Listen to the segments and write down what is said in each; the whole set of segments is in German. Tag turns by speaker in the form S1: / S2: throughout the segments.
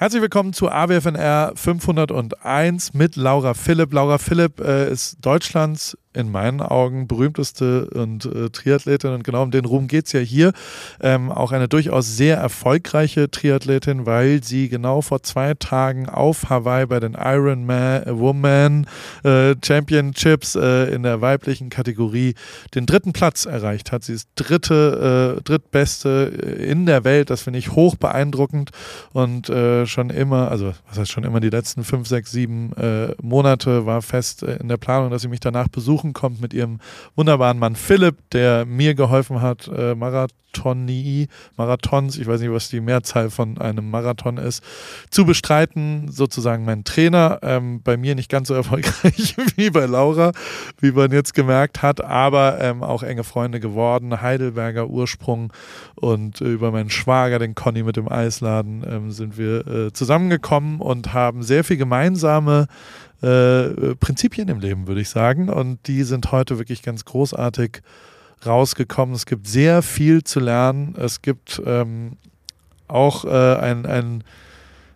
S1: Herzlich willkommen zu AWFNR 501 mit Laura Philipp. Laura Philipp äh, ist Deutschlands in meinen Augen berühmteste und äh, Triathletin und genau um den Ruhm geht es ja hier. Ähm, auch eine durchaus sehr erfolgreiche Triathletin, weil sie genau vor zwei Tagen auf Hawaii bei den Ironman Woman äh, Championships äh, in der weiblichen Kategorie den dritten Platz erreicht hat. Sie ist dritte, äh, drittbeste in der Welt. Das finde ich hoch beeindruckend und äh, schon immer, also was heißt schon immer, die letzten fünf, sechs, sieben äh, Monate war fest in der Planung, dass sie mich danach besucht besuchen kommt mit ihrem wunderbaren Mann Philipp, der mir geholfen hat, äh, Marathonie, Marathons, ich weiß nicht, was die Mehrzahl von einem Marathon ist, zu bestreiten, sozusagen mein Trainer. Ähm, bei mir nicht ganz so erfolgreich wie bei Laura, wie man jetzt gemerkt hat, aber ähm, auch enge Freunde geworden, Heidelberger Ursprung und äh, über meinen Schwager, den Conny mit dem Eisladen, ähm, sind wir äh, zusammengekommen und haben sehr viel gemeinsame äh, Prinzipien im Leben, würde ich sagen. Und die sind heute wirklich ganz großartig rausgekommen. Es gibt sehr viel zu lernen. Es gibt ähm, auch äh, ein, ein,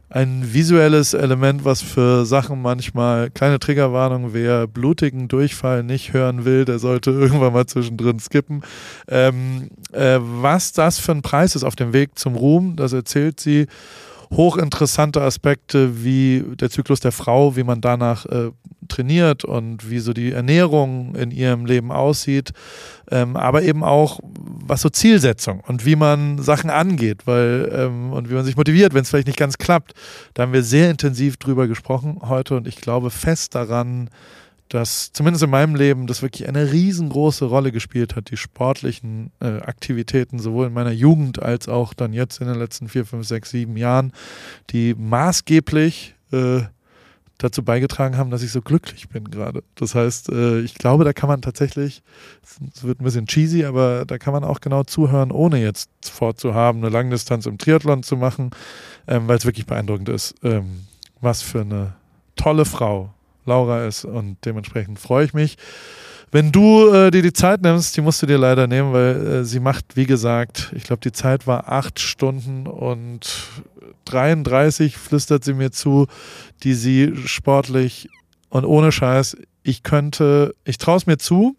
S1: ein visuelles Element, was für Sachen manchmal, kleine Triggerwarnung, wer blutigen Durchfall nicht hören will, der sollte irgendwann mal zwischendrin skippen. Ähm, äh, was das für ein Preis ist auf dem Weg zum Ruhm, das erzählt sie hochinteressante Aspekte wie der Zyklus der Frau, wie man danach äh, trainiert und wie so die Ernährung in ihrem Leben aussieht, ähm, aber eben auch was so Zielsetzung und wie man Sachen angeht, weil ähm, und wie man sich motiviert, wenn es vielleicht nicht ganz klappt. Da haben wir sehr intensiv drüber gesprochen heute und ich glaube fest daran, dass zumindest in meinem Leben das wirklich eine riesengroße Rolle gespielt hat, die sportlichen äh, Aktivitäten, sowohl in meiner Jugend als auch dann jetzt in den letzten vier, fünf, sechs, sieben Jahren, die maßgeblich äh, dazu beigetragen haben, dass ich so glücklich bin gerade. Das heißt, äh, ich glaube, da kann man tatsächlich, es wird ein bisschen cheesy, aber da kann man auch genau zuhören, ohne jetzt vorzuhaben, eine Langdistanz im Triathlon zu machen, ähm, weil es wirklich beeindruckend ist, ähm, was für eine tolle Frau Laura ist und dementsprechend freue ich mich. Wenn du äh, dir die Zeit nimmst, die musst du dir leider nehmen, weil äh, sie macht, wie gesagt, ich glaube, die Zeit war acht Stunden und 33 flüstert sie mir zu, die sie sportlich und ohne Scheiß, ich könnte, ich traue es mir zu,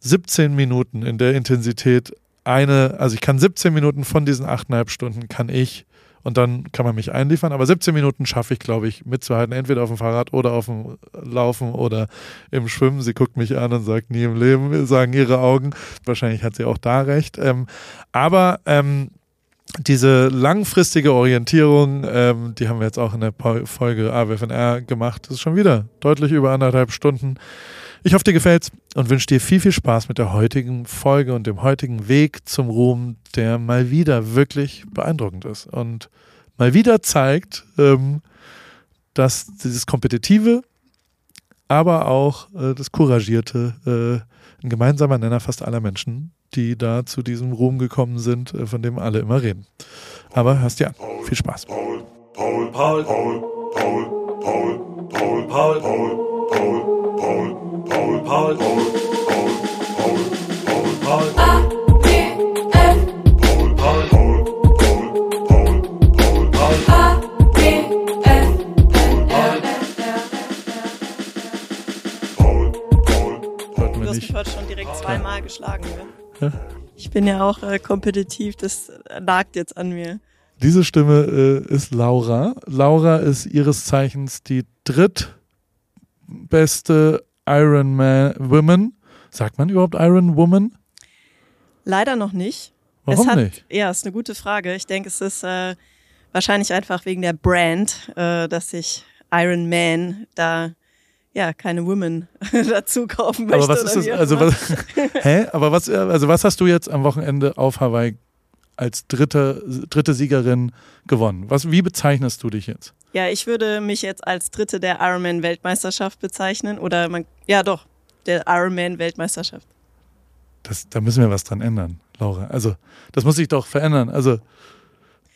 S1: 17 Minuten in der Intensität eine, also ich kann 17 Minuten von diesen achteinhalb Stunden kann ich und dann kann man mich einliefern. Aber 17 Minuten schaffe ich, glaube ich, mitzuhalten, entweder auf dem Fahrrad oder auf dem Laufen oder im Schwimmen. Sie guckt mich an und sagt, nie im Leben, sagen ihre Augen. Wahrscheinlich hat sie auch da recht. Ähm, aber ähm, diese langfristige Orientierung, ähm, die haben wir jetzt auch in der Folge AWFNR gemacht. Das ist schon wieder deutlich über anderthalb Stunden. Ich hoffe, dir gefällt's und wünsche dir viel, viel Spaß mit der heutigen Folge und dem heutigen Weg zum Ruhm, der mal wieder wirklich beeindruckend ist und mal wieder zeigt, ähm, dass dieses Kompetitive, aber auch äh, das Couragierte äh, ein gemeinsamer Nenner fast aller Menschen, die da zu diesem Ruhm gekommen sind, äh, von dem alle immer reden. Aber hörst dir an. Viel Spaß. Paul, Paul, Paul, Paul, Paul, Paul, Paul, Paul, Paul, Paul. Paul, Paul, Paul, Paul, Paul, Paul, Paul, Paul. Paul. Hört schon direkt zweimal geschlagen ne? werden. Ich bin ja auch äh, kompetitiv, das nagt jetzt an mir. Diese Stimme äh, ist Laura. Laura ist ihres Zeichens die drittbeste Iron Man Woman. Sagt man überhaupt Iron Woman?
S2: Leider noch nicht.
S1: Warum hat, nicht?
S2: Ja, ist eine gute Frage. Ich denke, es ist äh, wahrscheinlich einfach wegen der Brand, äh, dass ich Iron Man da ja keine Woman dazu kaufen möchte.
S1: Aber was ist das? Also was, hä? Aber was? Also was hast du jetzt am Wochenende auf Hawaii als dritte dritte Siegerin gewonnen? Was? Wie bezeichnest du dich jetzt?
S2: Ja, ich würde mich jetzt als Dritte der Ironman-Weltmeisterschaft bezeichnen. Oder man, ja doch, der Ironman-Weltmeisterschaft.
S1: Das, da müssen wir was dran ändern, Laura. Also, das muss sich doch verändern. Also,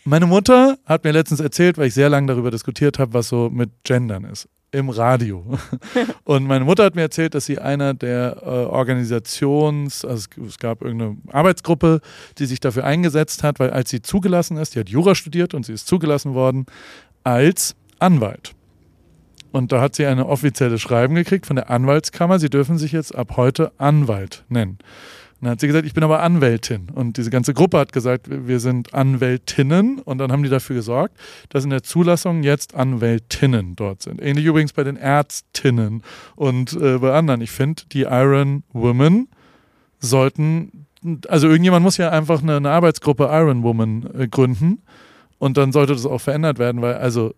S1: meine Mutter hat mir letztens erzählt, weil ich sehr lange darüber diskutiert habe, was so mit Gendern ist. im Radio. Und meine Mutter hat mir erzählt, dass sie einer der äh, Organisations, also es, es, gab irgendeine Arbeitsgruppe, die sich dafür eingesetzt hat, weil als sie zugelassen ist, die hat Jura studiert und sie ist zugelassen worden als Anwalt. Und da hat sie eine offizielle Schreiben gekriegt von der Anwaltskammer. Sie dürfen sich jetzt ab heute Anwalt nennen. Und dann hat sie gesagt, ich bin aber Anwältin. Und diese ganze Gruppe hat gesagt, wir sind Anwältinnen. Und dann haben die dafür gesorgt, dass in der Zulassung jetzt Anwältinnen dort sind. Ähnlich übrigens bei den Ärztinnen und äh, bei anderen. Ich finde, die Iron Women sollten, also irgendjemand muss ja einfach eine, eine Arbeitsgruppe Iron Woman äh, gründen. Und dann sollte das auch verändert werden, weil also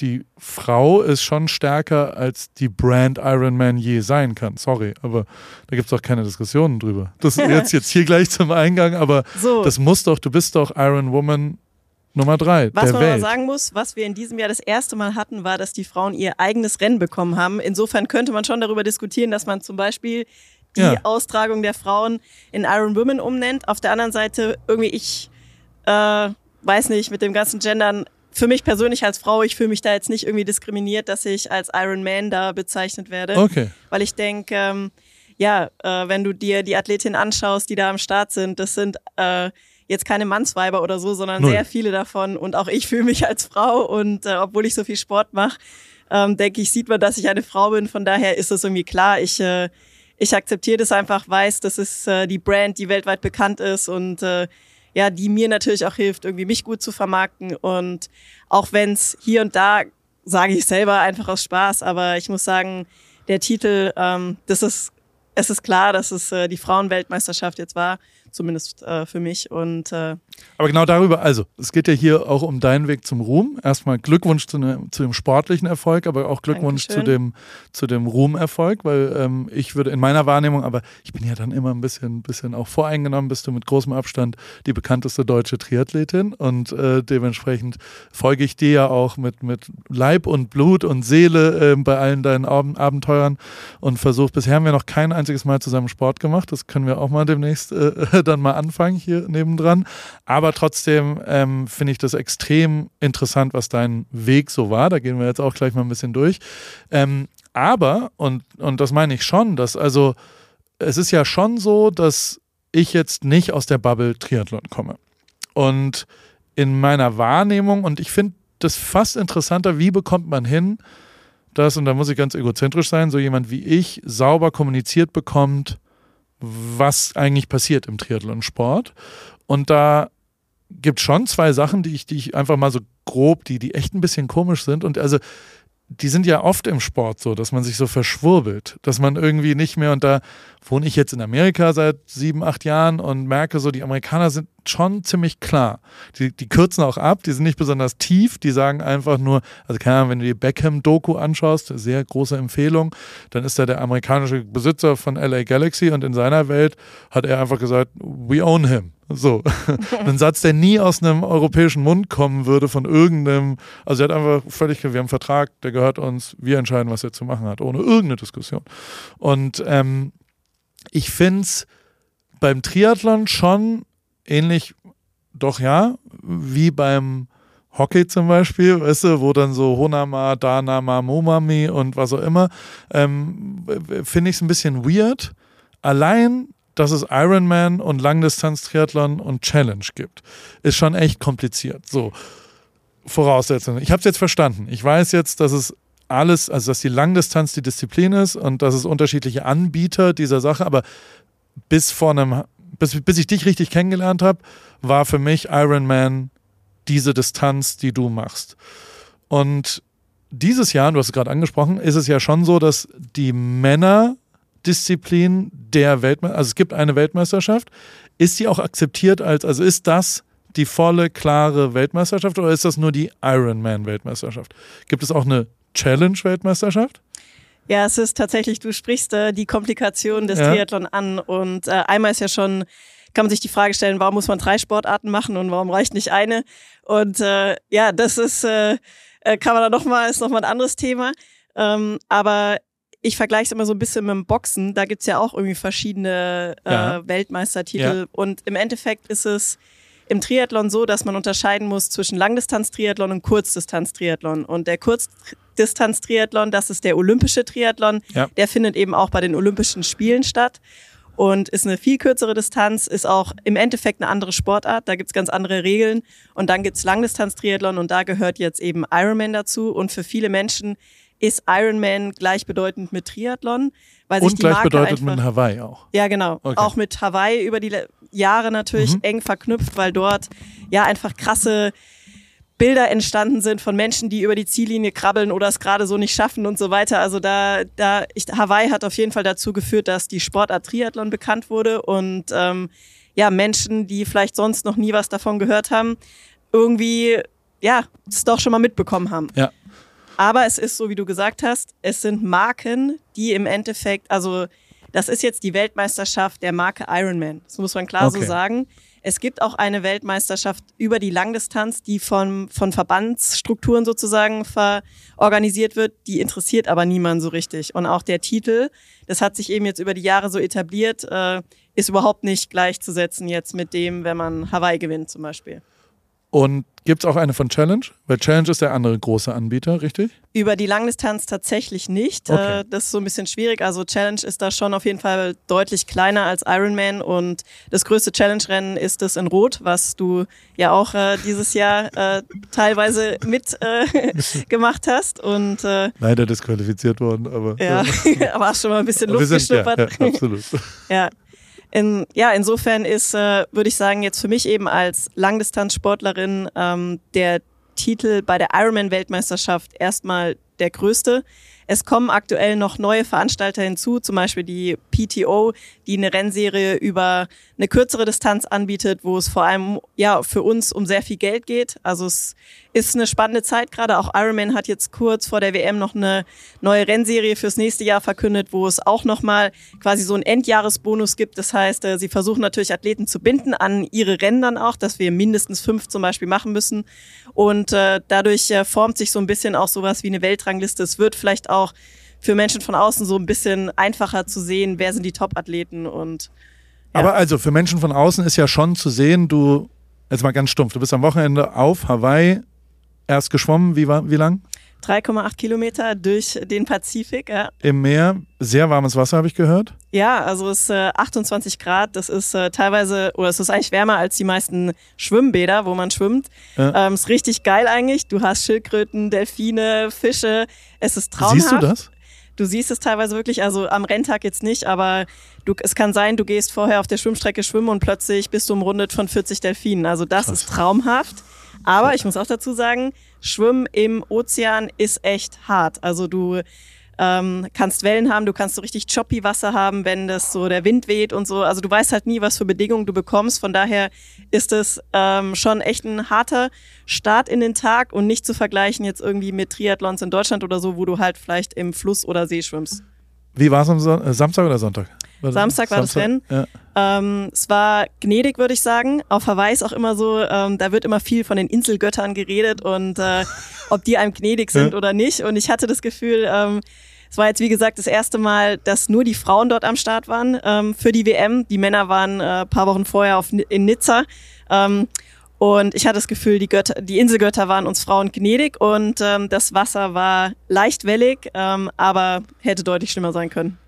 S1: die Frau ist schon stärker, als die Brand Iron Man je sein kann. Sorry, aber da gibt es auch keine Diskussionen drüber. Das ist jetzt, jetzt hier gleich zum Eingang, aber so. das muss doch, du bist doch Iron Woman Nummer drei.
S2: Was
S1: man
S2: Welt. sagen muss, was wir in diesem Jahr das erste Mal hatten, war, dass die Frauen ihr eigenes Rennen bekommen haben. Insofern könnte man schon darüber diskutieren, dass man zum Beispiel die ja. Austragung der Frauen in Iron Women umnennt. Auf der anderen Seite irgendwie ich äh, weiß nicht, mit dem ganzen Gendern für mich persönlich als Frau, ich fühle mich da jetzt nicht irgendwie diskriminiert, dass ich als Iron Man da bezeichnet werde.
S1: Okay.
S2: Weil ich denke, ähm, ja, äh, wenn du dir die Athletinnen anschaust, die da am Start sind, das sind äh, jetzt keine Mannsweiber oder so, sondern Null. sehr viele davon. Und auch ich fühle mich als Frau und äh, obwohl ich so viel Sport mache, ähm, denke ich, sieht man, dass ich eine Frau bin. Von daher ist es irgendwie klar. Ich, äh, ich akzeptiere das einfach, weiß, das ist äh, die Brand, die weltweit bekannt ist und äh, ja, die mir natürlich auch hilft, irgendwie mich gut zu vermarkten. Und auch wenn es hier und da, sage ich selber, einfach aus Spaß, aber ich muss sagen, der Titel, ähm, das ist, es ist klar, dass es äh, die Frauenweltmeisterschaft jetzt war zumindest äh, für mich. Und, äh,
S1: Aber genau darüber, also es geht ja hier auch um deinen Weg zum Ruhm. Erstmal Glückwunsch zu, ne, zu dem sportlichen Erfolg, aber auch Glückwunsch zu dem, zu dem Ruhmerfolg, weil ähm, ich würde in meiner Wahrnehmung, aber ich bin ja dann immer ein bisschen, bisschen auch voreingenommen, bist du mit großem Abstand die bekannteste deutsche Triathletin und äh, dementsprechend folge ich dir ja auch mit, mit Leib und Blut und Seele äh, bei allen deinen Ab Abenteuern und versuche, bisher haben wir noch kein einziges Mal zusammen Sport gemacht, das können wir auch mal demnächst äh, dann mal anfangen hier nebendran. Aber trotzdem ähm, finde ich das extrem interessant, was dein Weg so war. Da gehen wir jetzt auch gleich mal ein bisschen durch. Ähm, aber, und, und das meine ich schon, dass also es ist ja schon so, dass ich jetzt nicht aus der Bubble Triathlon komme. Und in meiner Wahrnehmung, und ich finde das fast interessanter, wie bekommt man hin, dass, und da muss ich ganz egozentrisch sein, so jemand wie ich sauber kommuniziert bekommt, was eigentlich passiert im Triathlon-Sport. Und da gibt es schon zwei Sachen, die ich, die ich einfach mal so grob, die, die echt ein bisschen komisch sind. Und also die sind ja oft im Sport so, dass man sich so verschwurbelt, dass man irgendwie nicht mehr, und da wohne ich jetzt in Amerika seit sieben, acht Jahren und merke so, die Amerikaner sind schon ziemlich klar. Die, die kürzen auch ab, die sind nicht besonders tief, die sagen einfach nur, also keine Ahnung, wenn du die Beckham-Doku anschaust, sehr große Empfehlung, dann ist er der amerikanische Besitzer von LA Galaxy und in seiner Welt hat er einfach gesagt, we own him. So. Ein Satz, der nie aus einem europäischen Mund kommen würde von irgendeinem, also er hat einfach völlig, wir haben einen Vertrag, der gehört uns, wir entscheiden, was er zu machen hat, ohne irgendeine Diskussion. Und ähm, ich finde es beim Triathlon schon ähnlich, doch ja, wie beim Hockey zum Beispiel, weißt du, wo dann so Honama, Danama, Momami und was auch immer, ähm, finde ich es ein bisschen weird. Allein, dass es Ironman und Langdistanz-Triathlon und Challenge gibt, ist schon echt kompliziert. So, Voraussetzungen. Ich habe es jetzt verstanden. Ich weiß jetzt, dass es alles, also dass die Langdistanz die Disziplin ist und dass es unterschiedliche Anbieter dieser Sache, aber bis vor einem, bis, bis ich dich richtig kennengelernt habe, war für mich Ironman diese Distanz, die du machst. Und dieses Jahr, du hast es gerade angesprochen, ist es ja schon so, dass die Männerdisziplin der Weltmeisterschaft, also es gibt eine Weltmeisterschaft, ist die auch akzeptiert als, also ist das die volle, klare Weltmeisterschaft oder ist das nur die Ironman-Weltmeisterschaft? Gibt es auch eine Challenge-Weltmeisterschaft?
S2: Ja, es ist tatsächlich, du sprichst äh, die Komplikationen des ja. Triathlon an und äh, einmal ist ja schon, kann man sich die Frage stellen, warum muss man drei Sportarten machen und warum reicht nicht eine? Und äh, ja, das ist, äh, äh kann man da nochmal, ist nochmal ein anderes Thema. Ähm, aber ich vergleiche es immer so ein bisschen mit dem Boxen. Da gibt's ja auch irgendwie verschiedene äh, ja. Weltmeistertitel. Ja. Und im Endeffekt ist es im Triathlon so, dass man unterscheiden muss zwischen Langdistanz-Triathlon und Kurzdistanz-Triathlon. Und der Kurz Langdistanz-Triathlon, das ist der olympische Triathlon. Ja. Der findet eben auch bei den Olympischen Spielen statt und ist eine viel kürzere Distanz, ist auch im Endeffekt eine andere Sportart. Da gibt's ganz andere Regeln. Und dann gibt's Langdistanz-Triathlon und da gehört jetzt eben Ironman dazu. Und für viele Menschen ist Ironman gleichbedeutend mit Triathlon. Weil
S1: und
S2: sich die
S1: gleichbedeutend
S2: Marke
S1: mit Hawaii auch.
S2: Ja, genau. Okay. Auch mit Hawaii über die Jahre natürlich mhm. eng verknüpft, weil dort ja einfach krasse Bilder entstanden sind von Menschen, die über die Ziellinie krabbeln oder es gerade so nicht schaffen und so weiter. Also da, da, ich, Hawaii hat auf jeden Fall dazu geführt, dass die Sportart Triathlon bekannt wurde und ähm, ja, Menschen, die vielleicht sonst noch nie was davon gehört haben, irgendwie ja, es doch schon mal mitbekommen haben.
S1: Ja.
S2: Aber es ist so, wie du gesagt hast, es sind Marken, die im Endeffekt, also das ist jetzt die Weltmeisterschaft der Marke Ironman. Das muss man klar okay. so sagen. Es gibt auch eine Weltmeisterschaft über die Langdistanz, die von, von Verbandsstrukturen sozusagen organisiert wird. Die interessiert aber niemand so richtig. Und auch der Titel, das hat sich eben jetzt über die Jahre so etabliert, äh, ist überhaupt nicht gleichzusetzen jetzt mit dem, wenn man Hawaii gewinnt zum Beispiel.
S1: Und gibt es auch eine von Challenge? Weil Challenge ist der andere große Anbieter, richtig?
S2: Über die Langdistanz tatsächlich nicht. Okay. Äh, das ist so ein bisschen schwierig. Also Challenge ist da schon auf jeden Fall deutlich kleiner als Ironman und das größte Challenge-Rennen ist das in Rot, was du ja auch äh, dieses Jahr äh, teilweise mit äh, gemacht hast. Und, äh,
S1: Leider disqualifiziert worden, aber.
S2: Ja, aber hast schon mal ein bisschen Luft geschnuppert.
S1: Ja, ja, absolut.
S2: ja, in, ja, insofern ist, äh, würde ich sagen, jetzt für mich eben als Langdistanzsportlerin ähm, der Titel bei der Ironman-Weltmeisterschaft erstmal der größte. Es kommen aktuell noch neue Veranstalter hinzu, zum Beispiel die PTO, die eine Rennserie über eine kürzere Distanz anbietet, wo es vor allem ja für uns um sehr viel Geld geht. Also es ist eine spannende Zeit gerade. Auch Ironman hat jetzt kurz vor der WM noch eine neue Rennserie fürs nächste Jahr verkündet, wo es auch nochmal quasi so einen Endjahresbonus gibt. Das heißt, äh, sie versuchen natürlich Athleten zu binden an ihre Rennen dann auch, dass wir mindestens fünf zum Beispiel machen müssen. Und äh, dadurch äh, formt sich so ein bisschen auch sowas wie eine Weltrangliste. Es wird vielleicht auch für Menschen von außen so ein bisschen einfacher zu sehen, wer sind die Top-Athleten und
S1: ja. Aber also für Menschen von außen ist ja schon zu sehen, du, jetzt mal ganz stumpf, du bist am Wochenende auf Hawaii erst geschwommen, wie, war, wie lang?
S2: 3,8 Kilometer durch den Pazifik. Ja.
S1: Im Meer, sehr warmes Wasser, habe ich gehört.
S2: Ja, also es ist äh, 28 Grad. Das ist äh, teilweise, oder es ist eigentlich wärmer als die meisten Schwimmbäder, wo man schwimmt. Ja. Ähm, ist richtig geil eigentlich. Du hast Schildkröten, Delfine, Fische. Es ist traumhaft.
S1: Siehst du das?
S2: Du siehst es teilweise wirklich, also am Renntag jetzt nicht, aber du, es kann sein, du gehst vorher auf der Schwimmstrecke schwimmen und plötzlich bist du umrundet von 40 Delfinen. Also das Krass. ist traumhaft. Aber ich muss auch dazu sagen, Schwimmen im Ozean ist echt hart. Also du ähm, kannst Wellen haben, du kannst so richtig choppy Wasser haben, wenn das so der Wind weht und so. Also du weißt halt nie, was für Bedingungen du bekommst. Von daher ist es ähm, schon echt ein harter Start in den Tag und nicht zu vergleichen jetzt irgendwie mit Triathlons in Deutschland oder so, wo du halt vielleicht im Fluss oder See schwimmst.
S1: Wie war es am Son äh, Samstag oder Sonntag?
S2: Samstag war Samstag, das Rennen. Ja. Ähm, es war gnädig, würde ich sagen. Auf Hawaii ist auch immer so, ähm, da wird immer viel von den Inselgöttern geredet und äh, ob die einem gnädig sind ja. oder nicht. Und ich hatte das Gefühl, ähm, es war jetzt wie gesagt das erste Mal, dass nur die Frauen dort am Start waren ähm, für die WM. Die Männer waren äh, paar Wochen vorher auf, in Nizza. Ähm, und ich hatte das Gefühl, die, Götter, die Inselgötter waren uns Frauen gnädig und ähm, das Wasser war leicht wellig, ähm, aber hätte deutlich schlimmer sein können.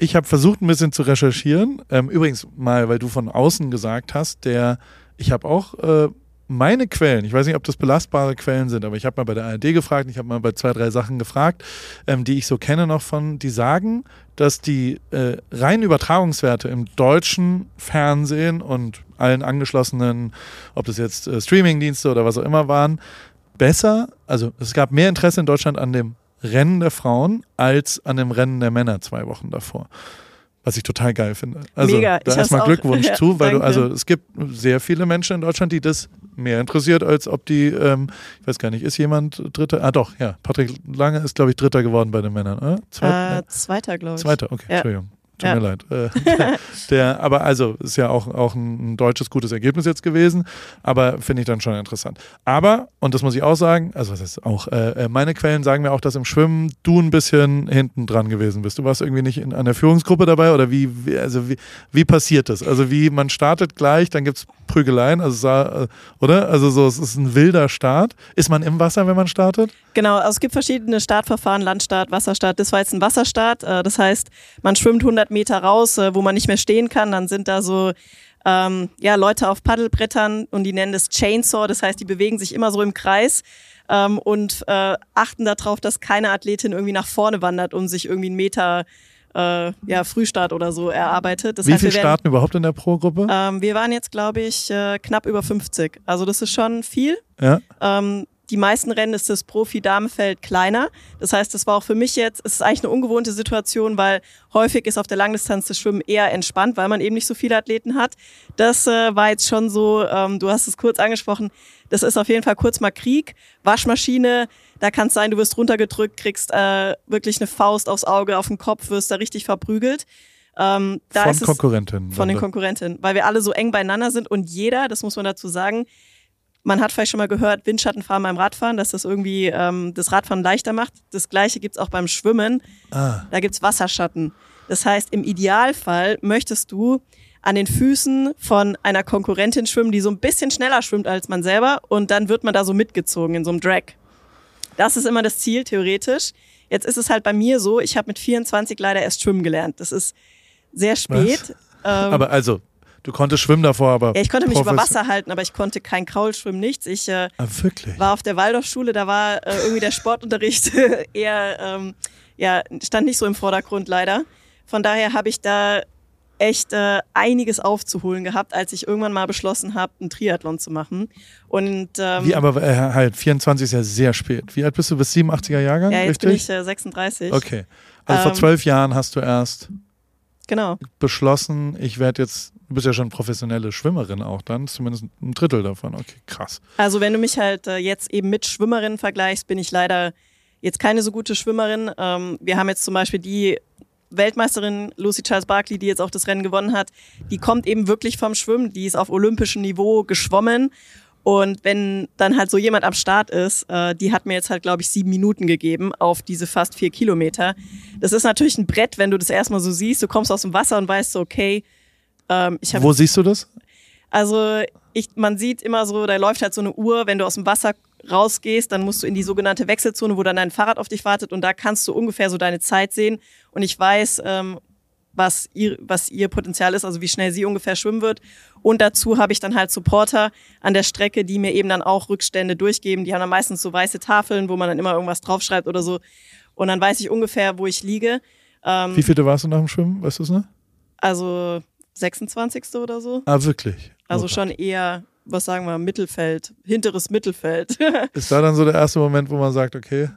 S1: Ich habe versucht, ein bisschen zu recherchieren. Ähm, übrigens mal, weil du von außen gesagt hast, der, ich habe auch äh, meine Quellen, ich weiß nicht, ob das belastbare Quellen sind, aber ich habe mal bei der ARD gefragt, ich habe mal bei zwei, drei Sachen gefragt, ähm, die ich so kenne noch von, die sagen, dass die äh, reinen Übertragungswerte im deutschen Fernsehen und allen angeschlossenen, ob das jetzt äh, Streamingdienste oder was auch immer waren, besser, also es gab mehr Interesse in Deutschland an dem Rennen der Frauen als an dem Rennen der Männer zwei Wochen davor. Was ich total geil finde. Also
S2: Mega.
S1: da erstmal Glückwunsch ja, zu, weil danke. du, also es gibt sehr viele Menschen in Deutschland, die das mehr interessiert, als ob die, ähm, ich weiß gar nicht, ist jemand Dritter? Ah doch, ja. Patrick Lange ist, glaube ich, Dritter geworden bei den Männern, oder?
S2: Zweiter, äh, Zweiter glaube ich.
S1: Zweiter, okay, ja. Entschuldigung. Tut ja. mir leid. Äh, der, der, aber also ist ja auch, auch ein, deutsches gutes Ergebnis jetzt gewesen, aber finde ich dann schon interessant. Aber, und das muss ich auch sagen, also was ist auch, äh, äh, meine Quellen sagen mir auch, dass im Schwimmen du ein bisschen hinten dran gewesen bist. Du warst irgendwie nicht in, der Führungsgruppe dabei oder wie, wie also wie, wie passiert das? Also wie man startet gleich, dann gibt es Prügeleien, also äh, oder? Also so, es ist ein wilder Start. Ist man im Wasser, wenn man startet?
S2: Genau, also es gibt verschiedene Startverfahren, Landstart, Wasserstart. Das war jetzt ein Wasserstart. Äh, das heißt, man schwimmt 100 Meter raus, äh, wo man nicht mehr stehen kann. Dann sind da so ähm, ja, Leute auf Paddelbrettern und die nennen das Chainsaw. Das heißt, die bewegen sich immer so im Kreis. Ähm, und äh, achten darauf, dass keine Athletin irgendwie nach vorne wandert und sich irgendwie einen Meter äh, ja, Frühstart oder so erarbeitet.
S1: Das Wie viele starten überhaupt in der Pro-Gruppe?
S2: Ähm, wir waren jetzt, glaube ich, äh, knapp über 50. Also das ist schon viel.
S1: Ja.
S2: Ähm, die meisten Rennen ist das Profi-Damenfeld kleiner. Das heißt, das war auch für mich jetzt, es ist eigentlich eine ungewohnte Situation, weil häufig ist auf der Langdistanz das Schwimmen eher entspannt, weil man eben nicht so viele Athleten hat. Das äh, war jetzt schon so, ähm, du hast es kurz angesprochen, das ist auf jeden Fall kurz mal Krieg. Waschmaschine, da kann es sein, du wirst runtergedrückt, kriegst äh, wirklich eine Faust aufs Auge, auf den Kopf, wirst da richtig verprügelt.
S1: Ähm, da von Konkurrentinnen.
S2: Von den Konkurrentinnen, weil wir alle so eng beieinander sind und jeder, das muss man dazu sagen, man hat vielleicht schon mal gehört, Windschattenfahren beim Radfahren, dass das irgendwie ähm, das Radfahren leichter macht. Das gleiche gibt's auch beim Schwimmen. Ah. Da gibt's Wasserschatten. Das heißt, im Idealfall möchtest du an den Füßen von einer Konkurrentin schwimmen, die so ein bisschen schneller schwimmt als man selber und dann wird man da so mitgezogen in so einem Drag. Das ist immer das Ziel, theoretisch. Jetzt ist es halt bei mir so, ich habe mit 24 leider erst schwimmen gelernt. Das ist sehr spät.
S1: Ähm, aber also, Du konntest schwimmen davor, aber.
S2: Ja, ich konnte mich über Wasser halten, aber ich konnte kein Kraulschwimmen, nichts. Ich äh,
S1: ah, wirklich?
S2: war auf der Waldorfschule, da war äh, irgendwie der Sportunterricht eher, ähm, ja, stand nicht so im Vordergrund leider. Von daher habe ich da echt äh, einiges aufzuholen gehabt, als ich irgendwann mal beschlossen habe, einen Triathlon zu machen. Und ähm,
S1: wie aber äh, halt 24 ist ja sehr spät. Wie alt bist du? Bis 87er Jahrgang?
S2: Ja, jetzt
S1: richtig?
S2: bin ich äh, 36.
S1: Okay, also ähm, vor zwölf Jahren hast du erst
S2: genau
S1: beschlossen, ich werde jetzt Du bist ja schon professionelle Schwimmerin auch dann, zumindest ein Drittel davon. Okay, krass.
S2: Also wenn du mich halt äh, jetzt eben mit Schwimmerinnen vergleichst, bin ich leider jetzt keine so gute Schwimmerin. Ähm, wir haben jetzt zum Beispiel die Weltmeisterin Lucy Charles Barkley, die jetzt auch das Rennen gewonnen hat, die kommt eben wirklich vom Schwimmen, die ist auf olympischem Niveau geschwommen. Und wenn dann halt so jemand am Start ist, äh, die hat mir jetzt halt, glaube ich, sieben Minuten gegeben auf diese fast vier Kilometer. Das ist natürlich ein Brett, wenn du das erstmal so siehst. Du kommst aus dem Wasser und weißt so, okay,
S1: ähm, Wo siehst du das?
S2: Also ich, man sieht immer so, da läuft halt so eine Uhr, wenn du aus dem Wasser rausgehst, dann musst du in die sogenannte Wechselzone, wo dann dein Fahrrad auf dich wartet und da kannst du ungefähr so deine Zeit sehen. Und ich weiß, ähm, was, ihr, was ihr Potenzial ist, also wie schnell sie ungefähr schwimmen wird. Und dazu habe ich dann halt Supporter an der Strecke, die mir eben dann auch Rückstände durchgeben. Die haben dann meistens so weiße Tafeln, wo man dann immer irgendwas draufschreibt oder so. Und dann weiß ich ungefähr, wo ich liege.
S1: Ähm, wie viele warst du nach dem Schwimmen? Weißt du es noch?
S2: Also 26. oder so.
S1: Ah, wirklich?
S2: Also oh schon eher, was sagen wir, Mittelfeld, hinteres Mittelfeld.
S1: ist da dann so der erste Moment, wo man sagt, okay,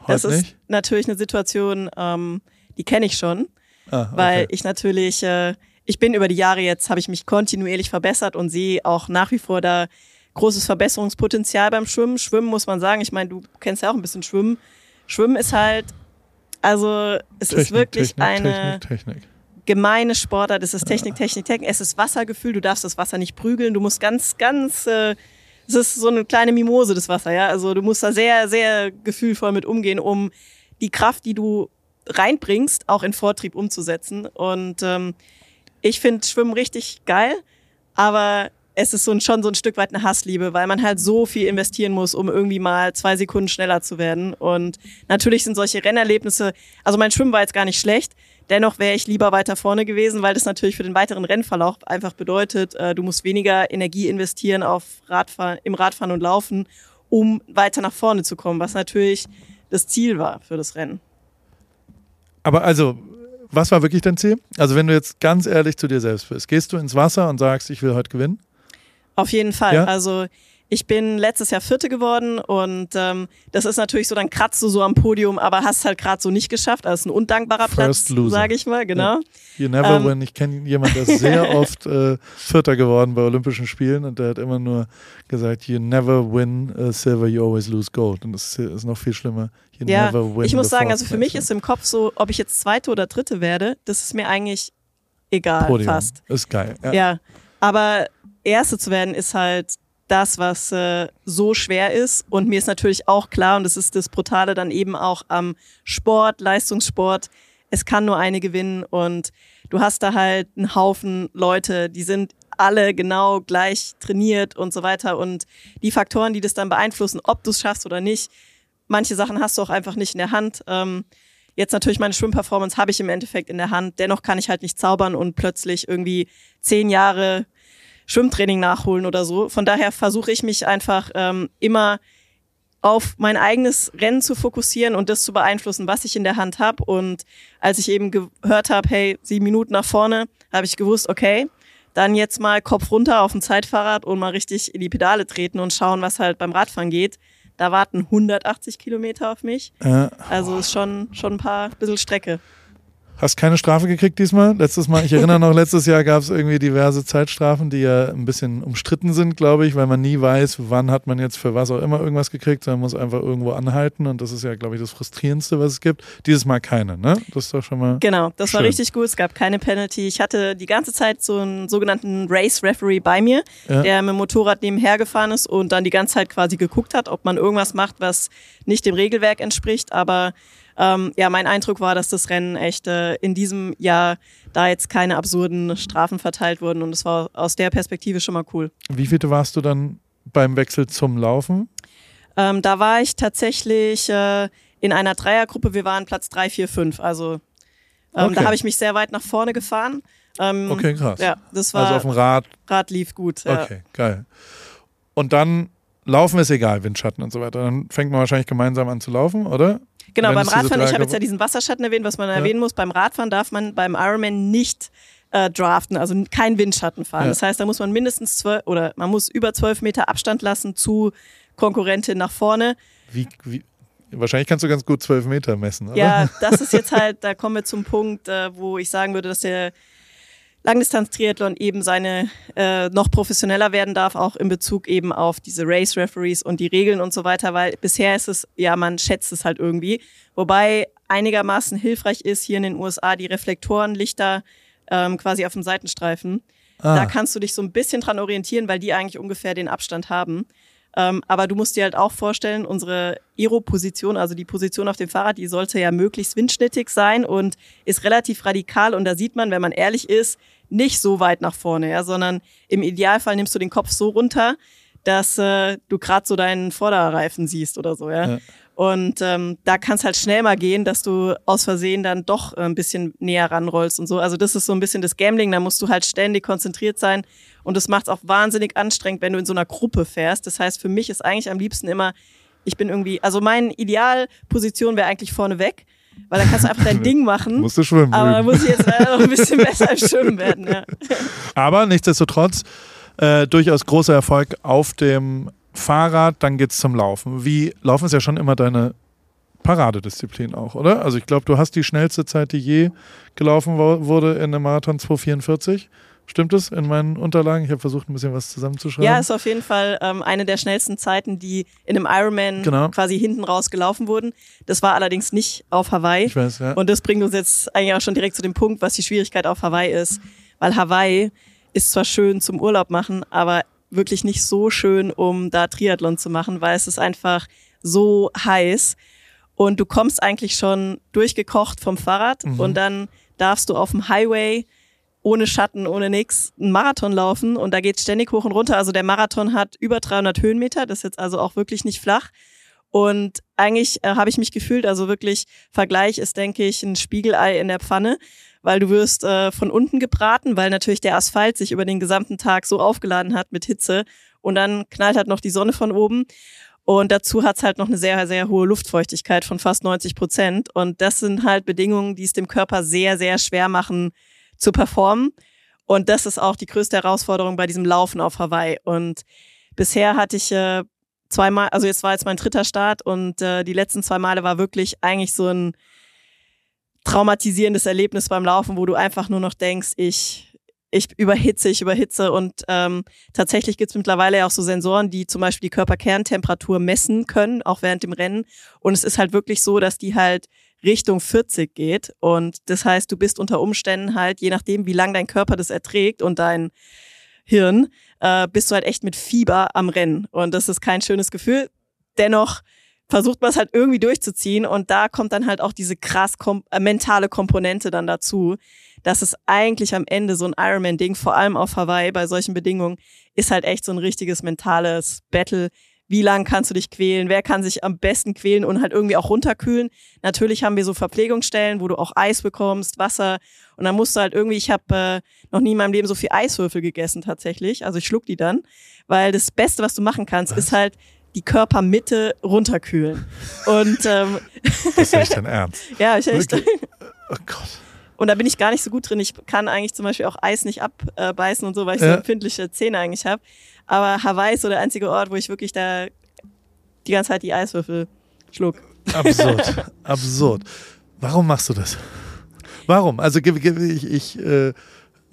S1: heute
S2: das
S1: nicht?
S2: ist natürlich eine Situation, ähm, die kenne ich schon, ah, okay. weil ich natürlich, äh, ich bin über die Jahre jetzt, habe ich mich kontinuierlich verbessert und sehe auch nach wie vor da großes Verbesserungspotenzial beim Schwimmen. Schwimmen muss man sagen, ich meine, du kennst ja auch ein bisschen Schwimmen. Schwimmen ist halt, also es Technik, ist wirklich
S1: Technik,
S2: eine
S1: Technik, Technik
S2: gemeine Sportart, es ist Technik, Technik, Technik, es ist Wassergefühl, du darfst das Wasser nicht prügeln, du musst ganz, ganz, äh, es ist so eine kleine Mimose, das Wasser, ja, also du musst da sehr, sehr gefühlvoll mit umgehen, um die Kraft, die du reinbringst, auch in Vortrieb umzusetzen. Und ähm, ich finde Schwimmen richtig geil, aber es ist so ein, schon so ein Stück weit eine Hassliebe, weil man halt so viel investieren muss, um irgendwie mal zwei Sekunden schneller zu werden. Und natürlich sind solche Rennerlebnisse, also mein Schwimmen war jetzt gar nicht schlecht, Dennoch wäre ich lieber weiter vorne gewesen, weil das natürlich für den weiteren Rennverlauf einfach bedeutet, äh, du musst weniger Energie investieren auf Radfahren, im Radfahren und Laufen, um weiter nach vorne zu kommen, was natürlich das Ziel war für das Rennen.
S1: Aber also, was war wirklich dein Ziel? Also, wenn du jetzt ganz ehrlich zu dir selbst bist, gehst du ins Wasser und sagst, ich will heute gewinnen?
S2: Auf jeden Fall. Ja? Also, Ich bin letztes Jahr Vierte geworden und ähm, das ist natürlich so, dann kratzt du so am Podium, aber hast halt gerade so nicht geschafft. Also ein undankbarer First Platz, sage ich mal, genau. Yeah.
S1: You never ähm, win. Ich kenne jemanden, der ist sehr oft äh, Vierter geworden bei Olympischen Spielen und der hat immer nur gesagt, you never win uh, silver, you always lose gold. Und das ist, ist noch viel schlimmer. You
S2: ja, ich muss sagen, also für mich ist im Kopf so, ob ich jetzt Zweite oder Dritte werde, das ist mir eigentlich egal Podium. fast.
S1: Ist geil.
S2: Ja. ja, aber Erste zu werden ist halt das, was äh, so schwer ist. Und mir ist natürlich auch klar, und das ist das Brutale dann eben auch am Sport, Leistungssport, es kann nur eine gewinnen und du hast da halt einen Haufen Leute, die sind alle genau gleich trainiert und so weiter. Und die Faktoren, die das dann beeinflussen, ob du es schaffst oder nicht, manche Sachen hast du auch einfach nicht in der Hand. Ähm, jetzt natürlich meine Schwimmperformance habe ich im Endeffekt in der Hand. Dennoch kann ich halt nicht zaubern und plötzlich irgendwie zehn Jahre Schwimmtraining nachholen oder so. Von daher versuche ich mich einfach ähm, immer auf mein eigenes Rennen zu fokussieren und das zu beeinflussen, was ich in der Hand habe. Und als ich eben gehört habe, hey, sieben Minuten nach vorne, habe ich gewusst, okay, dann jetzt mal Kopf runter auf dem Zeitfahrrad und mal richtig in die Pedale treten und schauen, was halt beim Radfahren geht. Da warten 180 Kilometer auf mich. Äh, also ist schon, schon ein paar bisschen Strecke.
S1: Hast keine Strafe gekriegt diesmal? Letztes Mal, ich erinnere noch, letztes Jahr gab es irgendwie diverse Zeitstrafen, die ja ein bisschen umstritten sind, glaube ich, weil man nie weiß, wann hat man jetzt für was auch immer irgendwas gekriegt, sondern muss einfach irgendwo anhalten und das ist ja, glaube ich, das Frustrierendste, was es gibt. Dieses Mal keine, ne? Das ist doch schon mal.
S2: Genau, das
S1: schön.
S2: war richtig gut. Es gab keine Penalty. Ich hatte die ganze Zeit so einen sogenannten Race Referee bei mir, ja. der mit dem Motorrad nebenher gefahren ist und dann die ganze Zeit quasi geguckt hat, ob man irgendwas macht, was nicht dem Regelwerk entspricht, aber ähm, ja, mein Eindruck war, dass das Rennen echt äh, in diesem Jahr da jetzt keine absurden Strafen verteilt wurden und es war aus der Perspektive schon mal cool.
S1: Wie viele warst du dann beim Wechsel zum Laufen?
S2: Ähm, da war ich tatsächlich äh, in einer Dreiergruppe. Wir waren Platz 3, 4, 5. Also ähm, okay. da habe ich mich sehr weit nach vorne gefahren.
S1: Ähm, okay, krass.
S2: Ja, das war.
S1: Also auf dem Rad.
S2: Rad lief gut.
S1: Ja. Okay, geil. Und dann laufen ist egal, Windschatten und so weiter. Dann fängt man wahrscheinlich gemeinsam an zu laufen, oder?
S2: Genau, beim Radfahren, ich habe jetzt ja diesen Wasserschatten erwähnt, was man ja. erwähnen muss. Beim Radfahren darf man beim Ironman nicht äh, draften, also kein Windschatten fahren. Ja. Das heißt, da muss man mindestens zwölf oder man muss über zwölf Meter Abstand lassen zu Konkurrentin nach vorne.
S1: Wie, wie, Wahrscheinlich kannst du ganz gut zwölf Meter messen, oder?
S2: Ja, das ist jetzt halt, da kommen wir zum Punkt, äh, wo ich sagen würde, dass der Langdistanz-Triathlon eben seine äh, noch professioneller werden darf, auch in Bezug eben auf diese Race-Referees und die Regeln und so weiter, weil bisher ist es, ja, man schätzt es halt irgendwie. Wobei einigermaßen hilfreich ist hier in den USA die Reflektorenlichter ähm, quasi auf dem Seitenstreifen. Ah. Da kannst du dich so ein bisschen dran orientieren, weil die eigentlich ungefähr den Abstand haben. Ähm, aber du musst dir halt auch vorstellen, unsere Aero-Position, also die Position auf dem Fahrrad, die sollte ja möglichst windschnittig sein und ist relativ radikal. Und da sieht man, wenn man ehrlich ist, nicht so weit nach vorne, ja, sondern im Idealfall nimmst du den Kopf so runter, dass äh, du gerade so deinen Vorderreifen siehst oder so, ja. ja. Und ähm, da kann es halt schnell mal gehen, dass du aus Versehen dann doch äh, ein bisschen näher ranrollst und so. Also das ist so ein bisschen das Gambling, da musst du halt ständig konzentriert sein. Und das macht es auch wahnsinnig anstrengend, wenn du in so einer Gruppe fährst. Das heißt, für mich ist eigentlich am liebsten immer, ich bin irgendwie, also meine Idealposition wäre eigentlich vorne weg, weil dann kannst du einfach dein Ding machen.
S1: Musst du schwimmen.
S2: Aber da muss ich jetzt noch ein bisschen besser im Schwimmen werden. Ja.
S1: Aber nichtsdestotrotz äh, durchaus großer Erfolg auf dem Fahrrad, dann geht's zum Laufen. Wie Laufen ist ja schon immer deine Paradedisziplin auch, oder? Also ich glaube, du hast die schnellste Zeit, die je gelaufen wurde in einem Marathon 244. Stimmt es in meinen Unterlagen? Ich habe versucht, ein bisschen was zusammenzuschreiben.
S2: Ja, ist auf jeden Fall ähm, eine der schnellsten Zeiten, die in einem Ironman genau. quasi hinten raus gelaufen wurden. Das war allerdings nicht auf Hawaii.
S1: Ich weiß, ja.
S2: Und das bringt uns jetzt eigentlich auch schon direkt zu dem Punkt, was die Schwierigkeit auf Hawaii ist. Weil Hawaii ist zwar schön zum Urlaub machen, aber wirklich nicht so schön, um da Triathlon zu machen, weil es ist einfach so heiß und du kommst eigentlich schon durchgekocht vom Fahrrad mhm. und dann darfst du auf dem Highway ohne Schatten, ohne nix einen Marathon laufen und da geht ständig hoch und runter. Also der Marathon hat über 300 Höhenmeter, das ist jetzt also auch wirklich nicht flach. Und eigentlich äh, habe ich mich gefühlt, also wirklich Vergleich ist, denke ich, ein Spiegelei in der Pfanne weil du wirst äh, von unten gebraten, weil natürlich der Asphalt sich über den gesamten Tag so aufgeladen hat mit Hitze und dann knallt halt noch die Sonne von oben. Und dazu hat's halt noch eine sehr, sehr hohe Luftfeuchtigkeit von fast 90 Prozent. Und das sind halt Bedingungen, die es dem Körper sehr, sehr schwer machen zu performen. Und das ist auch die größte Herausforderung bei diesem Laufen auf Hawaii. Und bisher hatte ich äh, zweimal, also jetzt war jetzt mein dritter Start und äh, die letzten zwei Male war wirklich eigentlich so ein traumatisierendes Erlebnis beim Laufen, wo du einfach nur noch denkst, ich ich überhitze, ich überhitze und ähm, tatsächlich gibt es mittlerweile ja auch so Sensoren, die zum Beispiel die Körperkerntemperatur messen können, auch während dem Rennen. Und es ist halt wirklich so, dass die halt Richtung 40 geht. Und das heißt, du bist unter Umständen halt, je nachdem, wie lang dein Körper das erträgt und dein Hirn, äh, bist du halt echt mit Fieber am Rennen. Und das ist kein schönes Gefühl. Dennoch versucht man es halt irgendwie durchzuziehen und da kommt dann halt auch diese krass kom äh, mentale Komponente dann dazu, dass es eigentlich am Ende so ein Ironman-Ding, vor allem auf Hawaii bei solchen Bedingungen, ist halt echt so ein richtiges mentales Battle. Wie lang kannst du dich quälen? Wer kann sich am besten quälen und halt irgendwie auch runterkühlen? Natürlich haben wir so Verpflegungsstellen, wo du auch Eis bekommst, Wasser und dann musst du halt irgendwie, ich habe äh, noch nie in meinem Leben so viel Eiswürfel gegessen tatsächlich. Also ich schluck die dann, weil das Beste, was du machen kannst, was? ist halt die Körpermitte runterkühlen. Und ähm,
S1: das ist echt dein Ernst.
S2: ja, ich echt. Oh Gott. Und da bin ich gar nicht so gut drin. Ich kann eigentlich zum Beispiel auch Eis nicht abbeißen und so, weil ich so empfindliche Zähne eigentlich habe. Aber Hawaii ist so der einzige Ort, wo ich wirklich da die ganze Zeit die Eiswürfel schluck.
S1: Absurd. Absurd. Warum machst du das? Warum? Also ich, ich äh,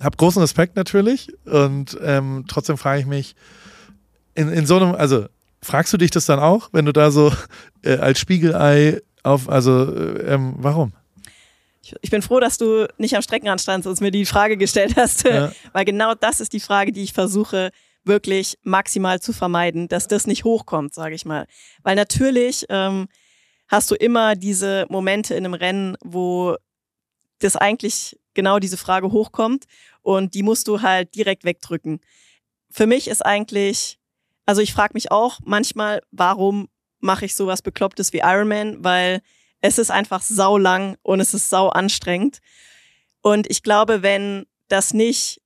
S1: habe großen Respekt natürlich und ähm, trotzdem frage ich mich, in, in so einem, also fragst du dich das dann auch, wenn du da so äh, als Spiegelei auf, also äh, ähm, warum?
S2: Ich bin froh, dass du nicht am Streckenrand standst und mir die Frage gestellt hast, ja. weil genau das ist die Frage, die ich versuche wirklich maximal zu vermeiden, dass das nicht hochkommt, sage ich mal. Weil natürlich ähm, hast du immer diese Momente in einem Rennen, wo das eigentlich genau diese Frage hochkommt und die musst du halt direkt wegdrücken. Für mich ist eigentlich, also ich frage mich auch manchmal, warum mache ich sowas Beklopptes wie Ironman, weil es ist einfach sau lang und es ist sau anstrengend. Und ich glaube, wenn das nicht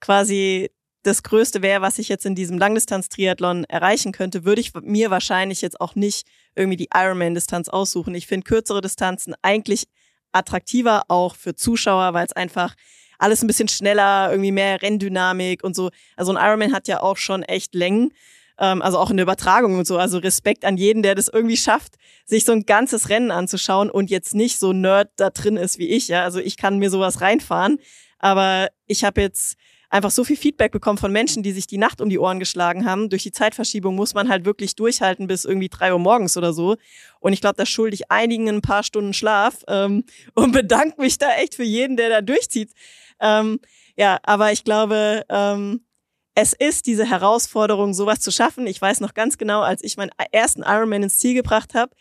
S2: quasi das Größte wäre, was ich jetzt in diesem Langdistanz-Triathlon erreichen könnte, würde ich mir wahrscheinlich jetzt auch nicht irgendwie die Ironman-Distanz aussuchen. Ich finde kürzere Distanzen eigentlich attraktiver, auch für Zuschauer, weil es einfach alles ein bisschen schneller, irgendwie mehr Renndynamik und so. Also ein Ironman hat ja auch schon echt Längen ähm, also auch in der Übertragung und so. Also Respekt an jeden, der das irgendwie schafft, sich so ein ganzes Rennen anzuschauen und jetzt nicht so Nerd da drin ist wie ich. Ja, also ich kann mir sowas reinfahren, aber ich habe jetzt einfach so viel Feedback bekommen von Menschen, die sich die Nacht um die Ohren geschlagen haben. Durch die Zeitverschiebung muss man halt wirklich durchhalten bis irgendwie drei Uhr morgens oder so. Und ich glaube, da schulde ich einigen ein paar Stunden Schlaf ähm, und bedanke mich da echt für jeden, der da durchzieht. Ähm, ja, aber ich glaube, ähm, es ist diese Herausforderung, sowas zu schaffen. Ich weiß noch ganz genau, als ich meinen ersten Ironman ins Ziel gebracht habe,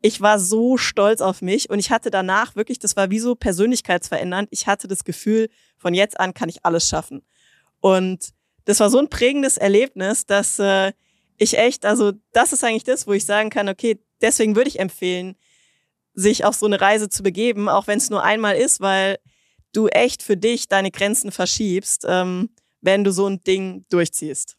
S2: ich war so stolz auf mich und ich hatte danach wirklich, das war wie so persönlichkeitsverändernd. Ich hatte das Gefühl, von jetzt an kann ich alles schaffen. Und das war so ein prägendes Erlebnis, dass äh, ich echt, also das ist eigentlich das, wo ich sagen kann, okay, deswegen würde ich empfehlen, sich auf so eine Reise zu begeben, auch wenn es nur einmal ist, weil du echt für dich deine Grenzen verschiebst. Ähm, wenn du so ein Ding durchziehst.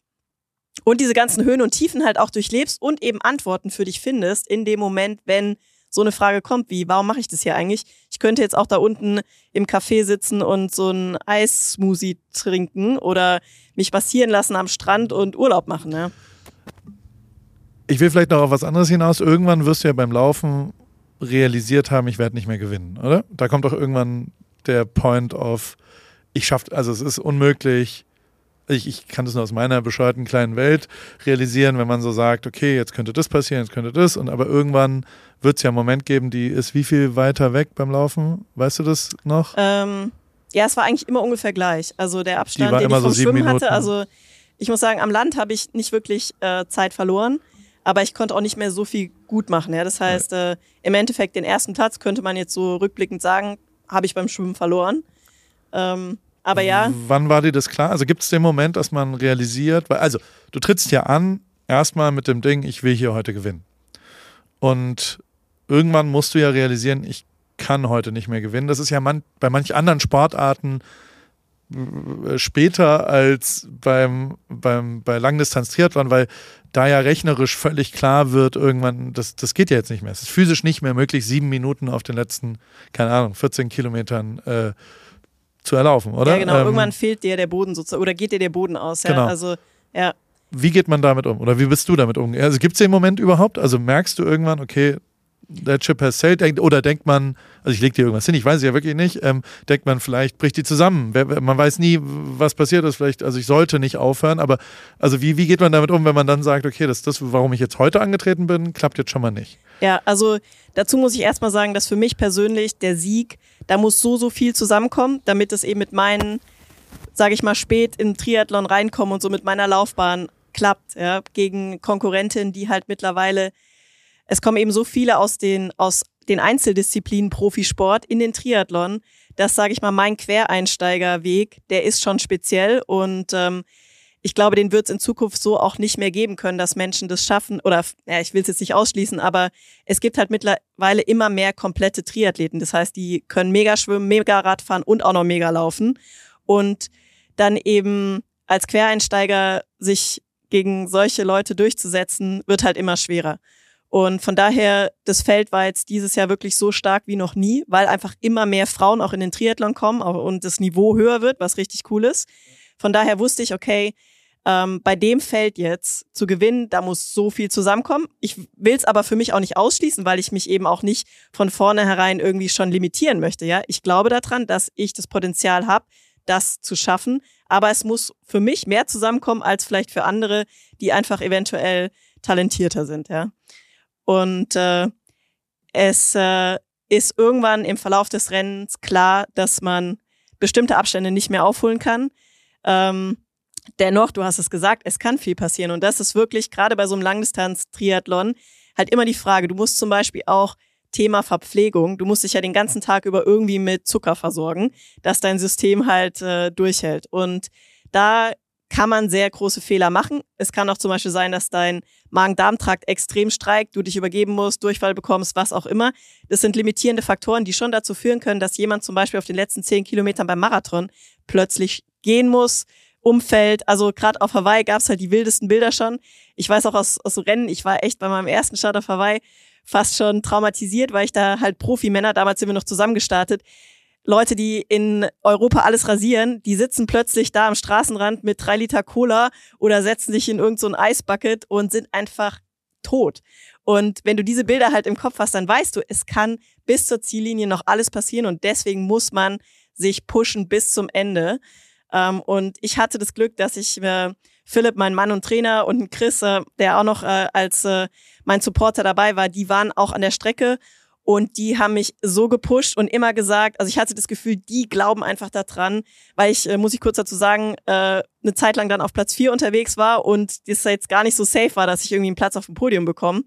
S2: Und diese ganzen Höhen und Tiefen halt auch durchlebst und eben Antworten für dich findest in dem Moment, wenn so eine Frage kommt, wie, warum mache ich das hier eigentlich? Ich könnte jetzt auch da unten im Café sitzen und so ein Eissmoothie trinken oder mich massieren lassen am Strand und Urlaub machen, ja.
S1: Ich will vielleicht noch auf was anderes hinaus. Irgendwann wirst du ja beim Laufen realisiert haben, ich werde nicht mehr gewinnen, oder? Da kommt doch irgendwann der Point of, ich schaffe, also es ist unmöglich, ich, ich kann das nur aus meiner bescheuerten kleinen Welt realisieren, wenn man so sagt, okay, jetzt könnte das passieren, jetzt könnte das, und aber irgendwann wird es ja einen Moment geben, die ist wie viel weiter weg beim Laufen? Weißt du das noch?
S2: Ähm, ja, es war eigentlich immer ungefähr gleich. Also der Abstand, den ich vom so Schwimmen Minuten. hatte, also ich muss sagen, am Land habe ich nicht wirklich äh, Zeit verloren, aber ich konnte auch nicht mehr so viel gut machen. Ja? Das heißt, äh, im Endeffekt den ersten Platz könnte man jetzt so rückblickend sagen, habe ich beim Schwimmen verloren. Ähm, aber ja.
S1: Wann war dir das klar? Also gibt es den Moment, dass man realisiert, weil, also du trittst ja an, erstmal mit dem Ding, ich will hier heute gewinnen. Und irgendwann musst du ja realisieren, ich kann heute nicht mehr gewinnen. Das ist ja man, bei manch anderen Sportarten äh, später als beim, beim, bei Langdistanz-Triathlon, weil da ja rechnerisch völlig klar wird, irgendwann, das, das geht ja jetzt nicht mehr. Es ist physisch nicht mehr möglich, sieben Minuten auf den letzten, keine Ahnung, 14 Kilometern äh, zu erlaufen, oder?
S2: Ja, genau. Ähm, Irgendwann fehlt dir der Boden sozusagen oder geht dir der Boden aus. Ja? Genau. Also, ja.
S1: wie geht man damit um? Oder wie bist du damit um? Also gibt es den Moment überhaupt? Also merkst du irgendwann, okay, der Chip has sailed, oder denkt man, also ich lege dir irgendwas hin, ich weiß es ja wirklich nicht, ähm, denkt man, vielleicht bricht die zusammen. Man weiß nie, was passiert ist, vielleicht, also ich sollte nicht aufhören, aber also wie, wie geht man damit um, wenn man dann sagt, okay, das ist das, warum ich jetzt heute angetreten bin, klappt jetzt schon mal nicht?
S2: Ja, also dazu muss ich erstmal sagen, dass für mich persönlich der Sieg, da muss so, so viel zusammenkommen, damit es eben mit meinen, sage ich mal, spät in Triathlon reinkommen und so mit meiner Laufbahn klappt, ja, gegen Konkurrentinnen, die halt mittlerweile es kommen eben so viele aus den, aus den Einzeldisziplinen Profisport in den Triathlon, dass, sage ich mal, mein Quereinsteigerweg, der ist schon speziell und ähm, ich glaube, den wird es in Zukunft so auch nicht mehr geben können, dass Menschen das schaffen. Oder ja, ich will es jetzt nicht ausschließen, aber es gibt halt mittlerweile immer mehr komplette Triathleten. Das heißt, die können mega schwimmen, mega Radfahren und auch noch mega laufen. Und dann eben als Quereinsteiger sich gegen solche Leute durchzusetzen, wird halt immer schwerer. Und von daher, das Feld war jetzt dieses Jahr wirklich so stark wie noch nie, weil einfach immer mehr Frauen auch in den Triathlon kommen und das Niveau höher wird, was richtig cool ist. Von daher wusste ich, okay, ähm, bei dem Feld jetzt zu gewinnen, da muss so viel zusammenkommen. Ich will es aber für mich auch nicht ausschließen, weil ich mich eben auch nicht von vornherein irgendwie schon limitieren möchte. Ja, ich glaube daran, dass ich das Potenzial habe, das zu schaffen. Aber es muss für mich mehr zusammenkommen als vielleicht für andere, die einfach eventuell talentierter sind. Ja. Und äh, es äh, ist irgendwann im Verlauf des Rennens klar, dass man bestimmte Abstände nicht mehr aufholen kann. Ähm, dennoch, du hast es gesagt, es kann viel passieren. Und das ist wirklich gerade bei so einem Langdistanz-Triathlon halt immer die Frage. Du musst zum Beispiel auch Thema Verpflegung. Du musst dich ja den ganzen Tag über irgendwie mit Zucker versorgen, dass dein System halt äh, durchhält. Und da kann man sehr große Fehler machen. Es kann auch zum Beispiel sein, dass dein Magen-Darm-Trakt extrem streikt, du dich übergeben musst, Durchfall bekommst, was auch immer. Das sind limitierende Faktoren, die schon dazu führen können, dass jemand zum Beispiel auf den letzten zehn Kilometern beim Marathon plötzlich gehen muss, umfällt. Also gerade auf Hawaii gab es halt die wildesten Bilder schon. Ich weiß auch aus, aus Rennen, ich war echt bei meinem ersten Start auf Hawaii fast schon traumatisiert, weil ich da halt Profimänner, damals sind wir noch zusammengestartet, Leute, die in Europa alles rasieren, die sitzen plötzlich da am Straßenrand mit drei Liter Cola oder setzen sich in irgendein so Eisbucket und sind einfach tot. Und wenn du diese Bilder halt im Kopf hast, dann weißt du, es kann bis zur Ziellinie noch alles passieren und deswegen muss man sich pushen bis zum Ende. Ähm, und ich hatte das Glück, dass ich äh, Philipp, mein Mann und Trainer und Chris, äh, der auch noch äh, als mein Supporter dabei war, die waren auch an der Strecke und die haben mich so gepusht und immer gesagt, also ich hatte das Gefühl, die glauben einfach daran, weil ich, äh, muss ich kurz dazu sagen, äh, eine Zeit lang dann auf Platz vier unterwegs war und das jetzt gar nicht so safe war, dass ich irgendwie einen Platz auf dem Podium bekomme.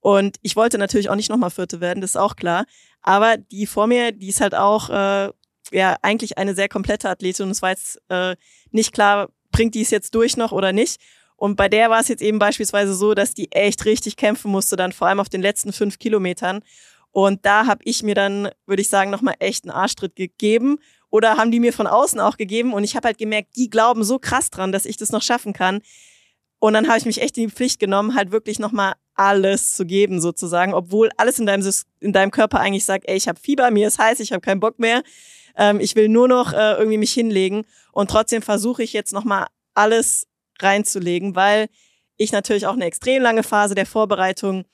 S2: Und ich wollte natürlich auch nicht nochmal Vierte werden, das ist auch klar. Aber die vor mir, die ist halt auch äh, ja eigentlich eine sehr komplette Athletin und es war jetzt äh, nicht klar, bringt die es jetzt durch noch oder nicht. Und bei der war es jetzt eben beispielsweise so, dass die echt richtig kämpfen musste, dann vor allem auf den letzten fünf Kilometern. Und da habe ich mir dann, würde ich sagen, nochmal echt einen Arschtritt gegeben. Oder haben die mir von außen auch gegeben. Und ich habe halt gemerkt, die glauben so krass dran, dass ich das noch schaffen kann. Und dann habe ich mich echt in die Pflicht genommen, halt wirklich nochmal alles zu geben, sozusagen, obwohl alles in deinem, in deinem Körper eigentlich sagt, ey, ich habe Fieber, mir ist heiß, ich habe keinen Bock mehr, ähm, ich will nur noch äh, irgendwie mich hinlegen. Und trotzdem versuche ich jetzt nochmal alles reinzulegen, weil ich natürlich auch eine extrem lange Phase der Vorbereitung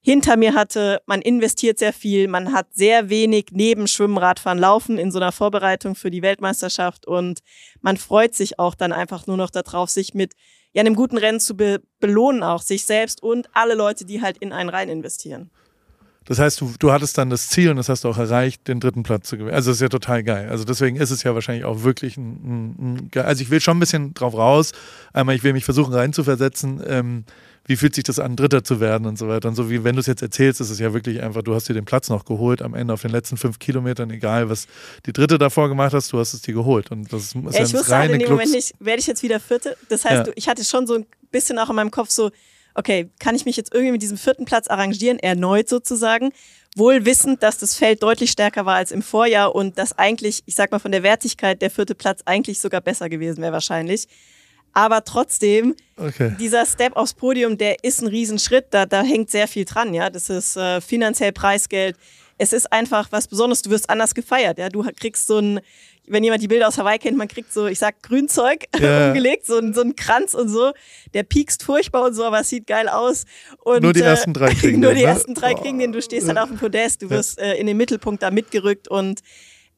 S2: hinter mir hatte. Man investiert sehr viel, man hat sehr wenig neben Schwimmen, Radfahren, Laufen in so einer Vorbereitung für die Weltmeisterschaft und man freut sich auch dann einfach nur noch darauf, sich mit ja, einem guten Rennen zu be belohnen, auch sich selbst und alle Leute, die halt in einen rein investieren.
S1: Das heißt, du, du hattest dann das Ziel und das hast du auch erreicht, den dritten Platz zu gewinnen. Also das ist ja total geil. Also deswegen ist es ja wahrscheinlich auch wirklich ein, ein, ein also ich will schon ein bisschen drauf raus. Einmal, ich will mich versuchen reinzuversetzen. Ähm, wie fühlt sich das an, Dritter zu werden und so weiter. Und so wie wenn du es jetzt erzählst, ist es ja wirklich einfach, du hast dir den Platz noch geholt am Ende auf den letzten fünf Kilometern, egal was die Dritte davor gemacht hast, du hast es dir geholt. Und das ist ja,
S2: ich wusste halt in dem Moment nicht, werde ich jetzt wieder Vierte? Das heißt, ja. ich hatte schon so ein bisschen auch in meinem Kopf so, okay, kann ich mich jetzt irgendwie mit diesem vierten Platz arrangieren, erneut sozusagen? Wohl wissend, dass das Feld deutlich stärker war als im Vorjahr und dass eigentlich, ich sag mal, von der Wertigkeit der vierte Platz eigentlich sogar besser gewesen wäre wahrscheinlich. Aber trotzdem, okay. dieser Step aufs Podium, der ist ein Riesenschritt. Da, da hängt sehr viel dran. Ja, das ist äh, finanziell Preisgeld. es ist einfach was Besonderes. Du wirst anders gefeiert. Ja, du kriegst so ein, wenn jemand die Bilder aus Hawaii kennt, man kriegt so, ich sag Grünzeug yeah. umgelegt, so, so ein Kranz und so. Der piekst furchtbar und so, aber es sieht geil aus. Und,
S1: nur die äh, ersten drei kriegen
S2: Nur die ne? ersten drei kriegen den. Du stehst halt auf dem Podest, du wirst äh, in den Mittelpunkt da mitgerückt und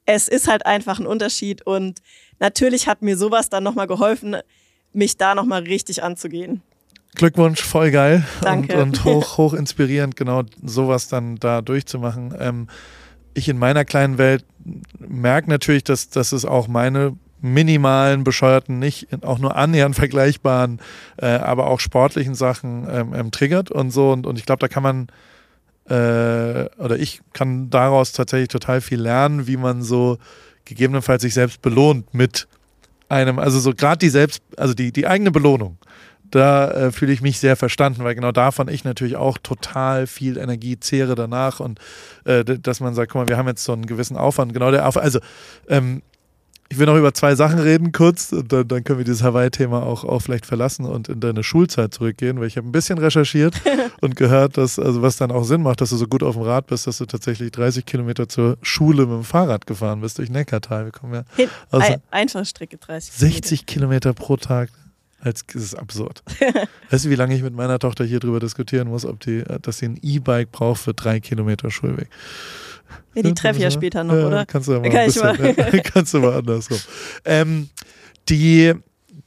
S2: es ist halt einfach ein Unterschied. Und natürlich hat mir sowas dann nochmal geholfen, mich da nochmal richtig anzugehen.
S1: Glückwunsch, voll geil
S2: Danke.
S1: Und, und hoch, hoch inspirierend, genau sowas dann da durchzumachen. Ähm, ich in meiner kleinen Welt merke natürlich, dass, dass es auch meine minimalen, bescheuerten, nicht auch nur annähernd vergleichbaren, äh, aber auch sportlichen Sachen ähm, ähm, triggert und so. Und, und ich glaube, da kann man äh, oder ich kann daraus tatsächlich total viel lernen, wie man so gegebenenfalls sich selbst belohnt mit einem, also so gerade die selbst, also die, die eigene Belohnung da äh, fühle ich mich sehr verstanden, weil genau davon ich natürlich auch total viel Energie zehre danach und äh, dass man sagt, guck mal, wir haben jetzt so einen gewissen Aufwand, genau der Aufwand, also ähm, ich will noch über zwei Sachen reden, kurz, und dann, dann können wir dieses Hawaii-Thema auch, auch vielleicht verlassen und in deine Schulzeit zurückgehen, weil ich habe ein bisschen recherchiert und gehört, dass, also was dann auch Sinn macht, dass du so gut auf dem Rad bist, dass du tatsächlich 30 Kilometer zur Schule mit dem Fahrrad gefahren bist durch Neckartal. Wir kommen ja
S2: Hin, aus Einfachstrecke 30
S1: Kilometer. 60 Kilometer pro Tag. Als, das ist absurd. weißt du, wie lange ich mit meiner Tochter hier drüber diskutieren muss, ob die, dass sie ein E-Bike braucht für drei Kilometer Schulweg?
S2: Ja, die treffe ich ja später noch,
S1: ja,
S2: oder?
S1: Kannst du ja mal, Kann bisschen, mal. kannst du mal andersrum. Ähm, die,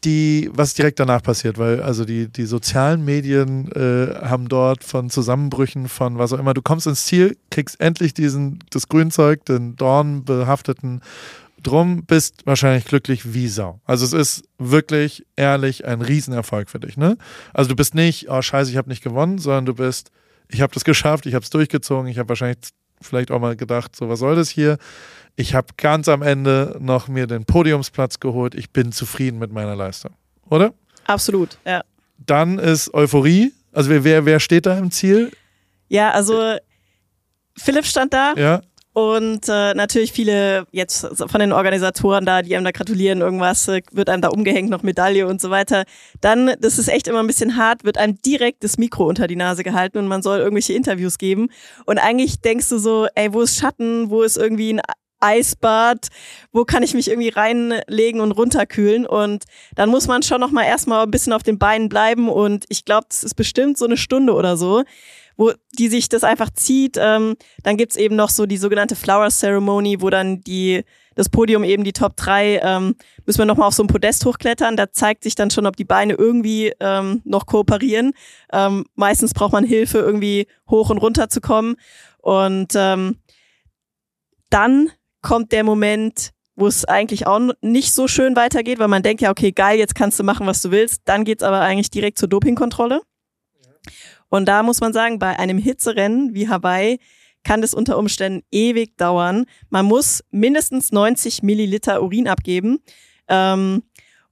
S1: die, was direkt danach passiert, weil also die, die sozialen Medien äh, haben dort von Zusammenbrüchen, von was auch immer, du kommst ins Ziel, kriegst endlich diesen, das Grünzeug, den dornbehafteten drum, bist wahrscheinlich glücklich wie Sau. Also es ist wirklich ehrlich ein Riesenerfolg für dich, ne? Also du bist nicht, oh scheiße, ich habe nicht gewonnen, sondern du bist, ich habe das geschafft, ich habe es durchgezogen, ich habe wahrscheinlich vielleicht auch mal gedacht, so was soll das hier? Ich habe ganz am Ende noch mir den Podiumsplatz geholt, ich bin zufrieden mit meiner Leistung, oder?
S2: Absolut, ja.
S1: Dann ist Euphorie, also wer, wer steht da im Ziel?
S2: Ja, also Philipp stand da.
S1: Ja.
S2: Und äh, natürlich viele jetzt von den Organisatoren da, die einem da gratulieren, irgendwas äh, wird einem da umgehängt, noch Medaille und so weiter. Dann, das ist echt immer ein bisschen hart, wird einem direkt das Mikro unter die Nase gehalten und man soll irgendwelche Interviews geben. Und eigentlich denkst du so, ey, wo ist Schatten, wo ist irgendwie ein Eisbad, wo kann ich mich irgendwie reinlegen und runterkühlen? Und dann muss man schon noch mal erstmal ein bisschen auf den Beinen bleiben. Und ich glaube, das ist bestimmt so eine Stunde oder so, wo die sich das einfach zieht. Ähm, dann gibt's eben noch so die sogenannte Flower Ceremony, wo dann die das Podium eben die Top 3, ähm, müssen wir nochmal auf so ein Podest hochklettern. Da zeigt sich dann schon, ob die Beine irgendwie ähm, noch kooperieren. Ähm, meistens braucht man Hilfe, irgendwie hoch und runter zu kommen. Und ähm, dann kommt der Moment, wo es eigentlich auch nicht so schön weitergeht, weil man denkt ja, okay, geil, jetzt kannst du machen, was du willst. Dann geht's aber eigentlich direkt zur Dopingkontrolle. Und da muss man sagen, bei einem Hitzerennen wie Hawaii kann das unter Umständen ewig dauern. Man muss mindestens 90 Milliliter Urin abgeben. Ähm,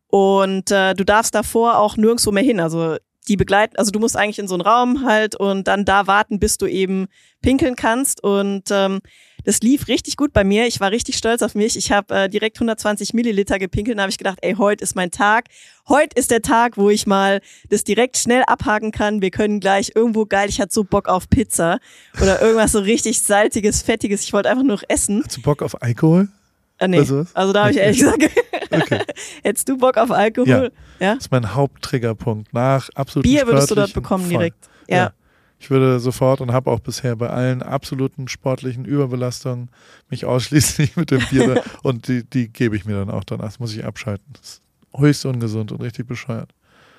S2: und äh, du darfst davor auch nirgendwo mehr hin. Also die begleiten, also du musst eigentlich in so einen Raum halt und dann da warten, bis du eben pinkeln kannst. Und ähm, das lief richtig gut bei mir. Ich war richtig stolz auf mich. Ich habe äh, direkt 120 Milliliter gepinkelt. Da habe ich gedacht, ey, heute ist mein Tag. Heute ist der Tag, wo ich mal das direkt schnell abhaken kann. Wir können gleich irgendwo geil. Ich hatte so Bock auf Pizza oder irgendwas so richtig salziges, fettiges. Ich wollte einfach nur noch
S1: Hast du Bock auf Alkohol?
S2: Äh, nee. Also, also da habe ich ehrlich gesagt. okay. Hättest du Bock auf Alkohol?
S1: Ja. ja? Das ist mein Haupttriggerpunkt. Nach absolut
S2: Bier würdest du dort bekommen voll. direkt. ja. ja.
S1: Ich würde sofort und habe auch bisher bei allen absoluten sportlichen Überbelastungen mich ausschließlich mit dem Bier und die, die gebe ich mir dann auch danach. Das muss ich abschalten. Das ist höchst ungesund und richtig bescheuert.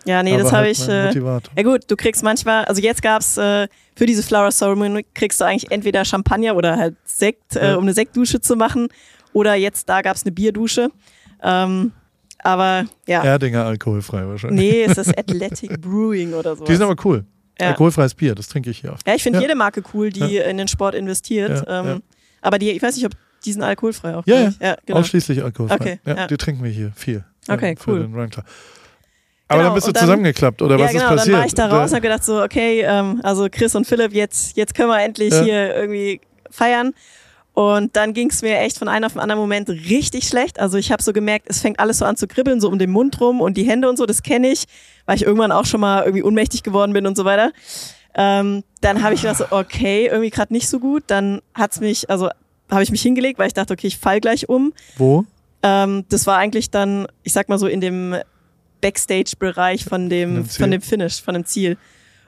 S2: Ja, nee, Aber das habe halt ich. Äh, ja gut, du kriegst manchmal, also jetzt gab's äh, für diese Flower Ceremony kriegst du eigentlich entweder Champagner oder halt Sekt, äh, um eine Sektdusche zu machen. Oder jetzt da gab's eine Bierdusche. Ähm, aber ja.
S1: Erdinger alkoholfrei wahrscheinlich.
S2: Nee, es ist Athletic Brewing oder so.
S1: Die sind aber cool. Ja. Alkoholfreies Bier, das trinke ich hier oft.
S2: Ja, ich finde ja. jede Marke cool, die ja. in den Sport investiert. Ähm, aber die, ich weiß nicht, ob die sind alkoholfrei auch.
S1: Ja, ja. Genau. ausschließlich alkoholfrei. Okay, ja, Die trinken wir hier viel.
S2: Okay,
S1: cool. Aber genau, dann bist du dann, zusammengeklappt, oder was genau, ist passiert?
S2: dann war ich da raus und habe gedacht so, okay, ähm, also Chris und Philipp, jetzt, jetzt können wir endlich hier irgendwie feiern. Und dann ging es mir echt von einem auf den anderen Moment richtig schlecht. Also ich habe so gemerkt, es fängt alles so an zu kribbeln, so um den Mund rum und die Hände und so, das kenne ich, weil ich irgendwann auch schon mal irgendwie unmächtig geworden bin und so weiter. Ähm, dann habe ich gedacht, so, okay, irgendwie gerade nicht so gut. Dann hat's mich, also habe ich mich hingelegt, weil ich dachte, okay, ich fall gleich um.
S1: Wo?
S2: Ähm, das war eigentlich dann, ich sag mal so, in dem Backstage-Bereich von dem, von dem Finish, von dem Ziel.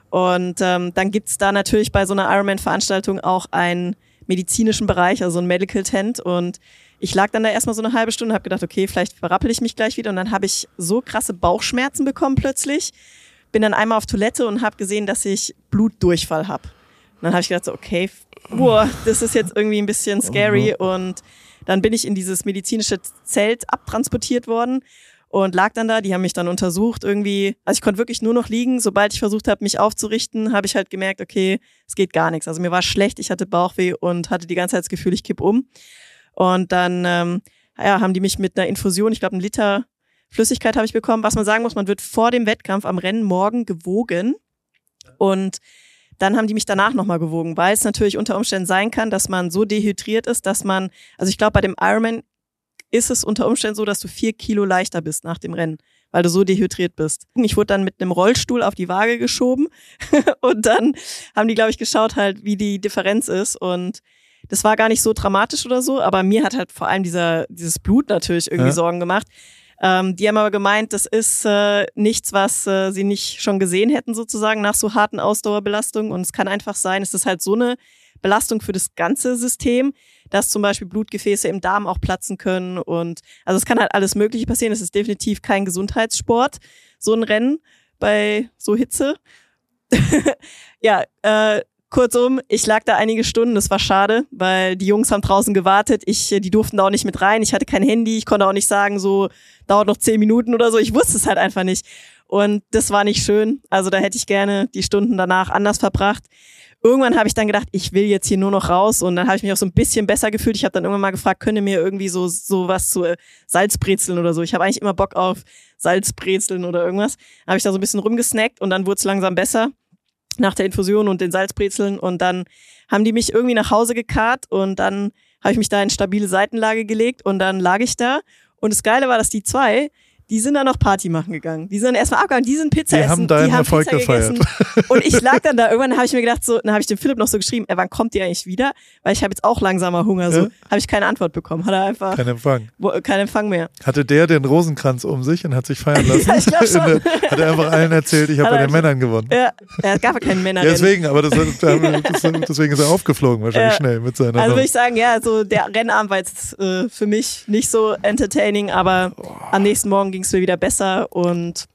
S2: Und ähm, dann gibt's da natürlich bei so einer Ironman-Veranstaltung auch einen medizinischen Bereich, also ein Medical Tent. Und ich lag dann da erstmal so eine halbe Stunde und habe gedacht, okay, vielleicht verrappel ich mich gleich wieder. Und dann habe ich so krasse Bauchschmerzen bekommen plötzlich. Bin dann einmal auf Toilette und habe gesehen, dass ich Blutdurchfall habe. Und dann habe ich gedacht, so, okay, boah, das ist jetzt irgendwie ein bisschen scary. Und dann bin ich in dieses medizinische Zelt abtransportiert worden und lag dann da. Die haben mich dann untersucht irgendwie. Also ich konnte wirklich nur noch liegen. Sobald ich versucht habe, mich aufzurichten, habe ich halt gemerkt, okay, es geht gar nichts. Also mir war schlecht, ich hatte Bauchweh und hatte die ganze Zeit das Gefühl, ich kipp um. Und dann ähm, ja, haben die mich mit einer Infusion, ich glaube, einen Liter Flüssigkeit habe ich bekommen. Was man sagen muss, man wird vor dem Wettkampf am Rennen morgen gewogen. Und dann haben die mich danach nochmal gewogen, weil es natürlich unter Umständen sein kann, dass man so dehydriert ist, dass man, also ich glaube, bei dem Ironman ist es unter Umständen so, dass du vier Kilo leichter bist nach dem Rennen, weil du so dehydriert bist. Ich wurde dann mit einem Rollstuhl auf die Waage geschoben und dann haben die, glaube ich, geschaut halt, wie die Differenz ist und das war gar nicht so dramatisch oder so, aber mir hat halt vor allem dieser, dieses Blut natürlich irgendwie ja. Sorgen gemacht. Ähm, die haben aber gemeint, das ist äh, nichts, was äh, sie nicht schon gesehen hätten sozusagen nach so harten Ausdauerbelastungen und es kann einfach sein, es ist halt so eine Belastung für das ganze System, dass zum Beispiel Blutgefäße im Darm auch platzen können. Und also es kann halt alles Mögliche passieren. Es ist definitiv kein Gesundheitssport, so ein Rennen bei so Hitze. ja, äh, kurzum, ich lag da einige Stunden, das war schade, weil die Jungs haben draußen gewartet. Ich, die durften da auch nicht mit rein. Ich hatte kein Handy, ich konnte auch nicht sagen, so dauert noch zehn Minuten oder so. Ich wusste es halt einfach nicht. Und das war nicht schön. Also da hätte ich gerne die Stunden danach anders verbracht irgendwann habe ich dann gedacht, ich will jetzt hier nur noch raus und dann habe ich mich auch so ein bisschen besser gefühlt. Ich habe dann irgendwann mal gefragt, könnt ihr mir irgendwie so so was zu äh, Salzbrezeln oder so. Ich habe eigentlich immer Bock auf Salzbrezeln oder irgendwas. Habe ich da so ein bisschen rumgesnackt und dann wurde es langsam besser nach der Infusion und den Salzbrezeln und dann haben die mich irgendwie nach Hause gekarrt und dann habe ich mich da in stabile Seitenlage gelegt und dann lag ich da und das Geile war, dass die zwei die sind dann noch Party machen gegangen. Die sind erstmal abgegangen, die sind Pizza
S1: die
S2: essen.
S1: Haben deinen die haben Erfolg Pizza gefeiert.
S2: gegessen. Und ich lag dann da, irgendwann habe ich mir gedacht, so, dann habe ich dem Philipp noch so geschrieben, ey, wann kommt ihr eigentlich wieder? Weil ich habe jetzt auch langsamer Hunger. So, ja? habe ich keine Antwort bekommen. Hat er einfach.
S1: Kein Empfang.
S2: Wo, kein Empfang mehr.
S1: Hatte der den Rosenkranz um sich und hat sich feiern lassen? ja, ich glaube schon. Der, hat er einfach allen erzählt, ich habe bei den Männern gewonnen.
S2: Ja, er gab ja keinen Männer.
S1: Ja, deswegen, aber das, deswegen ist er aufgeflogen, wahrscheinlich ja. schnell mit seiner.
S2: Also würde ich sagen, ja, so der Rennabend war jetzt äh, für mich nicht so entertaining, aber oh. am nächsten Morgen ging es mir wieder besser und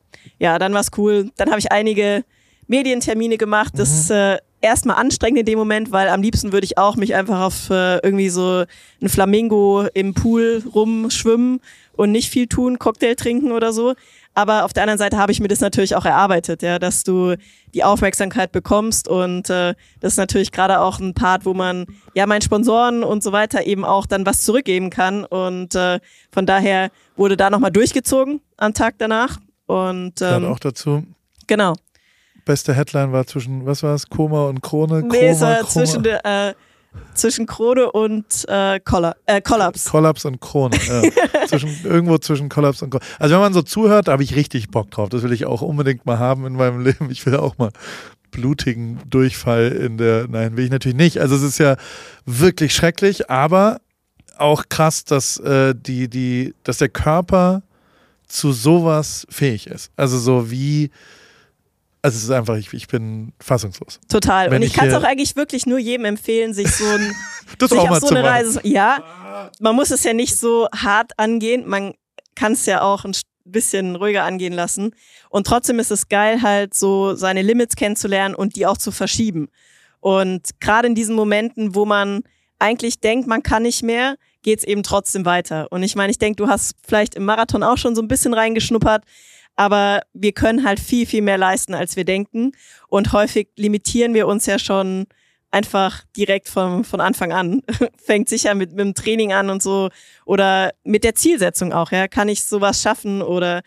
S2: ja, dann war es cool. Dann habe ich einige Medientermine gemacht. Das mhm. äh, erstmal anstrengend in dem Moment, weil am liebsten würde ich auch mich einfach auf äh, irgendwie so ein Flamingo im Pool rumschwimmen und nicht viel tun, Cocktail trinken oder so. Aber auf der anderen Seite habe ich mir das natürlich auch erarbeitet, ja, dass du die Aufmerksamkeit bekommst und äh, das ist natürlich gerade auch ein Part, wo man ja meinen Sponsoren und so weiter eben auch dann was zurückgeben kann und äh, von daher wurde da nochmal durchgezogen am Tag danach und ähm,
S1: auch dazu.
S2: Genau.
S1: Beste Headline war zwischen, was war es, Koma und Krone?
S2: Nee, es war zwischen der, äh, zwischen Krone und äh, äh, Kollaps.
S1: Kollaps und Krone. Ja. zwischen, irgendwo zwischen Kollaps und Krone. Also wenn man so zuhört, habe ich richtig Bock drauf. Das will ich auch unbedingt mal haben in meinem Leben. Ich will auch mal blutigen Durchfall in der. Nein, will ich natürlich nicht. Also es ist ja wirklich schrecklich, aber auch krass, dass äh, die, die, dass der Körper zu sowas fähig ist. Also so wie also es ist einfach, ich, ich bin fassungslos.
S2: Total. Wenn und ich, ich kann es auch eigentlich wirklich nur jedem empfehlen, sich so, ein,
S1: sich auf
S2: so eine Reise. Ja, man muss es ja nicht so hart angehen. Man kann es ja auch ein bisschen ruhiger angehen lassen. Und trotzdem ist es geil, halt so seine Limits kennenzulernen und die auch zu verschieben. Und gerade in diesen Momenten, wo man eigentlich denkt, man kann nicht mehr, geht's eben trotzdem weiter. Und ich meine, ich denke, du hast vielleicht im Marathon auch schon so ein bisschen reingeschnuppert aber wir können halt viel, viel mehr leisten, als wir denken. Und häufig limitieren wir uns ja schon einfach direkt von, von Anfang an. Fängt sicher mit, mit dem Training an und so oder mit der Zielsetzung auch, ja. Kann ich sowas schaffen oder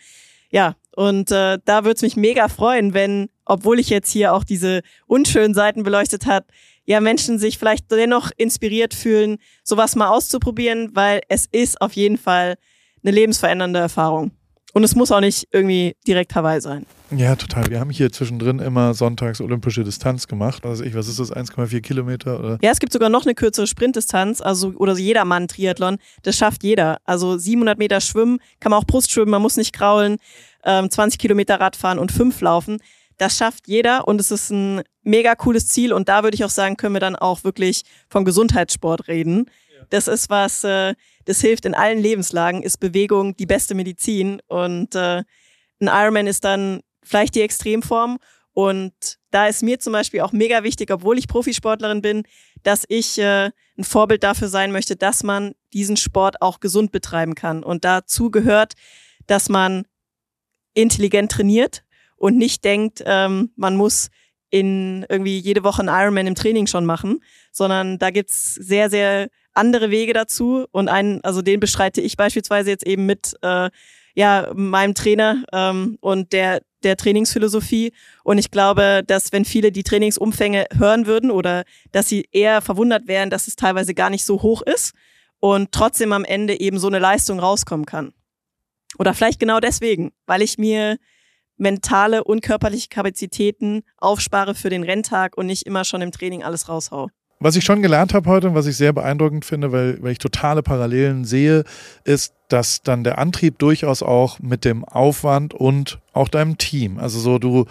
S2: ja, und äh, da würde es mich mega freuen, wenn, obwohl ich jetzt hier auch diese unschönen Seiten beleuchtet hat, ja, Menschen sich vielleicht dennoch inspiriert fühlen, sowas mal auszuprobieren, weil es ist auf jeden Fall eine lebensverändernde Erfahrung. Und es muss auch nicht irgendwie direkt Hawaii sein.
S1: Ja, total. Wir haben hier zwischendrin immer sonntags olympische Distanz gemacht. Also ich, was ist das, 1,4 Kilometer? Oder?
S2: Ja, es gibt sogar noch eine kürzere Sprintdistanz, also oder jedermann Triathlon. Das schafft jeder. Also 700 Meter schwimmen, kann man auch Brust schwimmen, man muss nicht kraulen, ähm, 20 Kilometer Radfahren und 5 laufen. Das schafft jeder und es ist ein mega cooles Ziel. Und da würde ich auch sagen, können wir dann auch wirklich von Gesundheitssport reden. Ja. Das ist was, äh, das hilft in allen Lebenslagen, ist Bewegung die beste Medizin. Und äh, ein Ironman ist dann vielleicht die Extremform. Und da ist mir zum Beispiel auch mega wichtig, obwohl ich Profisportlerin bin, dass ich äh, ein Vorbild dafür sein möchte, dass man diesen Sport auch gesund betreiben kann. Und dazu gehört, dass man intelligent trainiert und nicht denkt, ähm, man muss in irgendwie jede Woche einen Ironman im Training schon machen, sondern da gibt's sehr, sehr andere Wege dazu und einen, also den bestreite ich beispielsweise jetzt eben mit äh, ja meinem Trainer ähm, und der der Trainingsphilosophie und ich glaube, dass wenn viele die Trainingsumfänge hören würden oder dass sie eher verwundert wären, dass es teilweise gar nicht so hoch ist und trotzdem am Ende eben so eine Leistung rauskommen kann. Oder vielleicht genau deswegen, weil ich mir mentale und körperliche Kapazitäten aufspare für den Renntag und nicht immer schon im Training alles raushau.
S1: Was ich schon gelernt habe heute und was ich sehr beeindruckend finde, weil, weil ich totale Parallelen sehe, ist, dass dann der Antrieb durchaus auch mit dem Aufwand und auch deinem Team, also so du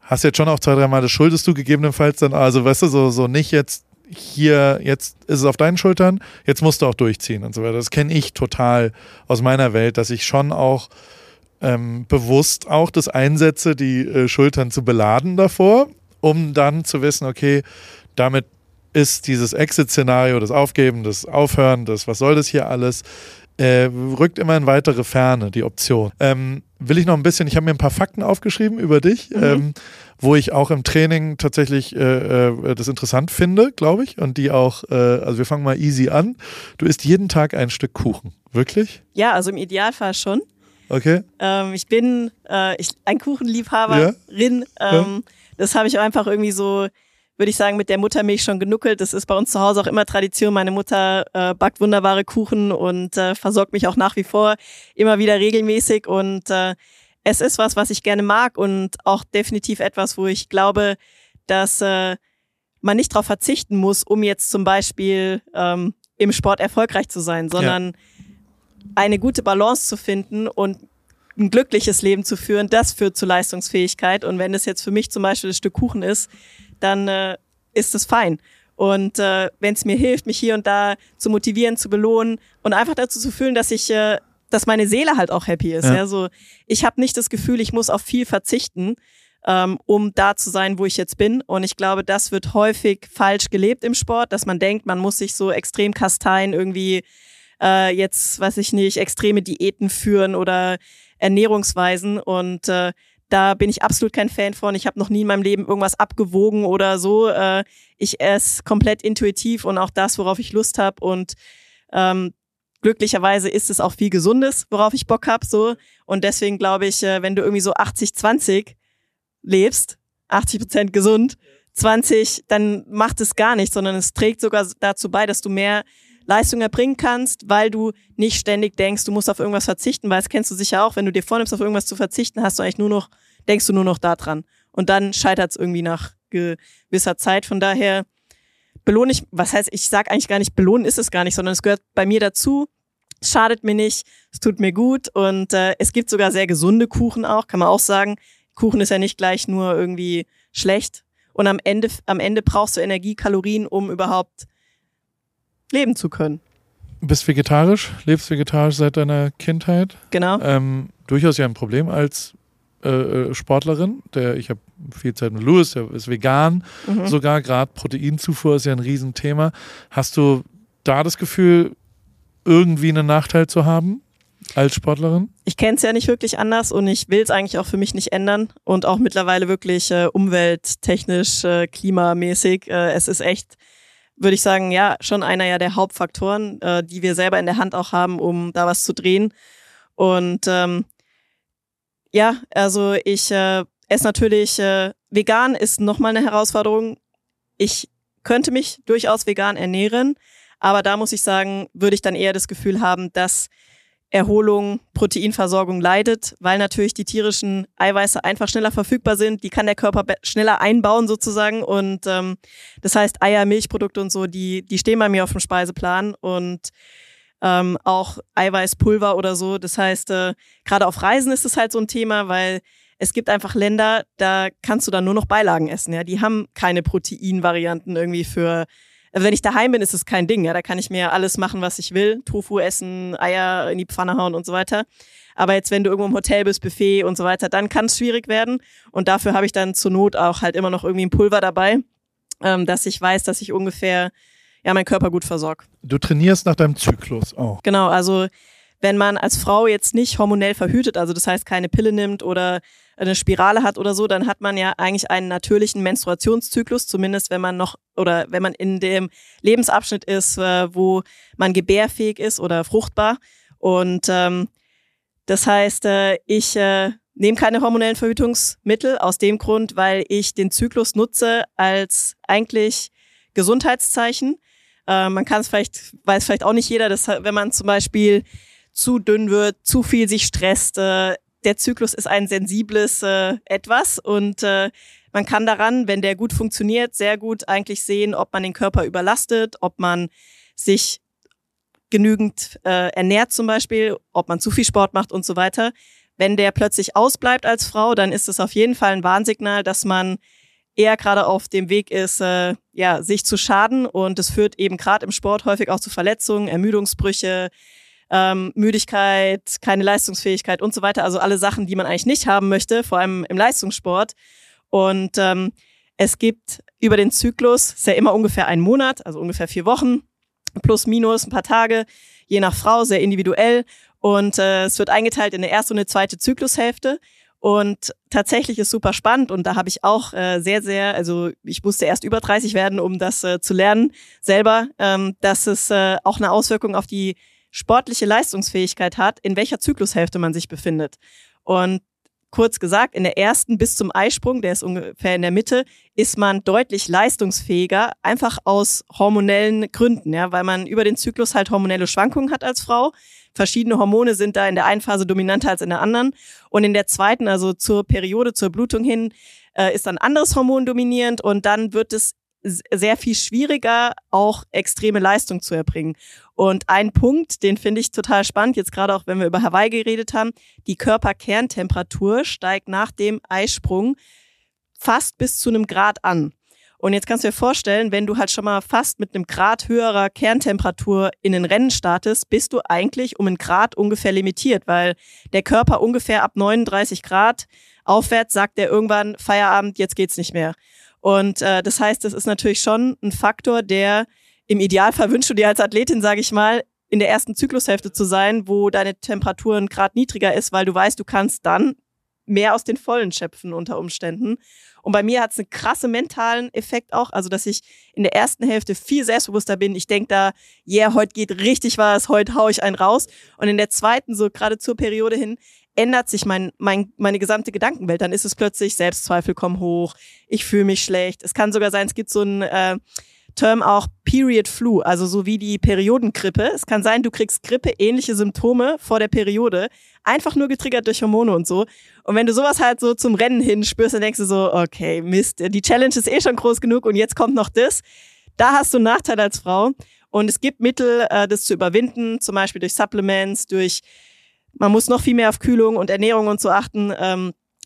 S1: hast jetzt schon auch zwei, dreimal das schuldest du gegebenenfalls dann, also weißt du, so, so nicht jetzt hier, jetzt ist es auf deinen Schultern, jetzt musst du auch durchziehen und so weiter. Das kenne ich total aus meiner Welt, dass ich schon auch ähm, bewusst auch das einsetze, die äh, Schultern zu beladen davor, um dann zu wissen, okay, damit ist dieses Exit-Szenario, das Aufgeben, das Aufhören, das was soll das hier alles, äh, rückt immer in weitere Ferne, die Option. Ähm, will ich noch ein bisschen, ich habe mir ein paar Fakten aufgeschrieben über dich, mhm. ähm, wo ich auch im Training tatsächlich äh, äh, das interessant finde, glaube ich. Und die auch, äh, also wir fangen mal easy an. Du isst jeden Tag ein Stück Kuchen. Wirklich?
S2: Ja, also im Idealfall schon.
S1: Okay.
S2: Ähm, ich bin äh, ich, ein Kuchenliebhaberin. Ja? Ähm, ja? Das habe ich einfach irgendwie so würde ich sagen, mit der Muttermilch schon genuckelt. Das ist bei uns zu Hause auch immer Tradition. Meine Mutter äh, backt wunderbare Kuchen und äh, versorgt mich auch nach wie vor immer wieder regelmäßig. Und äh, es ist was, was ich gerne mag und auch definitiv etwas, wo ich glaube, dass äh, man nicht darauf verzichten muss, um jetzt zum Beispiel ähm, im Sport erfolgreich zu sein, sondern ja. eine gute Balance zu finden und ein glückliches Leben zu führen, das führt zu Leistungsfähigkeit. Und wenn es jetzt für mich zum Beispiel das Stück Kuchen ist, dann äh, ist es fein. Und äh, wenn es mir hilft, mich hier und da zu motivieren, zu belohnen und einfach dazu zu fühlen, dass ich, äh, dass meine Seele halt auch happy ist. Ja. ja? So, ich habe nicht das Gefühl, ich muss auf viel verzichten, ähm, um da zu sein, wo ich jetzt bin. Und ich glaube, das wird häufig falsch gelebt im Sport, dass man denkt, man muss sich so extrem kasteien, irgendwie äh, jetzt, weiß ich nicht, extreme Diäten führen oder Ernährungsweisen. Und äh, da bin ich absolut kein Fan von. Ich habe noch nie in meinem Leben irgendwas abgewogen oder so. Äh, ich esse komplett intuitiv und auch das, worauf ich Lust habe. Und ähm, glücklicherweise ist es auch viel Gesundes, worauf ich Bock habe. So. Und deswegen glaube ich, äh, wenn du irgendwie so 80-20 lebst, 80 Prozent gesund, 20, dann macht es gar nichts, sondern es trägt sogar dazu bei, dass du mehr Leistung erbringen kannst, weil du nicht ständig denkst, du musst auf irgendwas verzichten, weil das kennst du sicher auch, wenn du dir vornimmst, auf irgendwas zu verzichten, hast du eigentlich nur noch, denkst du nur noch da dran. Und dann scheitert es irgendwie nach gewisser Zeit. Von daher belohne ich, was heißt, ich sag eigentlich gar nicht, belohnen ist es gar nicht, sondern es gehört bei mir dazu. Es schadet mir nicht, es tut mir gut und äh, es gibt sogar sehr gesunde Kuchen auch, kann man auch sagen. Kuchen ist ja nicht gleich nur irgendwie schlecht. Und am Ende, am Ende brauchst du Energie, Kalorien, um überhaupt leben zu können.
S1: Du bist vegetarisch, lebst vegetarisch seit deiner Kindheit.
S2: Genau.
S1: Ähm, durchaus ja ein Problem als äh, äh Sportlerin. Der, ich habe viel Zeit mit Louis, der ist vegan. Mhm. Sogar gerade Proteinzufuhr ist ja ein Riesenthema. Hast du da das Gefühl, irgendwie einen Nachteil zu haben? als Sportlerin?
S2: Ich kenne es ja nicht wirklich anders und ich will es eigentlich auch für mich nicht ändern und auch mittlerweile wirklich äh, umwelttechnisch, äh, klimamäßig. Äh, es ist echt würde ich sagen, ja, schon einer ja der Hauptfaktoren, äh, die wir selber in der Hand auch haben, um da was zu drehen. Und ähm, ja, also ich äh, esse natürlich, äh, vegan ist nochmal eine Herausforderung. Ich könnte mich durchaus vegan ernähren, aber da muss ich sagen, würde ich dann eher das Gefühl haben, dass Erholung, Proteinversorgung leidet, weil natürlich die tierischen Eiweiße einfach schneller verfügbar sind. Die kann der Körper schneller einbauen sozusagen. Und ähm, das heißt, Eier, Milchprodukte und so, die, die stehen bei mir auf dem Speiseplan und ähm, auch Eiweißpulver oder so. Das heißt, äh, gerade auf Reisen ist es halt so ein Thema, weil es gibt einfach Länder, da kannst du dann nur noch Beilagen essen. Ja, die haben keine Proteinvarianten irgendwie für also wenn ich daheim bin, ist es kein Ding. Ja, da kann ich mir alles machen, was ich will. Tofu essen, Eier in die Pfanne hauen und so weiter. Aber jetzt, wenn du irgendwo im Hotel bist, Buffet und so weiter, dann kann es schwierig werden. Und dafür habe ich dann zur Not auch halt immer noch irgendwie ein Pulver dabei, ähm, dass ich weiß, dass ich ungefähr ja meinen Körper gut versorge.
S1: Du trainierst nach deinem Zyklus auch.
S2: Genau, also wenn man als Frau jetzt nicht hormonell verhütet, also das heißt keine Pille nimmt oder eine Spirale hat oder so, dann hat man ja eigentlich einen natürlichen Menstruationszyklus, zumindest wenn man noch oder wenn man in dem Lebensabschnitt ist, äh, wo man gebärfähig ist oder fruchtbar. Und ähm, das heißt, äh, ich äh, nehme keine hormonellen Verhütungsmittel aus dem Grund, weil ich den Zyklus nutze als eigentlich Gesundheitszeichen. Äh, man kann es vielleicht, weiß vielleicht auch nicht jeder, dass wenn man zum Beispiel zu dünn wird, zu viel sich stresst. Äh, der Zyklus ist ein sensibles äh, Etwas und äh, man kann daran, wenn der gut funktioniert, sehr gut eigentlich sehen, ob man den Körper überlastet, ob man sich genügend äh, ernährt zum Beispiel, ob man zu viel Sport macht und so weiter. Wenn der plötzlich ausbleibt als Frau, dann ist es auf jeden Fall ein Warnsignal, dass man eher gerade auf dem Weg ist, äh, ja, sich zu schaden und es führt eben gerade im Sport häufig auch zu Verletzungen, Ermüdungsbrüche, ähm, Müdigkeit, keine Leistungsfähigkeit und so weiter. Also alle Sachen, die man eigentlich nicht haben möchte, vor allem im Leistungssport. Und ähm, es gibt über den Zyklus, ist ja immer ungefähr ein Monat, also ungefähr vier Wochen, plus minus ein paar Tage, je nach Frau, sehr individuell. Und äh, es wird eingeteilt in eine erste und eine zweite Zyklushälfte. Und tatsächlich ist super spannend und da habe ich auch äh, sehr, sehr, also ich musste erst über 30 werden, um das äh, zu lernen selber, ähm, dass es äh, auch eine Auswirkung auf die sportliche Leistungsfähigkeit hat, in welcher Zyklushälfte man sich befindet. Und kurz gesagt, in der ersten bis zum Eisprung, der ist ungefähr in der Mitte, ist man deutlich leistungsfähiger, einfach aus hormonellen Gründen, ja, weil man über den Zyklus halt hormonelle Schwankungen hat als Frau. Verschiedene Hormone sind da in der einen Phase dominanter als in der anderen. Und in der zweiten, also zur Periode, zur Blutung hin, äh, ist dann anderes Hormon dominierend und dann wird es sehr viel schwieriger, auch extreme Leistung zu erbringen. Und ein Punkt, den finde ich total spannend, jetzt gerade auch wenn wir über Hawaii geredet haben, die Körperkerntemperatur steigt nach dem Eisprung fast bis zu einem Grad an. Und jetzt kannst du dir vorstellen, wenn du halt schon mal fast mit einem Grad höherer Kerntemperatur in den Rennen startest, bist du eigentlich um einen Grad ungefähr limitiert, weil der Körper ungefähr ab 39 Grad aufwärts sagt er irgendwann Feierabend, jetzt geht's nicht mehr. Und äh, das heißt, das ist natürlich schon ein Faktor, der im Idealfall wünschst du dir als Athletin, sage ich mal, in der ersten Zyklushälfte zu sein, wo deine Temperatur ein Grad niedriger ist, weil du weißt, du kannst dann mehr aus den Vollen schöpfen unter Umständen. Und bei mir hat es einen krasse mentalen Effekt auch, also dass ich in der ersten Hälfte viel selbstbewusster bin. Ich denke da, yeah, heute geht richtig was, heute hau ich einen raus. Und in der zweiten, so gerade zur Periode hin, ändert sich mein, mein, meine gesamte Gedankenwelt. Dann ist es plötzlich, Selbstzweifel kommen hoch, ich fühle mich schlecht. Es kann sogar sein, es gibt so einen äh, Term auch Period Flu, also so wie die Periodengrippe. Es kann sein, du kriegst Grippe, ähnliche Symptome vor der Periode, einfach nur getriggert durch Hormone und so. Und wenn du sowas halt so zum Rennen hin spürst, dann denkst du so, okay, Mist, die Challenge ist eh schon groß genug und jetzt kommt noch das. Da hast du einen Nachteil als Frau. Und es gibt Mittel, äh, das zu überwinden, zum Beispiel durch Supplements, durch man muss noch viel mehr auf Kühlung und Ernährung und so achten.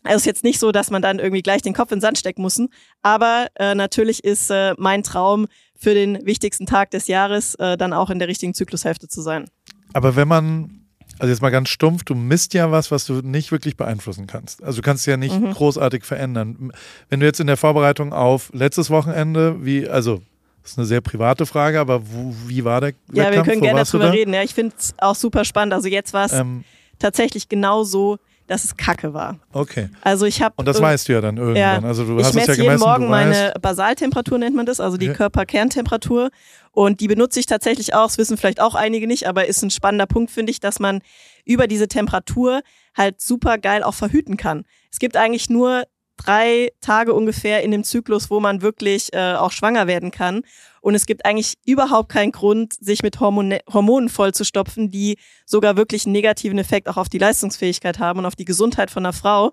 S2: Also ist jetzt nicht so, dass man dann irgendwie gleich den Kopf in den Sand stecken muss. Aber äh, natürlich ist äh, mein Traum für den wichtigsten Tag des Jahres äh, dann auch in der richtigen Zyklushälfte zu sein.
S1: Aber wenn man, also jetzt mal ganz stumpf, du misst ja was, was du nicht wirklich beeinflussen kannst. Also du kannst ja nicht mhm. großartig verändern. Wenn du jetzt in der Vorbereitung auf letztes Wochenende, wie, also das ist eine sehr private Frage, aber wo, wie war der
S2: Ja, Wettkampf? wir können Wo gerne darüber reden. Ja, ich finde es auch super spannend. Also jetzt war es ähm, tatsächlich genau so, dass es Kacke war.
S1: Okay.
S2: Also ich habe
S1: und das weißt du ja dann irgendwann. Ja,
S2: also
S1: du
S2: ich
S1: hast es ja
S2: gemessen. jeden Morgen meine Basaltemperatur nennt man das, also die ja. Körperkerntemperatur. Und die benutze ich tatsächlich auch. Das wissen vielleicht auch einige nicht, aber ist ein spannender Punkt finde ich, dass man über diese Temperatur halt super geil auch verhüten kann. Es gibt eigentlich nur drei Tage ungefähr in dem Zyklus, wo man wirklich äh, auch schwanger werden kann. Und es gibt eigentlich überhaupt keinen Grund, sich mit Hormone Hormonen vollzustopfen, die sogar wirklich einen negativen Effekt auch auf die Leistungsfähigkeit haben und auf die Gesundheit von der Frau.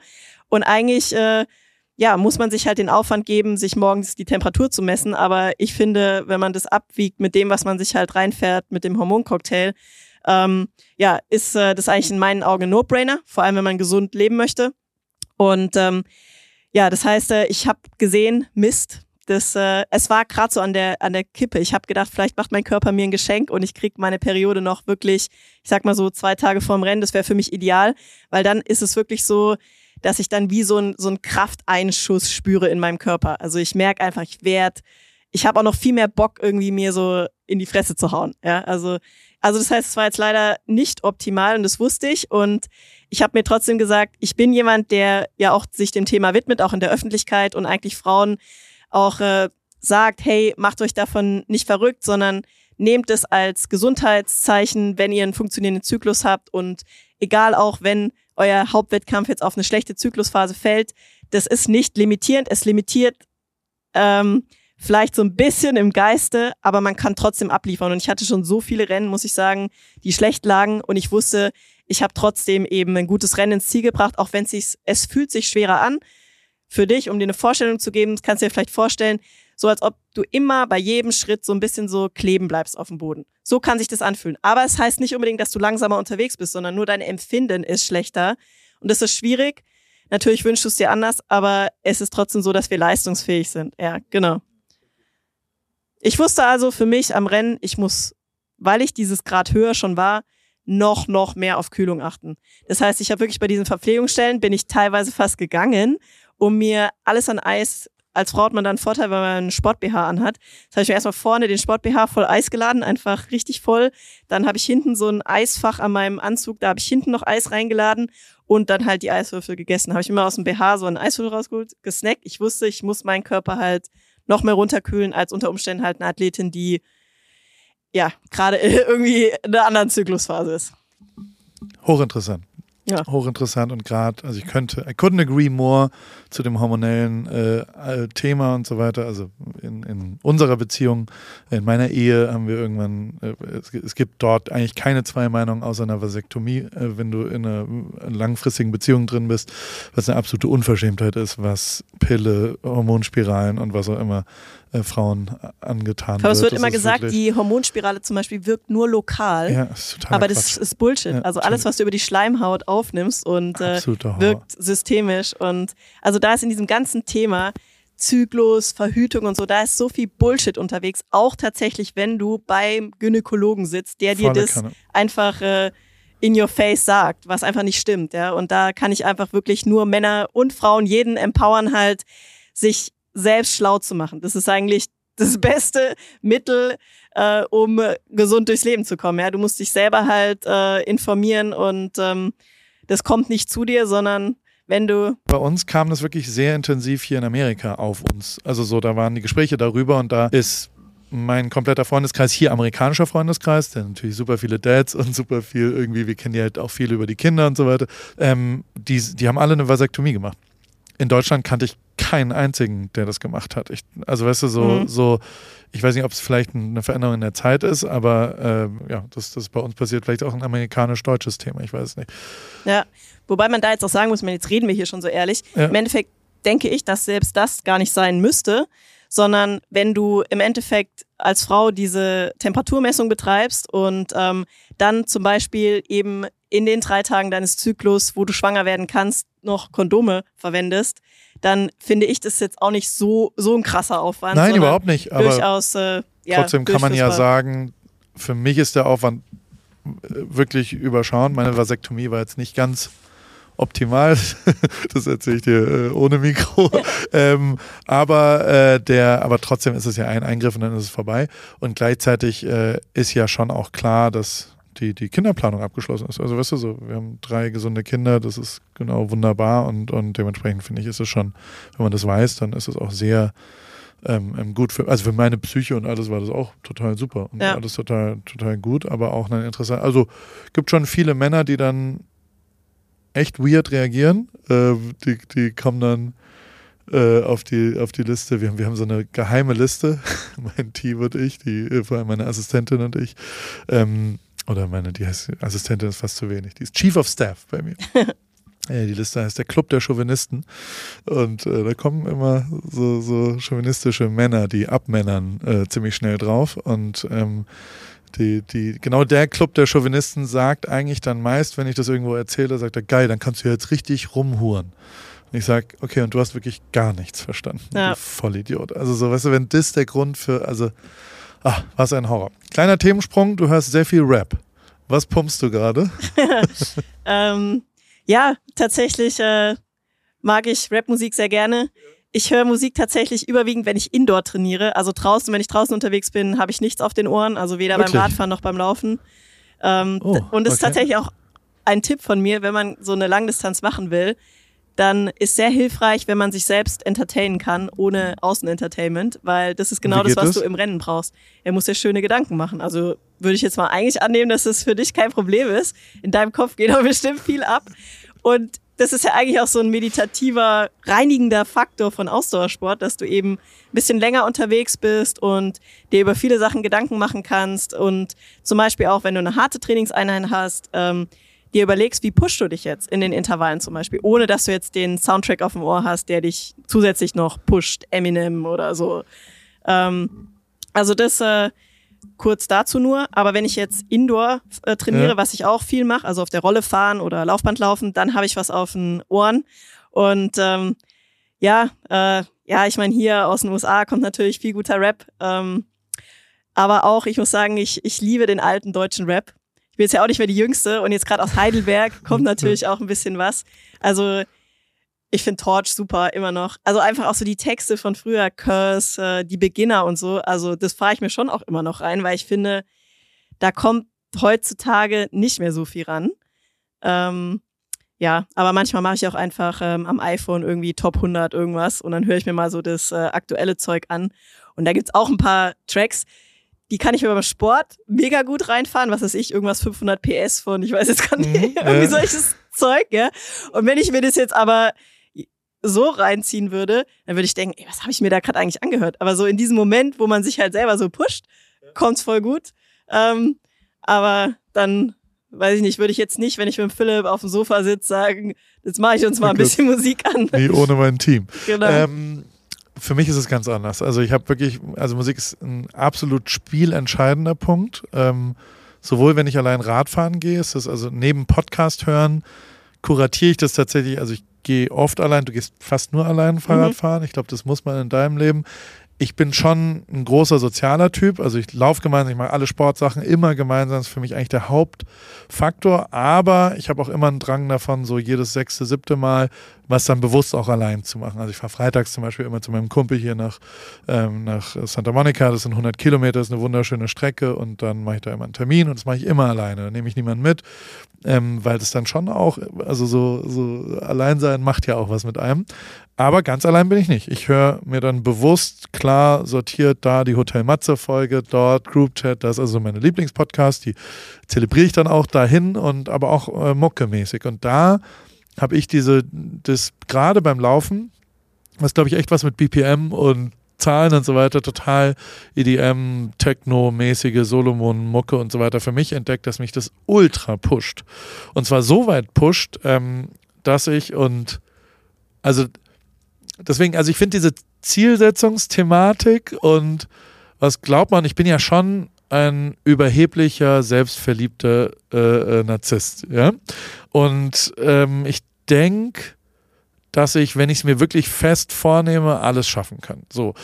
S2: Und eigentlich, äh, ja, muss man sich halt den Aufwand geben, sich morgens die Temperatur zu messen. Aber ich finde, wenn man das abwiegt mit dem, was man sich halt reinfährt, mit dem Hormoncocktail, ähm, ja, ist äh, das eigentlich in meinen Augen No-Brainer, vor allem wenn man gesund leben möchte. Und ähm, ja, das heißt, äh, ich habe gesehen, Mist, das, äh, es war gerade so an der, an der Kippe. Ich habe gedacht, vielleicht macht mein Körper mir ein Geschenk und ich krieg meine Periode noch wirklich, ich sag mal so zwei Tage vorm Rennen. Das wäre für mich ideal, weil dann ist es wirklich so, dass ich dann wie so ein, so ein Krafteinschuss spüre in meinem Körper. Also ich merke einfach, ich werde, ich habe auch noch viel mehr Bock, irgendwie mir so in die Fresse zu hauen. Ja, also, also das heißt, es war jetzt leider nicht optimal und das wusste ich. Und ich habe mir trotzdem gesagt, ich bin jemand, der ja auch sich dem Thema widmet, auch in der Öffentlichkeit und eigentlich Frauen auch äh, sagt, hey, macht euch davon nicht verrückt, sondern nehmt es als Gesundheitszeichen, wenn ihr einen funktionierenden Zyklus habt und egal auch, wenn euer Hauptwettkampf jetzt auf eine schlechte Zyklusphase fällt, das ist nicht limitierend, es limitiert ähm, vielleicht so ein bisschen im Geiste, aber man kann trotzdem abliefern. Und ich hatte schon so viele Rennen, muss ich sagen, die schlecht lagen und ich wusste, ich habe trotzdem eben ein gutes Rennen ins Ziel gebracht, auch wenn es sich, es fühlt sich schwerer an, für dich, um dir eine Vorstellung zu geben, kannst du dir vielleicht vorstellen, so als ob du immer bei jedem Schritt so ein bisschen so kleben bleibst auf dem Boden. So kann sich das anfühlen. Aber es heißt nicht unbedingt, dass du langsamer unterwegs bist, sondern nur dein Empfinden ist schlechter. Und das ist schwierig. Natürlich wünschst du es dir anders, aber es ist trotzdem so, dass wir leistungsfähig sind. Ja, genau. Ich wusste also für mich am Rennen, ich muss, weil ich dieses Grad höher schon war, noch, noch mehr auf Kühlung achten. Das heißt, ich habe wirklich bei diesen Verpflegungsstellen bin ich teilweise fast gegangen um mir alles an Eis als Frau hat man dann einen Vorteil, wenn man einen Sport-BH anhat. Das habe ich mir erstmal vorne den Sport-BH voll Eis geladen, einfach richtig voll. Dann habe ich hinten so ein Eisfach an meinem Anzug, da habe ich hinten noch Eis reingeladen und dann halt die Eiswürfel gegessen. Habe ich immer aus dem BH so einen Eiswürfel rausgeholt, gesnackt. Ich wusste, ich muss meinen Körper halt noch mehr runterkühlen als unter Umständen halt eine Athletin, die ja gerade irgendwie in einer anderen Zyklusphase ist.
S1: Hochinteressant. Ja. Hochinteressant und gerade, also ich könnte, I couldn't agree more zu dem hormonellen äh, äh, Thema und so weiter. Also in, in unserer Beziehung, in meiner Ehe haben wir irgendwann, äh, es, es, gibt dort eigentlich keine zwei Meinungen außer einer Vasektomie, äh, wenn du in einer langfristigen Beziehung drin bist, was eine absolute Unverschämtheit ist, was Pille, Hormonspiralen und was auch immer äh, Frauen angetan
S2: Aber
S1: es
S2: wird immer gesagt, die Hormonspirale zum Beispiel wirkt nur lokal. Ja, ist total Aber Quatsch. das ist Bullshit. Ja, also alles, was du über die Schleimhaut aufnimmst und äh, wirkt systemisch. Und also da ist in diesem ganzen Thema Zyklus, Verhütung und so, da ist so viel Bullshit unterwegs. Auch tatsächlich, wenn du beim Gynäkologen sitzt, der dir das Kanne. einfach äh, in your face sagt, was einfach nicht stimmt. Ja? Und da kann ich einfach wirklich nur Männer und Frauen jeden empowern halt, sich selbst schlau zu machen. Das ist eigentlich das beste Mittel, äh, um gesund durchs Leben zu kommen. Ja, du musst dich selber halt äh, informieren und ähm, das kommt nicht zu dir, sondern wenn du.
S1: Bei uns kam das wirklich sehr intensiv hier in Amerika auf uns. Also so, da waren die Gespräche darüber und da ist mein kompletter Freundeskreis hier amerikanischer Freundeskreis, der natürlich super viele Dads und super viel irgendwie, wir kennen die halt auch viel über die Kinder und so weiter. Ähm, die, die haben alle eine Vasektomie gemacht in Deutschland kannte ich keinen einzigen, der das gemacht hat. Ich, also weißt du, so, mhm. so, ich weiß nicht, ob es vielleicht eine Veränderung in der Zeit ist, aber äh, ja, das, das bei uns passiert vielleicht auch ein amerikanisch-deutsches Thema, ich weiß es nicht.
S2: Ja, wobei man da jetzt auch sagen muss, jetzt reden wir hier schon so ehrlich, ja. im Endeffekt denke ich, dass selbst das gar nicht sein müsste, sondern wenn du im Endeffekt als Frau diese Temperaturmessung betreibst und ähm, dann zum Beispiel eben in den drei Tagen deines Zyklus, wo du schwanger werden kannst, noch Kondome verwendest, dann finde ich das jetzt auch nicht so, so ein krasser Aufwand.
S1: Nein, überhaupt nicht.
S2: Aber durchaus, äh,
S1: ja, trotzdem kann man ja sagen, für mich ist der Aufwand äh, wirklich überschauen. Meine Vasektomie war jetzt nicht ganz optimal. das erzähle ich dir äh, ohne Mikro. ähm, aber äh, der, aber trotzdem ist es ja ein Eingriff und dann ist es vorbei. Und gleichzeitig äh, ist ja schon auch klar, dass die, die Kinderplanung abgeschlossen ist. Also weißt du so, wir haben drei gesunde Kinder, das ist genau wunderbar und, und dementsprechend finde ich, ist es schon, wenn man das weiß, dann ist es auch sehr ähm, ähm, gut für, also für meine Psyche und alles war das auch total super und ja. alles total, total gut, aber auch dann interessant. Also gibt schon viele Männer, die dann echt weird reagieren. Äh, die, die kommen dann äh, auf, die, auf die Liste. Wir haben, wir haben so eine geheime Liste, mein Team und ich, die, äh, vor allem meine Assistentin und ich. Ähm, oder meine, die heißt, Assistentin ist fast zu wenig. Die ist Chief of Staff bei mir. die Liste heißt der Club der Chauvinisten. Und äh, da kommen immer so, so chauvinistische Männer, die abmännern, äh, ziemlich schnell drauf. Und ähm, die, die, genau der Club der Chauvinisten sagt eigentlich dann meist, wenn ich das irgendwo erzähle, sagt er, geil, dann kannst du jetzt richtig rumhuren. Und ich sage, okay, und du hast wirklich gar nichts verstanden. Ja. Du Vollidiot. Also so, weißt du, wenn das der Grund für, also, ach, was ein Horror. Kleiner Themensprung, du hörst sehr viel Rap. Was pumpst du gerade?
S2: ähm, ja, tatsächlich äh, mag ich Rapmusik sehr gerne. Ich höre Musik tatsächlich überwiegend, wenn ich indoor trainiere. Also draußen, wenn ich draußen unterwegs bin, habe ich nichts auf den Ohren. Also weder Wirklich? beim Radfahren noch beim Laufen. Ähm, oh, und das okay. ist tatsächlich auch ein Tipp von mir, wenn man so eine Langdistanz machen will, dann ist sehr hilfreich, wenn man sich selbst entertainen kann, ohne Außenentertainment, weil das ist genau das, was das? du im Rennen brauchst. Er muss ja schöne Gedanken machen. Also würde ich jetzt mal eigentlich annehmen, dass es das für dich kein Problem ist. In deinem Kopf geht aber bestimmt viel ab. Und das ist ja eigentlich auch so ein meditativer, reinigender Faktor von Ausdauersport, dass du eben ein bisschen länger unterwegs bist und dir über viele Sachen Gedanken machen kannst. Und zum Beispiel auch, wenn du eine harte Trainingseinheit hast, ähm, dir überlegst, wie pushst du dich jetzt in den Intervallen zum Beispiel, ohne dass du jetzt den Soundtrack auf dem Ohr hast, der dich zusätzlich noch pusht, Eminem oder so. Ähm, also das äh, kurz dazu nur. Aber wenn ich jetzt Indoor äh, trainiere, ja. was ich auch viel mache, also auf der Rolle fahren oder Laufband laufen, dann habe ich was auf den Ohren. Und ähm, ja, äh, ja, ich meine, hier aus den USA kommt natürlich viel guter Rap. Ähm, aber auch, ich muss sagen, ich, ich liebe den alten deutschen Rap ich bin jetzt ja auch nicht mehr die Jüngste und jetzt gerade aus Heidelberg kommt natürlich auch ein bisschen was. Also ich finde Torch super, immer noch. Also einfach auch so die Texte von früher, Curse, äh, die Beginner und so. Also das fahre ich mir schon auch immer noch rein, weil ich finde, da kommt heutzutage nicht mehr so viel ran. Ähm, ja, aber manchmal mache ich auch einfach ähm, am iPhone irgendwie Top 100 irgendwas und dann höre ich mir mal so das äh, aktuelle Zeug an. Und da gibt's auch ein paar Tracks, die kann ich mir beim Sport mega gut reinfahren, was weiß ich, irgendwas 500 PS von, ich weiß jetzt gar nicht, mhm, irgendwie ja. solches Zeug, ja. Und wenn ich mir das jetzt aber so reinziehen würde, dann würde ich denken, ey, was habe ich mir da gerade eigentlich angehört? Aber so in diesem Moment, wo man sich halt selber so pusht, kommt's voll gut. Ähm, aber dann, weiß ich nicht, würde ich jetzt nicht, wenn ich mit Philipp auf dem Sofa sitze, sagen, jetzt mache ich uns mal ein bisschen Musik an.
S1: Nee, ohne mein Team. Genau. Ähm, für mich ist es ganz anders. Also ich habe wirklich, also Musik ist ein absolut spielentscheidender Punkt. Ähm, sowohl wenn ich allein Radfahren gehe, ist das also neben Podcast hören, kuratiere ich das tatsächlich. Also ich gehe oft allein, du gehst fast nur allein Fahrrad mhm. fahren. Ich glaube, das muss man in deinem Leben ich bin schon ein großer sozialer Typ. Also ich laufe gemeinsam, ich mache alle Sportsachen immer gemeinsam. Das ist für mich eigentlich der Hauptfaktor. Aber ich habe auch immer einen Drang davon, so jedes sechste, siebte Mal was dann bewusst auch allein zu machen. Also ich fahre freitags zum Beispiel immer zu meinem Kumpel hier nach, ähm, nach Santa Monica. Das sind 100 Kilometer, das ist eine wunderschöne Strecke. Und dann mache ich da immer einen Termin und das mache ich immer alleine. Da nehme ich niemanden mit, ähm, weil das dann schon auch, also so, so allein sein macht ja auch was mit einem. Aber ganz allein bin ich nicht. Ich höre mir dann bewusst klar sortiert da die Hotel Matze Folge, dort Group Chat, das ist also meine Lieblingspodcast, die zelebriere ich dann auch dahin und aber auch äh, Mucke-mäßig. Und da habe ich diese, das gerade beim Laufen, was glaube ich echt was mit BPM und Zahlen und so weiter, total EDM, Techno-mäßige Solomon-Mucke und so weiter für mich entdeckt, dass mich das ultra pusht. Und zwar so weit pusht, ähm, dass ich und also deswegen, also ich finde diese Zielsetzungsthematik und was glaubt man, ich bin ja schon ein überheblicher, selbstverliebter äh, äh, Narzisst, ja. Und ähm, ich denke, dass ich, wenn ich es mir wirklich fest vornehme, alles schaffen kann. So.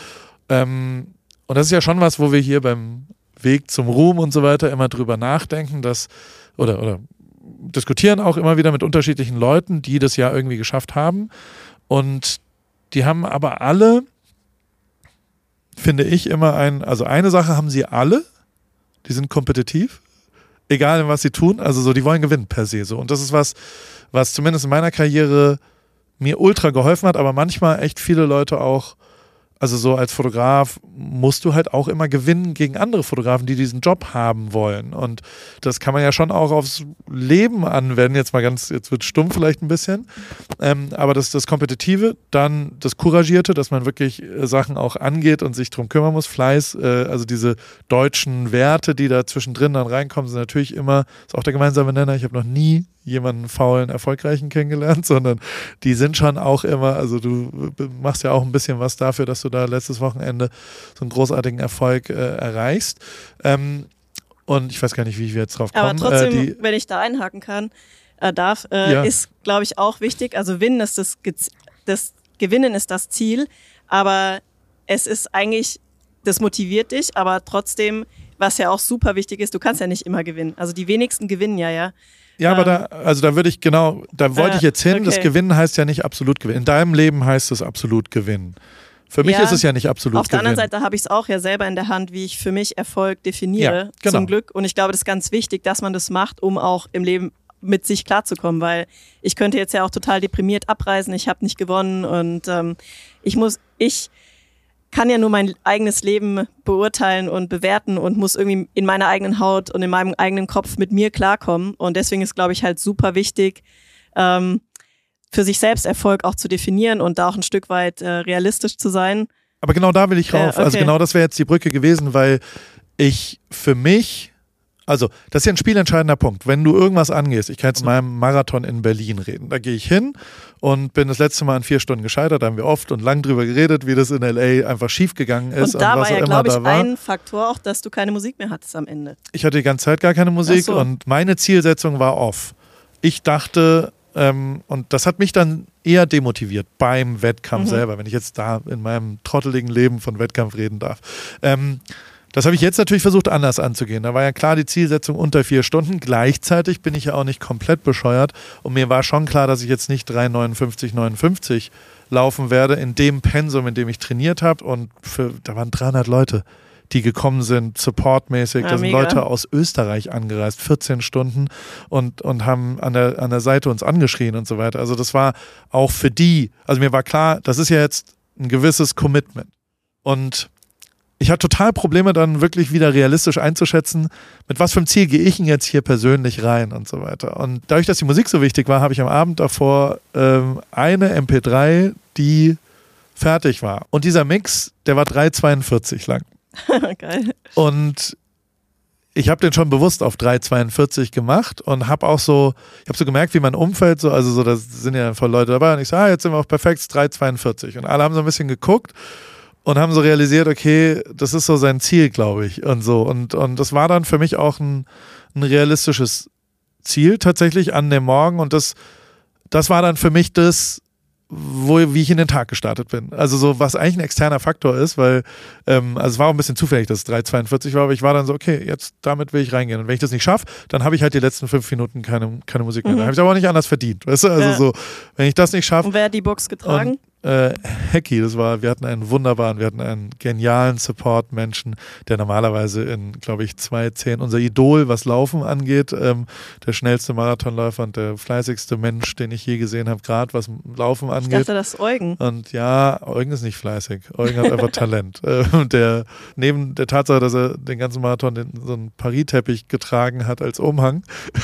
S1: Ähm, und das ist ja schon was, wo wir hier beim Weg zum Ruhm und so weiter immer drüber nachdenken, dass, oder, oder diskutieren auch immer wieder mit unterschiedlichen Leuten, die das ja irgendwie geschafft haben. Und die haben aber alle, finde ich, immer ein, also eine Sache haben sie alle, die sind kompetitiv, egal was sie tun, also so, die wollen gewinnen per se so. Und das ist was, was zumindest in meiner Karriere mir ultra geholfen hat, aber manchmal echt viele Leute auch Also so als Fotograf musst du halt auch immer gewinnen gegen andere Fotografen, die diesen Job haben wollen. Und das kann man ja schon auch aufs Leben anwenden. Jetzt mal ganz, jetzt wird stumm vielleicht ein bisschen. Ähm, aber das das Kompetitive, dann das Couragierte, dass man wirklich äh, Sachen auch angeht und sich drum kümmern muss. Fleiß, äh, also diese deutschen Werte, die da zwischendrin dann reinkommen, sind natürlich immer, ist auch der gemeinsame Nenner. Ich habe noch nie jemanden faulen, erfolgreichen kennengelernt, sondern die sind schon auch immer, also du machst ja auch ein bisschen was dafür, dass du da letztes Wochenende so einen großartigen Erfolg äh, erreichst. Ähm, und ich weiß gar nicht, wie wir jetzt drauf kommen.
S2: Aber trotzdem, äh, wenn ich da einhaken kann, äh, darf, äh, ja. ist, glaube ich, auch wichtig. Also Gewinnen ist das, das Gewinnen ist das Ziel, aber es ist eigentlich, das motiviert dich, aber trotzdem, was ja auch super wichtig ist, du kannst ja nicht immer gewinnen. Also die wenigsten gewinnen ja, ja.
S1: Ja, aber da, also da würde ich genau, da wollte äh, ich jetzt hin. Okay. Das Gewinnen heißt ja nicht absolut gewinnen. In deinem Leben heißt es absolut gewinnen. Für mich ja, ist es ja nicht absolut
S2: Auf der anderen Seite habe ich es auch ja selber in der Hand, wie ich für mich Erfolg definiere, ja, genau. zum Glück. Und ich glaube, das ist ganz wichtig, dass man das macht, um auch im Leben mit sich klarzukommen, weil ich könnte jetzt ja auch total deprimiert abreisen, ich habe nicht gewonnen und ähm, ich muss, ich kann ja nur mein eigenes Leben beurteilen und bewerten und muss irgendwie in meiner eigenen Haut und in meinem eigenen Kopf mit mir klarkommen. Und deswegen ist, glaube ich, halt super wichtig, ähm, für sich selbst Erfolg auch zu definieren und da auch ein Stück weit äh, realistisch zu sein.
S1: Aber genau da will ich rauf. Äh, okay. Also genau das wäre jetzt die Brücke gewesen, weil ich für mich also, das ist ja ein spielentscheidender Punkt. Wenn du irgendwas angehst, ich kann jetzt meinem Marathon in Berlin reden, da gehe ich hin und bin das letzte Mal in vier Stunden gescheitert, da haben wir oft und lang drüber geredet, wie das in LA einfach schiefgegangen ist.
S2: Und da und was war ja, glaube ich, ein Faktor auch, dass du keine Musik mehr hattest am Ende.
S1: Ich hatte die ganze Zeit gar keine Musik so. und meine Zielsetzung war off. Ich dachte, ähm, und das hat mich dann eher demotiviert beim Wettkampf mhm. selber, wenn ich jetzt da in meinem trotteligen Leben von Wettkampf reden darf. Ähm, das habe ich jetzt natürlich versucht anders anzugehen. Da war ja klar die Zielsetzung unter vier Stunden. Gleichzeitig bin ich ja auch nicht komplett bescheuert. Und mir war schon klar, dass ich jetzt nicht 3,59, 59 laufen werde in dem Pensum, in dem ich trainiert habe. Und für, da waren 300 Leute, die gekommen sind, supportmäßig. Ja, da sind mega. Leute aus Österreich angereist, 14 Stunden und, und haben an der, an der Seite uns angeschrien und so weiter. Also das war auch für die, also mir war klar, das ist ja jetzt ein gewisses Commitment. Und ich hatte total Probleme, dann wirklich wieder realistisch einzuschätzen, mit was für einem Ziel gehe ich denn jetzt hier persönlich rein und so weiter. Und dadurch, dass die Musik so wichtig war, habe ich am Abend davor ähm, eine MP3, die fertig war. Und dieser Mix, der war 3,42 lang.
S2: Geil.
S1: Und ich habe den schon bewusst auf 3,42 gemacht und habe auch so, ich habe so gemerkt, wie mein Umfeld so, also so, da sind ja voll Leute dabei und ich sage, ah, jetzt sind wir auf perfekt 3,42 und alle haben so ein bisschen geguckt und haben so realisiert, okay, das ist so sein Ziel, glaube ich. Und so. Und, und das war dann für mich auch ein, ein realistisches Ziel tatsächlich an dem Morgen. Und das, das war dann für mich das, wo, wie ich in den Tag gestartet bin. Also so, was eigentlich ein externer Faktor ist, weil, ähm, also es war auch ein bisschen zufällig, dass es 3,42 war, aber ich war dann so, okay, jetzt damit will ich reingehen. Und wenn ich das nicht schaffe, dann habe ich halt die letzten fünf Minuten keine, keine Musik mehr. Mhm. Da habe ich aber auch nicht anders verdient. Weißt du? Also ja. so, wenn ich das nicht schaffe.
S2: Und wer hat die Box getragen?
S1: Äh, Hacky, das war, wir hatten einen wunderbaren, wir hatten einen genialen Support-Menschen, der normalerweise in, glaube ich, 2.10 unser Idol, was Laufen angeht, ähm, der schnellste Marathonläufer und der fleißigste Mensch, den ich je gesehen habe, gerade was Laufen angeht. Ich
S2: dachte, das ist Eugen.
S1: Und ja, Eugen ist nicht fleißig. Eugen hat einfach Talent. Äh, der, neben der Tatsache, dass er den ganzen Marathon den, so einen Paris-Teppich getragen hat als Umhang,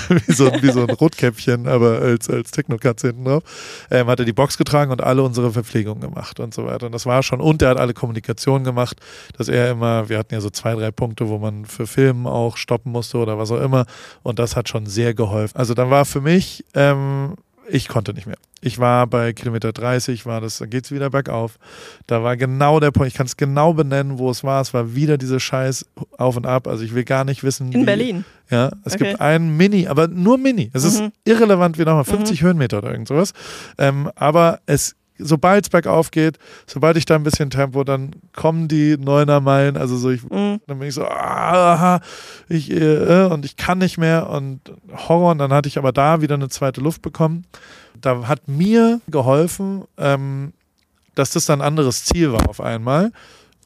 S1: wie, so, wie so ein Rotkäppchen, aber als, als Technokatze hinten drauf, ähm, hat er die Box getragen und alle unsere Verpflegung gemacht und so weiter. Und das war schon, und er hat alle Kommunikation gemacht, dass er immer, wir hatten ja so zwei, drei Punkte, wo man für Filmen auch stoppen musste oder was auch immer. Und das hat schon sehr geholfen. Also dann war für mich, ähm, ich konnte nicht mehr. Ich war bei Kilometer 30, war das, da geht es wieder bergauf. Da war genau der Punkt, ich kann es genau benennen, wo es war. Es war wieder diese Scheiß auf und ab. Also ich will gar nicht wissen.
S2: In wie, Berlin.
S1: Ja, es okay. gibt einen Mini, aber nur Mini. Es mhm. ist irrelevant wie nochmal 50 mhm. Höhenmeter oder irgend sowas. Ähm, aber es sobald es bergauf geht, sobald ich da ein bisschen Tempo, dann kommen die Neuner Meilen, also so, ich, mhm. dann bin ich so, ah, ich, äh, und ich kann nicht mehr und Horror, und dann hatte ich aber da wieder eine zweite Luft bekommen. Da hat mir geholfen, ähm, dass das dann ein anderes Ziel war auf einmal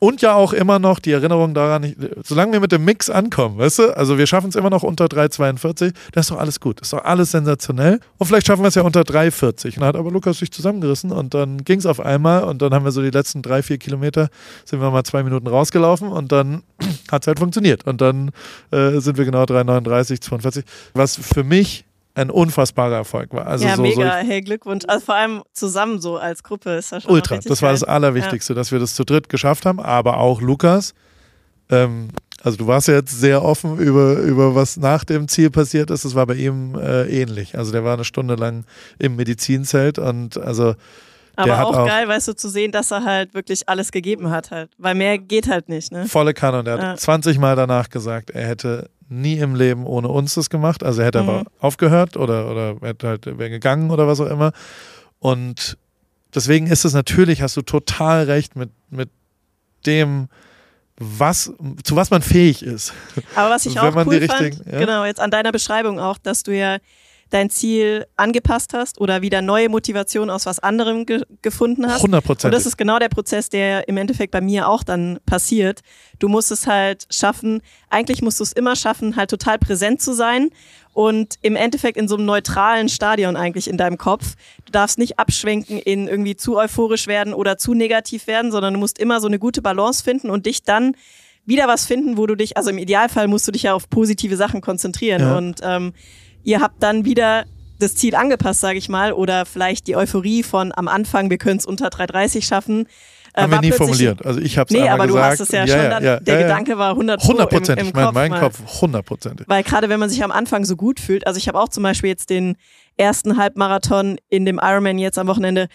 S1: und ja auch immer noch die Erinnerung daran, solange wir mit dem Mix ankommen, weißt du, also wir schaffen es immer noch unter 3,42, das ist doch alles gut, das ist doch alles sensationell. Und vielleicht schaffen wir es ja unter 3,40. Und dann hat aber Lukas sich zusammengerissen und dann ging es auf einmal und dann haben wir so die letzten drei, vier Kilometer, sind wir mal zwei Minuten rausgelaufen und dann hat es halt funktioniert. Und dann äh, sind wir genau 3,39, 42, was für mich ein unfassbarer Erfolg war. Also
S2: ja,
S1: so,
S2: mega.
S1: So
S2: hey, Glückwunsch. Also vor allem zusammen so als Gruppe ist das schon
S1: Ultra. Das war das Allerwichtigste, ja. dass wir das zu dritt geschafft haben. Aber auch Lukas. Ähm, also du warst ja jetzt sehr offen über, über was nach dem Ziel passiert ist. Das war bei ihm äh, ähnlich. Also der war eine Stunde lang im Medizinzelt und also
S2: aber auch, auch, geil, weißt du, zu sehen, dass er halt wirklich alles gegeben hat, halt. Weil mehr geht halt nicht, ne?
S1: Volle Kanne. Und er ja. hat 20 Mal danach gesagt, er hätte nie im Leben ohne uns das gemacht. Also er hätte mhm. aber aufgehört oder, oder er hätte halt wäre gegangen oder was auch immer. Und deswegen ist es natürlich, hast du total recht mit, mit dem, was, zu was man fähig ist.
S2: Aber was ich auch cool fand, ja? genau, jetzt an deiner Beschreibung auch, dass du ja dein Ziel angepasst hast oder wieder neue Motivation aus was anderem ge gefunden hast.
S1: 100 Prozent.
S2: Und das ist genau der Prozess, der im Endeffekt bei mir auch dann passiert. Du musst es halt schaffen, eigentlich musst du es immer schaffen, halt total präsent zu sein und im Endeffekt in so einem neutralen Stadion eigentlich in deinem Kopf. Du darfst nicht abschwenken in irgendwie zu euphorisch werden oder zu negativ werden, sondern du musst immer so eine gute Balance finden und dich dann wieder was finden, wo du dich, also im Idealfall musst du dich ja auf positive Sachen konzentrieren ja. und ähm, ihr habt dann wieder das Ziel angepasst, sage ich mal, oder vielleicht die Euphorie von am Anfang, wir können es unter 3,30 schaffen.
S1: Äh, haben wir nie formuliert. Also ich habe es
S2: Nee, aber
S1: gesagt.
S2: du hast es ja, ja schon dann, ja, der Gedanke war 100
S1: Prozent.
S2: Im,
S1: im mein, mein Kopf 100 Prozent.
S2: Weil gerade wenn man sich am Anfang so gut fühlt, also ich habe auch zum Beispiel jetzt den ersten Halbmarathon in dem Ironman jetzt am Wochenende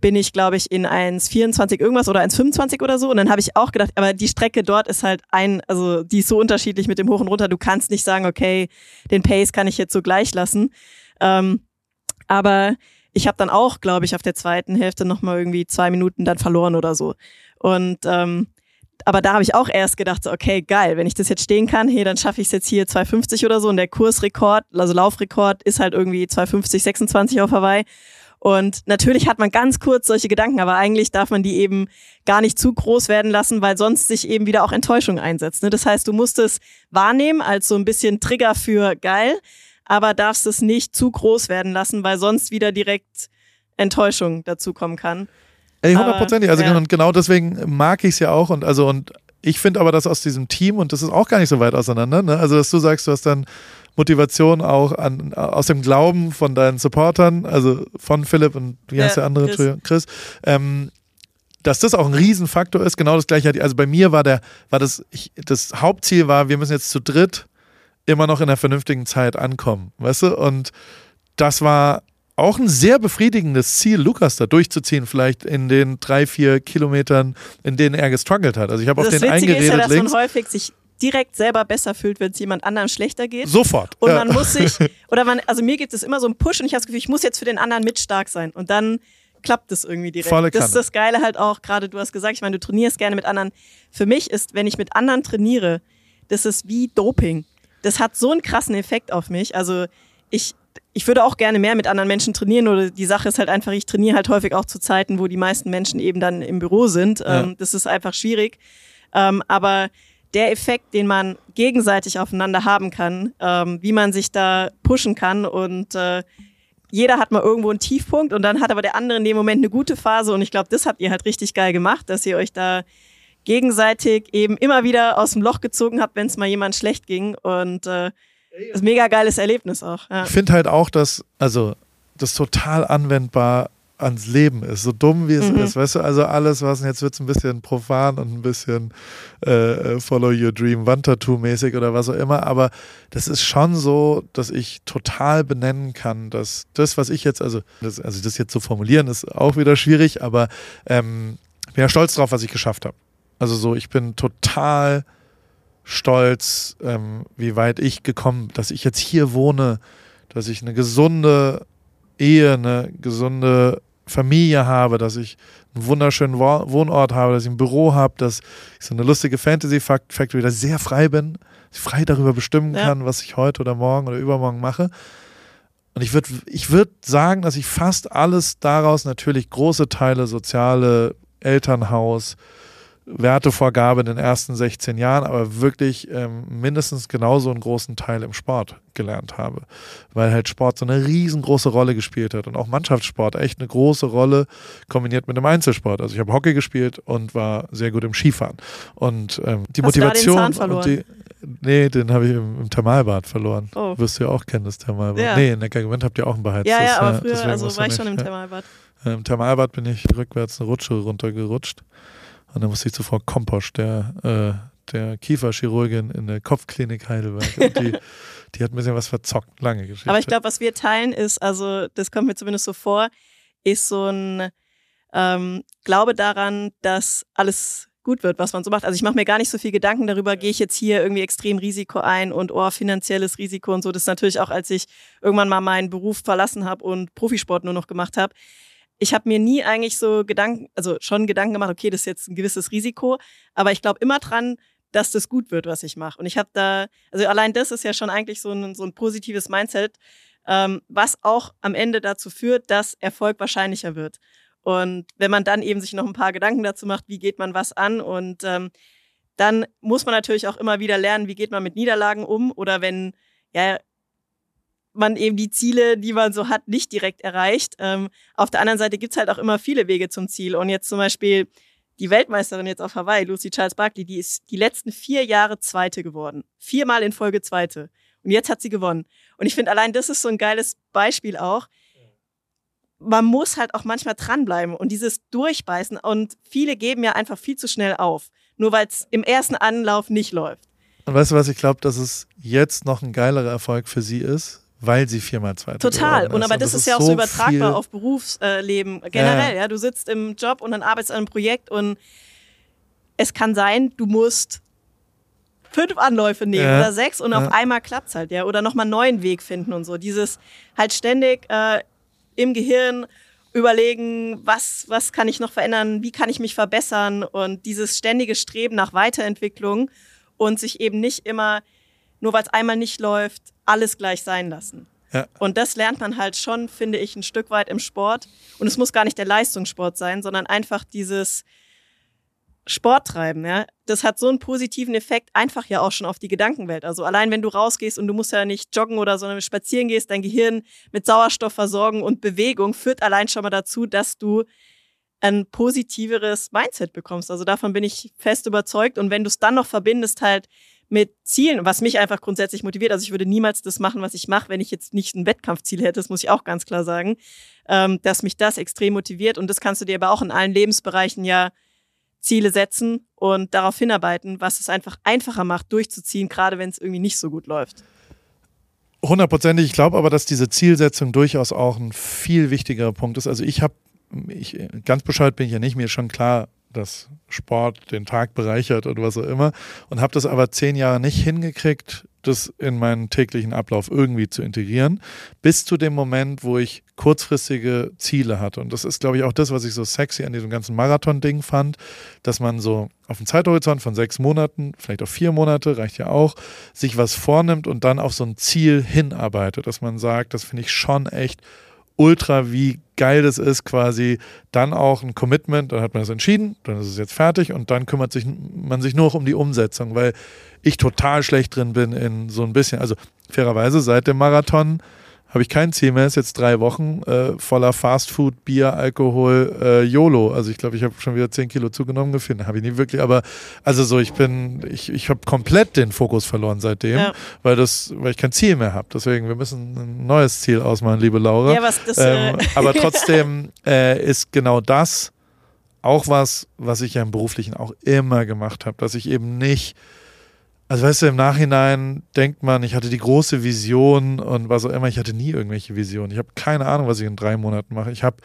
S2: bin ich, glaube ich, in 1,24 irgendwas oder 1,25 oder so. Und dann habe ich auch gedacht, aber die Strecke dort ist halt ein, also die ist so unterschiedlich mit dem Hoch und Runter. Du kannst nicht sagen, okay, den Pace kann ich jetzt so gleich lassen. Ähm, aber ich habe dann auch, glaube ich, auf der zweiten Hälfte nochmal irgendwie zwei Minuten dann verloren oder so. Und ähm, aber da habe ich auch erst gedacht, so, okay, geil, wenn ich das jetzt stehen kann, hey, dann schaffe ich es jetzt hier 250 oder so und der Kursrekord, also Laufrekord ist halt irgendwie 250, 26 auf Hawaii. Und natürlich hat man ganz kurz solche Gedanken, aber eigentlich darf man die eben gar nicht zu groß werden lassen, weil sonst sich eben wieder auch Enttäuschung einsetzt. Ne? Das heißt, du musst es wahrnehmen als so ein bisschen Trigger für geil, aber darfst es nicht zu groß werden lassen, weil sonst wieder direkt Enttäuschung dazukommen kann.
S1: Ey, hundertprozentig. Also ja. genau deswegen mag ich es ja auch und also und ich finde aber, dass aus diesem Team, und das ist auch gar nicht so weit auseinander, ne? also dass du sagst, du hast dann Motivation auch an, aus dem Glauben von deinen Supportern, also von Philipp und wie heißt ja, der andere, Chris, Chris ähm, dass das auch ein Riesenfaktor ist. Genau das gleiche. Also bei mir war der, war das, ich, das Hauptziel war, wir müssen jetzt zu dritt immer noch in einer vernünftigen Zeit ankommen, weißt du? Und das war auch ein sehr befriedigendes Ziel, Lukas da durchzuziehen, vielleicht in den drei, vier Kilometern, in denen er gestruggelt hat. Also ich habe auf den Witzige eingeredet ist ja, dass links.
S2: man häufig sich direkt selber besser fühlt, wenn es jemand anderem schlechter geht.
S1: Sofort.
S2: Und ja. man muss sich, oder man, also mir gibt es immer so einen Push und ich habe das Gefühl, ich muss jetzt für den anderen mit stark sein. Und dann klappt es irgendwie direkt.
S1: Volle
S2: das ist das Geile halt auch, gerade du hast gesagt, ich meine, du trainierst gerne mit anderen. Für mich ist, wenn ich mit anderen trainiere, das ist wie Doping. Das hat so einen krassen Effekt auf mich. Also ich, ich würde auch gerne mehr mit anderen Menschen trainieren oder die Sache ist halt einfach, ich trainiere halt häufig auch zu Zeiten, wo die meisten Menschen eben dann im Büro sind. Ja. Ähm, das ist einfach schwierig. Ähm, aber der Effekt, den man gegenseitig aufeinander haben kann, ähm, wie man sich da pushen kann und äh, jeder hat mal irgendwo einen Tiefpunkt und dann hat aber der andere in dem Moment eine gute Phase und ich glaube, das habt ihr halt richtig geil gemacht, dass ihr euch da gegenseitig eben immer wieder aus dem Loch gezogen habt, wenn es mal jemand schlecht ging und äh, das ist ein mega geiles Erlebnis auch.
S1: Ja. Ich finde halt auch, dass, also das total anwendbar ans Leben ist, so dumm wie es mhm. ist, weißt du, also alles, was, jetzt wird es ein bisschen profan und ein bisschen äh, äh, Follow Your Dream, Wandtattoo-mäßig oder was auch immer, aber das ist schon so, dass ich total benennen kann, dass das, was ich jetzt, also das, also das jetzt zu formulieren, ist auch wieder schwierig, aber ähm, bin ja stolz drauf, was ich geschafft habe. Also so, ich bin total stolz, ähm, wie weit ich gekommen, dass ich jetzt hier wohne, dass ich eine gesunde Ehe, eine gesunde Familie habe, dass ich einen wunderschönen Wohnort habe, dass ich ein Büro habe, dass ich so eine lustige Fantasy Factory, da sehr frei bin, dass ich frei darüber bestimmen ja. kann, was ich heute oder morgen oder übermorgen mache. Und ich würde ich würd sagen, dass ich fast alles daraus natürlich große Teile, soziale, Elternhaus, Wertevorgabe in den ersten 16 Jahren, aber wirklich ähm, mindestens genauso einen großen Teil im Sport gelernt habe, weil halt Sport so eine riesengroße Rolle gespielt hat und auch Mannschaftssport echt eine große Rolle kombiniert mit dem Einzelsport. Also ich habe Hockey gespielt und war sehr gut im Skifahren und ähm, die
S2: Hast
S1: Motivation und die Nee, den habe ich im, im, Thermalbad verloren. Oh. Wirst du ja auch kennen, das Thermalbad. Ja. Nee, in Neckargewinn habt ihr auch ein beheiztes.
S2: Ja, ja, aber früher, also war ich schon im Thermalbad.
S1: Im Thermalbad bin ich rückwärts eine Rutsche runtergerutscht und dann musste ich zuvor Komposch, der, äh, der Kieferchirurgin in der Kopfklinik Heidelberg. die, die hat ein bisschen was verzockt, lange Geschichte.
S2: Aber ich glaube, was wir teilen ist, also das kommt mir zumindest so vor, ist so ein ähm, Glaube daran, dass alles gut wird, was man so macht. Also ich mache mir gar nicht so viel Gedanken darüber, gehe ich jetzt hier irgendwie extrem Risiko ein und oh, finanzielles Risiko und so. Das ist natürlich auch, als ich irgendwann mal meinen Beruf verlassen habe und Profisport nur noch gemacht habe, ich habe mir nie eigentlich so Gedanken, also schon Gedanken gemacht, okay, das ist jetzt ein gewisses Risiko, aber ich glaube immer dran, dass das gut wird, was ich mache. Und ich habe da, also allein das ist ja schon eigentlich so ein, so ein positives Mindset, ähm, was auch am Ende dazu führt, dass Erfolg wahrscheinlicher wird. Und wenn man dann eben sich noch ein paar Gedanken dazu macht, wie geht man was an und ähm, dann muss man natürlich auch immer wieder lernen, wie geht man mit Niederlagen um oder wenn ja man eben die Ziele, die man so hat, nicht direkt erreicht. Ähm, auf der anderen Seite gibt es halt auch immer viele Wege zum Ziel. Und jetzt zum Beispiel die Weltmeisterin jetzt auf Hawaii, Lucy Charles Barkley, die ist die letzten vier Jahre Zweite geworden. Viermal in Folge Zweite. Und jetzt hat sie gewonnen. Und ich finde, allein das ist so ein geiles Beispiel auch. Man muss halt auch manchmal dranbleiben und dieses Durchbeißen. Und viele geben ja einfach viel zu schnell auf. Nur weil es im ersten Anlauf nicht läuft.
S1: Und weißt du was, ich glaube, dass es jetzt noch ein geilerer Erfolg für sie ist, weil sie viermal Zweite
S2: Total. Und aber das, das, ist ja auch so übertragbar auf Berufsleben generell. Ja. ja, du sitzt im Job und dann arbeitest an einem Projekt und es kann sein, du musst fünf Anläufe nehmen ja. oder sechs und ja. auf einmal klappt es halt, ja. Oder nochmal einen neuen Weg finden und so. Dieses halt ständig äh, im Gehirn überlegen, was, was kann ich noch verändern, wie kann ich mich verbessern und dieses ständige Streben nach Weiterentwicklung und sich eben nicht immer, nur weil es einmal nicht läuft, alles gleich sein lassen. Ja. Und das lernt man halt schon, finde ich, ein Stück weit im Sport. Und es muss gar nicht der Leistungssport sein, sondern einfach dieses Sport treiben. Ja? Das hat so einen positiven Effekt, einfach ja auch schon auf die Gedankenwelt. Also allein wenn du rausgehst und du musst ja nicht joggen oder sondern spazieren gehst, dein Gehirn mit Sauerstoff versorgen und Bewegung führt allein schon mal dazu, dass du ein positiveres Mindset bekommst. Also davon bin ich fest überzeugt. Und wenn du es dann noch verbindest halt mit Zielen, was mich einfach grundsätzlich motiviert. Also ich würde niemals das machen, was ich mache, wenn ich jetzt nicht ein Wettkampfziel hätte, das muss ich auch ganz klar sagen, ähm, dass mich das extrem motiviert. Und das kannst du dir aber auch in allen Lebensbereichen ja Ziele setzen und darauf hinarbeiten, was es einfach einfacher macht, durchzuziehen, gerade wenn es irgendwie nicht so gut läuft.
S1: Hundertprozentig. Ich glaube aber, dass diese Zielsetzung durchaus auch ein viel wichtigerer Punkt ist. Also ich habe, ich, ganz bescheuert bin ich ja nicht, mir ist schon klar, dass Sport den Tag bereichert oder was auch immer und habe das aber zehn Jahre nicht hingekriegt, das in meinen täglichen Ablauf irgendwie zu integrieren, bis zu dem Moment, wo ich kurzfristige Ziele hatte. Und das ist, glaube ich, auch das, was ich so sexy an diesem ganzen Marathon-Ding fand, dass man so auf einen Zeithorizont von sechs Monaten, vielleicht auch vier Monate, reicht ja auch, sich was vornimmt und dann auf so ein Ziel hinarbeitet, dass man sagt, das finde ich schon echt ultra, wie geil das ist, quasi dann auch ein Commitment, dann hat man das entschieden, dann ist es jetzt fertig und dann kümmert sich man sich nur noch um die Umsetzung, weil ich total schlecht drin bin in so ein bisschen, also fairerweise seit dem Marathon habe ich kein Ziel mehr, ist jetzt drei Wochen äh, voller Fastfood, Bier, Alkohol, äh, YOLO. Also ich glaube, ich habe schon wieder zehn Kilo zugenommen gefunden. Habe ich nie wirklich, aber also so, ich bin, ich, ich habe komplett den Fokus verloren seitdem, ja. weil das, weil ich kein Ziel mehr habe. Deswegen, wir müssen ein neues Ziel ausmachen, liebe Laura.
S2: Ja, was das,
S1: ähm, äh aber trotzdem äh, ist genau das auch was, was ich ja im Beruflichen auch immer gemacht habe, dass ich eben nicht also weißt du, im Nachhinein denkt man, ich hatte die große Vision und was auch immer, ich hatte nie irgendwelche Visionen. Ich habe keine Ahnung, was ich in drei Monaten mache. Ich habe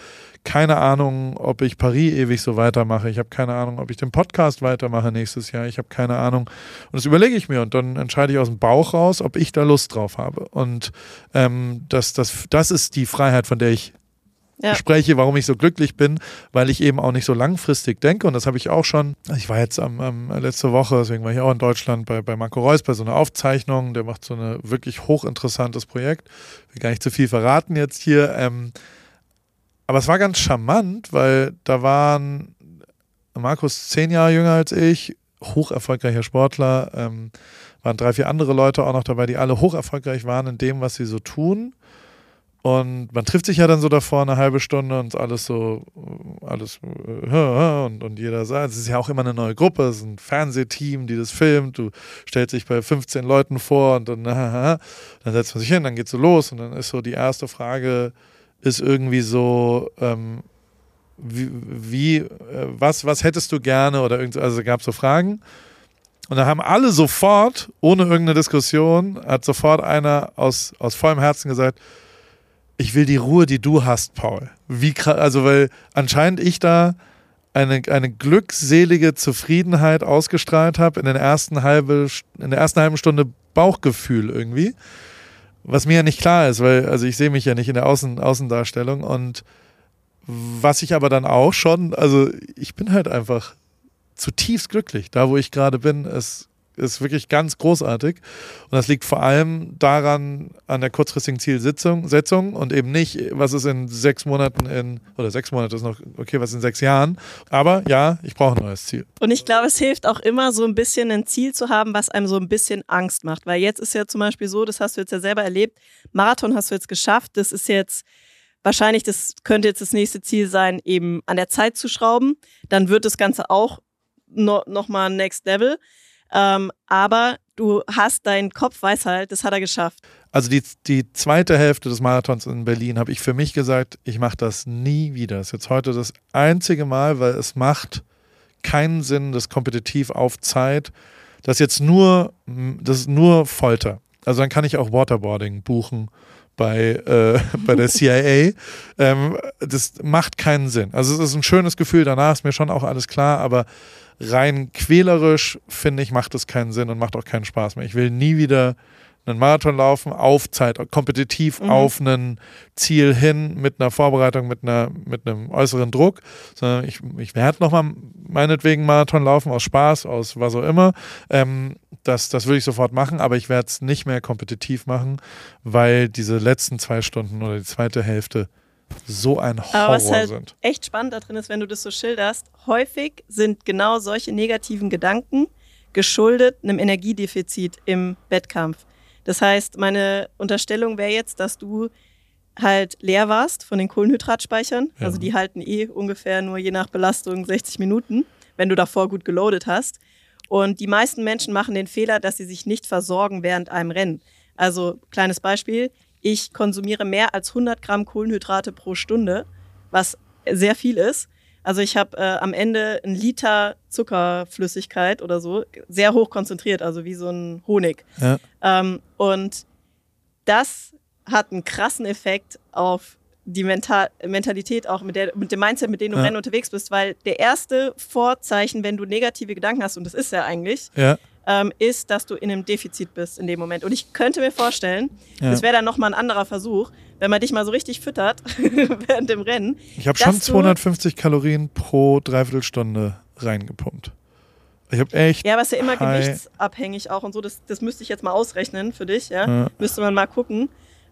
S1: keine Ahnung, ob ich Paris ewig so weitermache. Ich habe keine Ahnung, ob ich den Podcast weitermache nächstes Jahr. Ich habe keine Ahnung. Und das überlege ich mir und dann entscheide ich aus dem Bauch raus, ob ich da Lust drauf habe. Und ähm, das, das, das ist die Freiheit, von der ich ja. spreche, warum ich so glücklich bin, weil ich eben auch nicht so langfristig denke. Und das habe ich auch schon. Ich war jetzt am, am, letzte Woche, deswegen war ich auch in Deutschland bei, bei Marco Reus bei so einer Aufzeichnung. Der macht so ein wirklich hochinteressantes Projekt. Ich will gar nicht zu viel verraten jetzt hier. Ähm, aber es war ganz charmant, weil da waren Markus zehn Jahre jünger als ich, hoch erfolgreicher Sportler, ähm, waren drei, vier andere Leute auch noch dabei, die alle hoch erfolgreich waren in dem, was sie so tun. Und man trifft sich ja dann so davor eine halbe Stunde und alles so, alles äh, und, und jeder sagt, es ist ja auch immer eine neue Gruppe, es ist ein Fernsehteam, die das filmt, du stellst dich bei 15 Leuten vor und dann, dann setzt man sich hin, dann geht's so los und dann ist so die erste Frage, ist irgendwie so, ähm, wie, wie äh, was, was hättest du gerne oder irgend, also gab es so Fragen. Und da haben alle sofort, ohne irgendeine Diskussion, hat sofort einer aus, aus vollem Herzen gesagt, ich will die Ruhe, die du hast, Paul. Wie also weil anscheinend ich da eine, eine glückselige Zufriedenheit ausgestrahlt habe in, in der ersten halben Stunde Bauchgefühl irgendwie. Was mir ja nicht klar ist, weil also ich sehe mich ja nicht in der Außen, Außendarstellung und was ich aber dann auch schon, also ich bin halt einfach zutiefst glücklich. Da, wo ich gerade bin, ist ist wirklich ganz großartig. Und das liegt vor allem daran, an der kurzfristigen Zielsetzung und eben nicht, was ist in sechs Monaten in, oder sechs Monate ist noch, okay, was in sechs Jahren. Aber ja, ich brauche ein neues Ziel.
S2: Und ich glaube, es hilft auch immer, so ein bisschen ein Ziel zu haben, was einem so ein bisschen Angst macht. Weil jetzt ist ja zum Beispiel so, das hast du jetzt ja selber erlebt, Marathon hast du jetzt geschafft, das ist jetzt wahrscheinlich, das könnte jetzt das nächste Ziel sein, eben an der Zeit zu schrauben. Dann wird das Ganze auch no, nochmal Next Level. Ähm, aber du hast, dein Kopf weiß halt, das hat er geschafft.
S1: Also die, die zweite Hälfte des Marathons in Berlin habe ich für mich gesagt, ich mache das nie wieder. Das ist jetzt heute das einzige Mal, weil es macht keinen Sinn, das kompetitiv auf Zeit. Das ist jetzt nur, das ist nur Folter. Also dann kann ich auch Waterboarding buchen bei, äh, bei der CIA. ähm, das macht keinen Sinn. Also es ist ein schönes Gefühl, danach ist mir schon auch alles klar, aber rein quälerisch, finde ich, macht es keinen Sinn und macht auch keinen Spaß mehr. Ich will nie wieder einen Marathon laufen, auf Zeit, kompetitiv mhm. auf ein Ziel hin, mit einer Vorbereitung, mit, einer, mit einem äußeren Druck, sondern ich, ich werde nochmal meinetwegen Marathon laufen, aus Spaß, aus was auch immer. Ähm, das, das würde ich sofort machen, aber ich werde es nicht mehr kompetitiv machen, weil diese letzten zwei Stunden oder die zweite Hälfte so ein Horror Aber was halt sind.
S2: echt spannend da drin ist, wenn du das so schilderst, häufig sind genau solche negativen Gedanken geschuldet einem Energiedefizit im Wettkampf. Das heißt, meine Unterstellung wäre jetzt, dass du halt leer warst von den Kohlenhydratspeichern. Ja. Also die halten eh ungefähr nur je nach Belastung 60 Minuten, wenn du davor gut geloadet hast. Und die meisten Menschen machen den Fehler, dass sie sich nicht versorgen während einem Rennen. Also kleines Beispiel, ich konsumiere mehr als 100 Gramm Kohlenhydrate pro Stunde, was sehr viel ist. Also ich habe äh, am Ende einen Liter Zuckerflüssigkeit oder so, sehr hoch konzentriert, also wie so ein Honig. Ja. Ähm, und das hat einen krassen Effekt auf die Mental Mentalität auch mit, der, mit dem Mindset, mit dem du ja. Rennen unterwegs bist, weil der erste Vorzeichen, wenn du negative Gedanken hast, und das ist ja eigentlich, ja ähm, ist, dass du in einem Defizit bist in dem Moment. Und ich könnte mir vorstellen, ja. das wäre dann nochmal ein anderer Versuch, wenn man dich mal so richtig füttert während dem Rennen.
S1: Ich habe schon 250 Kalorien pro Dreiviertelstunde reingepumpt. Ich habe echt.
S2: Ja, aber es ist ja immer gewichtsabhängig auch und so. Das, das müsste ich jetzt mal ausrechnen für dich. Ja? ja. Müsste man mal gucken.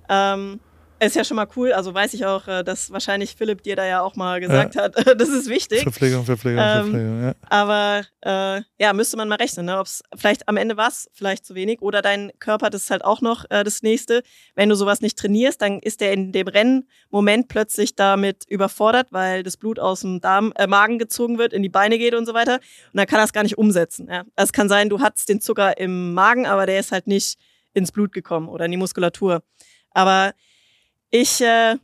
S2: Ähm, ist ja schon mal cool. Also weiß ich auch, äh, dass wahrscheinlich Philipp dir da ja auch mal gesagt ja. hat, das ist wichtig.
S1: Verpflegung, Verpflegung, ähm, Verpflegung, ja.
S2: Aber äh, ja, müsste man mal rechnen, ne? ob es vielleicht am Ende war vielleicht zu wenig oder dein Körper, das ist halt auch noch äh, das Nächste. Wenn du sowas nicht trainierst, dann ist der in dem Rennmoment plötzlich damit überfordert, weil das Blut aus dem Darm, äh, Magen gezogen wird, in die Beine geht und so weiter. Und dann kann er es gar nicht umsetzen. Ja? Also es kann sein, du hattest den Zucker im Magen, aber der ist halt nicht ins Blut gekommen oder in die Muskulatur. Aber ich, äh,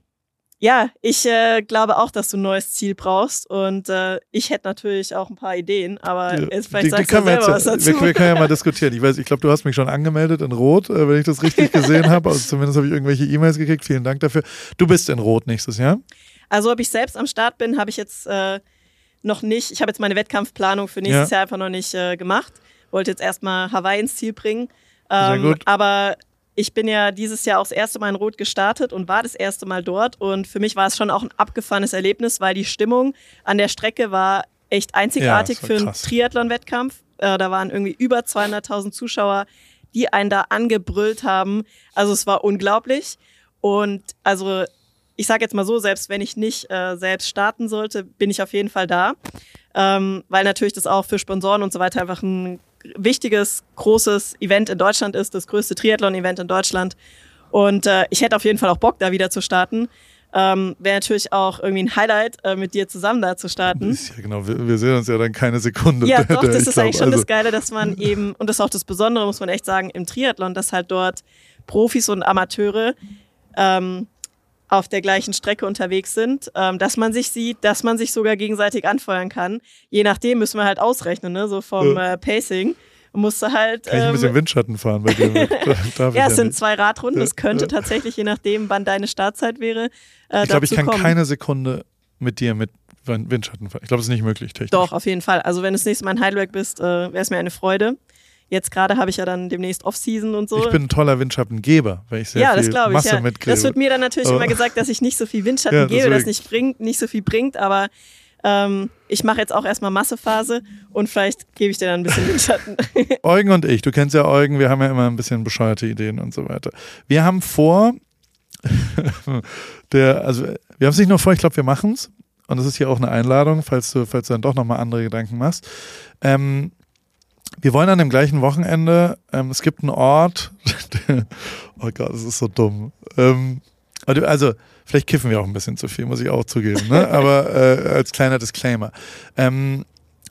S2: ja, ich äh, glaube auch, dass du ein neues Ziel brauchst und äh, ich hätte natürlich auch ein paar Ideen, aber jetzt vielleicht die, sagst die du selber jetzt, was dazu.
S1: Wir, wir, können ja mal diskutieren. Ich weiß, ich glaube, du hast mich schon angemeldet in Rot, äh, wenn ich das richtig gesehen habe. Also zumindest habe ich irgendwelche E-Mails gekriegt. Vielen Dank dafür. Du bist in Rot nächstes Jahr?
S2: Also, ob ich selbst am Start bin, habe ich jetzt äh, noch nicht. Ich habe jetzt meine Wettkampfplanung für nächstes ja. Jahr einfach noch nicht äh, gemacht. Wollte jetzt erstmal Hawaii ins Ziel bringen. Ähm, Sehr gut. Aber ich bin ja dieses Jahr auch das erste Mal in Rot gestartet und war das erste Mal dort. Und für mich war es schon auch ein abgefahrenes Erlebnis, weil die Stimmung an der Strecke war echt einzigartig ja, für einen Triathlon-Wettkampf. Äh, da waren irgendwie über 200.000 Zuschauer, die einen da angebrüllt haben. Also es war unglaublich. Und also ich sage jetzt mal so, selbst wenn ich nicht äh, selbst starten sollte, bin ich auf jeden Fall da. ähm, weil natürlich das auch für Sponsoren und so weiter einfach ein wichtiges, großes Event in Deutschland ist, das größte Triathlon-Event in Deutschland. Und äh, ich hätte auf jeden Fall auch Bock, da wieder zu starten. Ähm, Wäre natürlich auch irgendwie ein Highlight, äh, mit dir zusammen da zu starten.
S1: Ja, genau, wir, wir, sehen uns ja dann keine Sekunde.
S2: Ja, doch, das ist glaub, eigentlich schon also das Geile, dass man eben, und das ist auch das Besondere, muss man echt sagen, im Triathlon, dass halt dort Profis und Amateure ähm, auf der gleichen Strecke unterwegs sind, ähm, dass man sich sieht, dass man sich sogar gegenseitig anfeuern kann. Je nachdem müssen wir halt ausrechnen, ne? so vom äh, Pacing musste halt.
S1: Kann ich ein bisschen ähm, Windschatten fahren bei dir?
S2: ja, es ja sind nicht. zwei Radrunden. Es könnte tatsächlich, je nachdem, wann deine Startzeit wäre.
S1: Äh, ich glaube, ich kann kommen. keine Sekunde mit dir mit Windschatten fahren. Ich glaube, es ist nicht möglich technisch.
S2: Doch, auf jeden Fall. Also, wenn du das nächste Mal in Heidelberg bist, äh, wäre es mir eine Freude. Jetzt gerade habe ich ja dann demnächst Off-Season und so.
S1: Ich bin ein toller Windschattengeber, weil ich sehr ja, viel das Masse ich, ja. mitkriege.
S2: Das wird mir dann natürlich oh. immer gesagt, dass ich nicht so viel Windschatten ja, gebe, das nicht bringt, nicht so viel bringt, aber ähm, ich mache jetzt auch erstmal Massephase und vielleicht gebe ich dir dann ein bisschen Windschatten.
S1: Eugen und ich, du kennst ja Eugen, wir haben ja immer ein bisschen bescheuerte Ideen und so weiter. Wir haben vor, der, also wir haben es nicht nur vor, ich glaube, wir machen es. Und das ist hier auch eine Einladung, falls du, falls du dann doch nochmal andere Gedanken machst. Ähm, wir wollen an dem gleichen Wochenende, ähm, es gibt einen Ort, oh Gott, das ist so dumm. Ähm, also, vielleicht kiffen wir auch ein bisschen zu viel, muss ich auch zugeben, ne? aber äh, als kleiner Disclaimer. Ähm,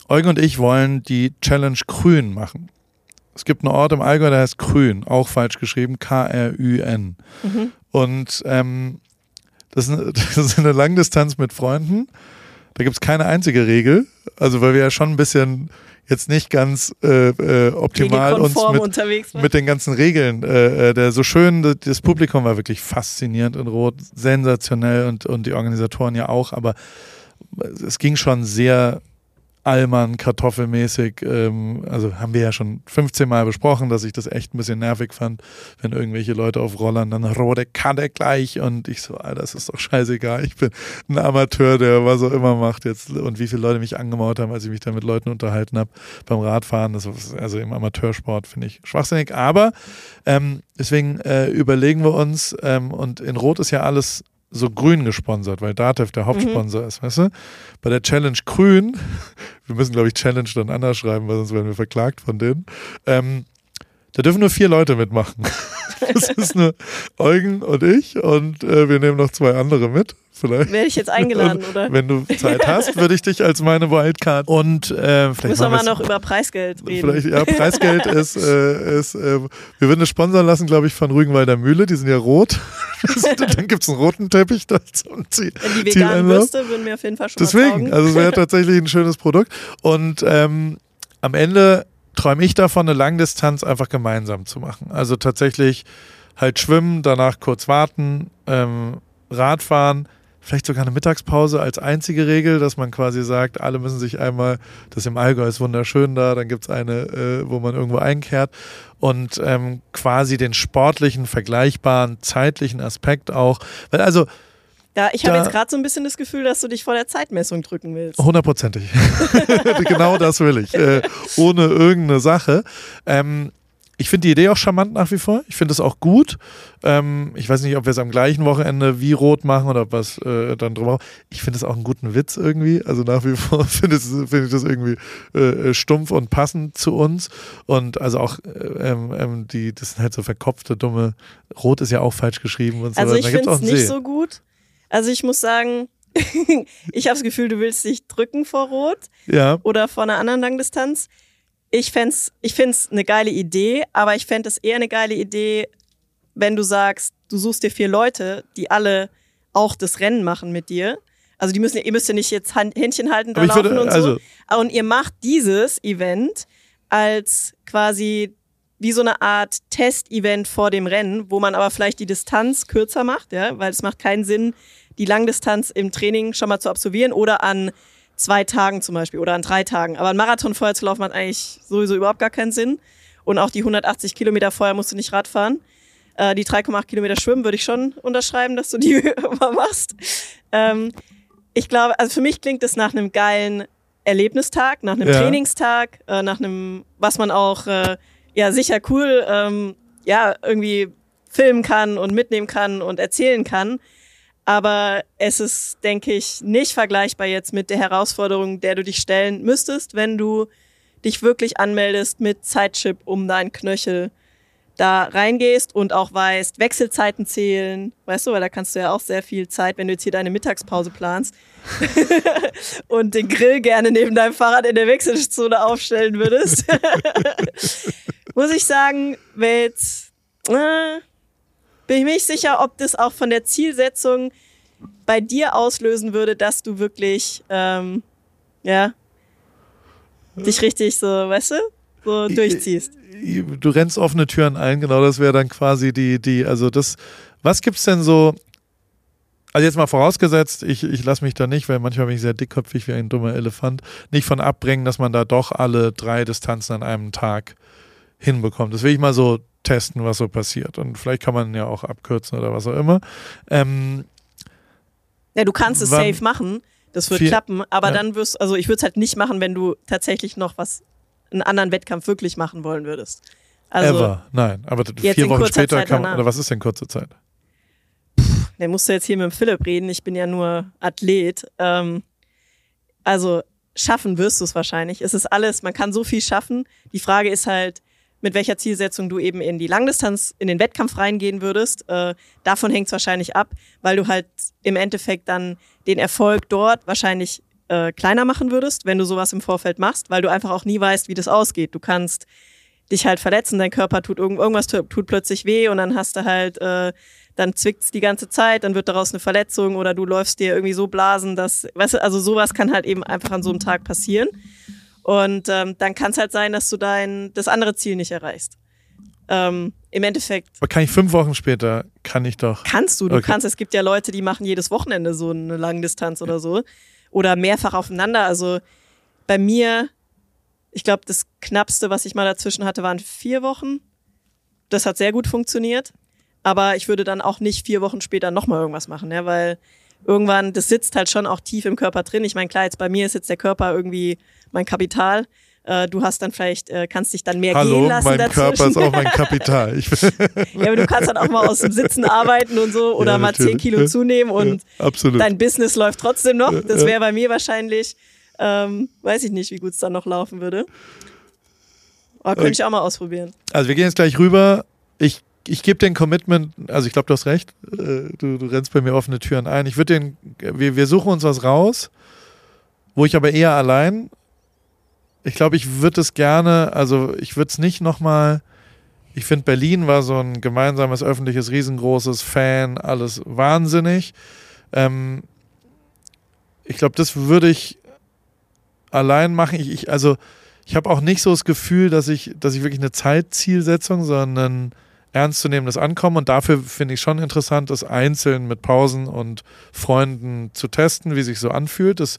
S1: Eugen und ich wollen die Challenge Grün machen. Es gibt einen Ort im Allgäu, der heißt Grün, auch falsch geschrieben, K-R-Ü-N. Mhm. Und ähm, das, ist eine, das ist eine Langdistanz mit Freunden. Da gibt es keine einzige Regel. Also, weil wir ja schon ein bisschen jetzt nicht ganz äh, äh, optimal uns mit, mit, den ganzen Regeln. Äh, äh, der so schön, das Publikum war wirklich faszinierend in Rot, sensationell und, und die Organisatoren ja auch, aber es ging schon sehr Allmann kartoffelmäßig. Ähm, also haben wir ja schon 15 Mal besprochen, dass ich das echt ein bisschen nervig fand, wenn irgendwelche Leute auf Rollern dann rote Kante gleich und ich so, Alter, das ist doch scheißegal. Ich bin ein Amateur, der was auch immer macht jetzt und wie viele Leute mich angemaut haben, als ich mich da mit Leuten unterhalten habe beim Radfahren. Das ist also im Amateursport finde ich schwachsinnig. Aber ähm, deswegen äh, überlegen wir uns ähm, und in Rot ist ja alles so grün gesponsert, weil Datev der Hauptsponsor mhm. ist, weißt du? Bei der Challenge grün, wir müssen glaube ich Challenge dann anders schreiben, weil sonst werden wir verklagt von denen. Ähm, da dürfen nur vier Leute mitmachen. Das ist nur Eugen und ich und äh, wir nehmen noch zwei andere mit. Vielleicht.
S2: Werde ich jetzt eingeladen, oder?
S1: Wenn du Zeit hast, würde ich dich als meine Wildcard und äh, vielleicht
S2: müssen wir mal noch über Preisgeld reden.
S1: Vielleicht, ja, Preisgeld ist, äh, ist äh, wir würden es sponsern lassen, glaube ich, von Rügenwalder Mühle. Die sind ja rot. dann gibt es einen roten Teppich da zum Ziel.
S2: Die veganen Würste würden mir auf jeden Fall schon
S1: Deswegen, also es wäre tatsächlich ein schönes Produkt. Und ähm, am Ende träume ich davon, eine Langdistanz einfach gemeinsam zu machen. Also tatsächlich halt schwimmen, danach kurz warten, ähm, Radfahren, vielleicht sogar eine Mittagspause als einzige Regel, dass man quasi sagt, alle müssen sich einmal, das im Allgäu ist wunderschön da, dann gibt es eine, äh, wo man irgendwo einkehrt und ähm, quasi den sportlichen, vergleichbaren, zeitlichen Aspekt auch, weil also
S2: ja, ich habe jetzt gerade so ein bisschen das Gefühl, dass du dich vor der Zeitmessung drücken willst.
S1: Hundertprozentig. genau das will ich. Äh, ohne irgendeine Sache. Ähm, ich finde die Idee auch charmant nach wie vor. Ich finde es auch gut. Ähm, ich weiß nicht, ob wir es am gleichen Wochenende wie rot machen oder was äh, dann drüber. Ich finde es auch einen guten Witz irgendwie. Also nach wie vor finde find ich das irgendwie äh, stumpf und passend zu uns. Und also auch äh, ähm, ähm, die, das sind halt so verkopfte, dumme. Rot ist ja auch falsch geschrieben und so.
S2: Also ich finde es nicht See. so gut. Also ich muss sagen, ich habe das Gefühl, du willst dich drücken vor Rot.
S1: Ja.
S2: Oder vor einer anderen Langdistanz ich ich finde es eine geile Idee, aber ich fände es eher eine geile Idee, wenn du sagst, du suchst dir vier Leute, die alle auch das Rennen machen mit dir. Also die müssen, ihr müsst ja nicht jetzt Händchen halten, da laufen würde, und so. Also und ihr macht dieses Event als quasi wie so eine Art Test-Event vor dem Rennen, wo man aber vielleicht die Distanz kürzer macht, ja, weil es macht keinen Sinn, die Langdistanz im Training schon mal zu absolvieren oder an zwei Tagen zum Beispiel oder an drei Tagen. Aber ein Marathon vorher zu laufen hat eigentlich sowieso überhaupt gar keinen Sinn. Und auch die 180 Kilometer vorher musst du nicht Rad fahren. Äh, die 3,8 Kilometer schwimmen würde ich schon unterschreiben, dass du die immer machst. Ähm, ich glaube, also für mich klingt es nach einem geilen Erlebnistag, nach einem ja. Trainingstag, äh, nach einem, was man auch äh, ja sicher cool ähm, ja irgendwie filmen kann und mitnehmen kann und erzählen kann. Aber es ist, denke ich, nicht vergleichbar jetzt mit der Herausforderung, der du dich stellen müsstest, wenn du dich wirklich anmeldest mit Zeitchip um deinen Knöchel da reingehst und auch weißt, Wechselzeiten zählen, weißt du, weil da kannst du ja auch sehr viel Zeit, wenn du jetzt hier deine Mittagspause planst und den Grill gerne neben deinem Fahrrad in der Wechselzone aufstellen würdest, muss ich sagen, jetzt, äh, bin ich mir nicht sicher, ob das auch von der Zielsetzung bei dir auslösen würde, dass du wirklich, ähm, ja, dich richtig so, weißt du, so durchziehst.
S1: Du rennst offene Türen ein, genau, das wäre dann quasi die, die, also das, was gibt's denn so, also jetzt mal vorausgesetzt, ich, ich lasse mich da nicht, weil manchmal bin ich sehr dickköpfig wie ein dummer Elefant, nicht von abbringen, dass man da doch alle drei Distanzen an einem Tag hinbekommt. Das will ich mal so testen, was so passiert. Und vielleicht kann man ja auch abkürzen oder was auch immer. Ähm,
S2: ja, du kannst es safe machen. Das wird vier, klappen, aber ja. dann wirst also ich würde es halt nicht machen, wenn du tatsächlich noch was, einen anderen Wettkampf wirklich machen wollen würdest. Also,
S1: Ever, nein. Aber vier Wochen später kann man, oder was ist denn kurze Zeit?
S2: der musste jetzt hier mit dem Philipp reden, ich bin ja nur Athlet. Ähm, also schaffen wirst du es wahrscheinlich. Es ist alles, man kann so viel schaffen. Die Frage ist halt, mit welcher Zielsetzung du eben in die Langdistanz, in den Wettkampf reingehen würdest. Äh, davon hängt es wahrscheinlich ab, weil du halt im Endeffekt dann den Erfolg dort wahrscheinlich äh, kleiner machen würdest, wenn du sowas im Vorfeld machst, weil du einfach auch nie weißt, wie das ausgeht. Du kannst dich halt verletzen, dein Körper tut irgend, irgendwas tut, plötzlich weh und dann hast du halt, äh, dann zwickt's die ganze Zeit, dann wird daraus eine Verletzung oder du läufst dir irgendwie so blasen, dass, weißt du, also sowas kann halt eben einfach an so einem Tag passieren. Und ähm, dann kann es halt sein, dass du dein das andere Ziel nicht erreichst. Ähm, Im Endeffekt.
S1: Aber kann ich fünf Wochen später, kann ich doch.
S2: Kannst du, du okay. kannst. Es gibt ja Leute, die machen jedes Wochenende so eine Langdistanz oder so. Oder mehrfach aufeinander. Also bei mir, ich glaube, das knappste, was ich mal dazwischen hatte, waren vier Wochen. Das hat sehr gut funktioniert. Aber ich würde dann auch nicht vier Wochen später nochmal irgendwas machen, ja, weil irgendwann, das sitzt halt schon auch tief im Körper drin. Ich meine, klar, jetzt bei mir ist jetzt der Körper irgendwie mein Kapital. Äh, du hast dann vielleicht, äh, kannst dich dann mehr
S1: Hallo,
S2: gehen lassen
S1: mein
S2: dazwischen.
S1: Körper ist auch mein Kapital.
S2: ja, aber du kannst dann auch mal aus dem Sitzen arbeiten und so oder ja, mal zehn Kilo zunehmen und ja, dein Business läuft trotzdem noch. Das wäre bei mir wahrscheinlich, ähm, weiß ich nicht, wie gut es dann noch laufen würde. Aber könnte ich auch mal ausprobieren.
S1: Also wir gehen jetzt gleich rüber. Ich ich gebe den Commitment, also ich glaube, du hast recht, äh, du, du rennst bei mir offene Türen ein. Ich würde den, wir, wir suchen uns was raus, wo ich aber eher allein, ich glaube, ich würde es gerne, also ich würde es nicht nochmal, ich finde Berlin war so ein gemeinsames öffentliches, riesengroßes Fan, alles wahnsinnig. Ähm, ich glaube, das würde ich allein machen. Ich, ich also ich habe auch nicht so das Gefühl, dass ich, dass ich wirklich eine Zeitzielsetzung, sondern ernstzunehmendes Ankommen. Und dafür finde ich schon interessant, das einzeln mit Pausen und Freunden zu testen, wie sich so anfühlt. Das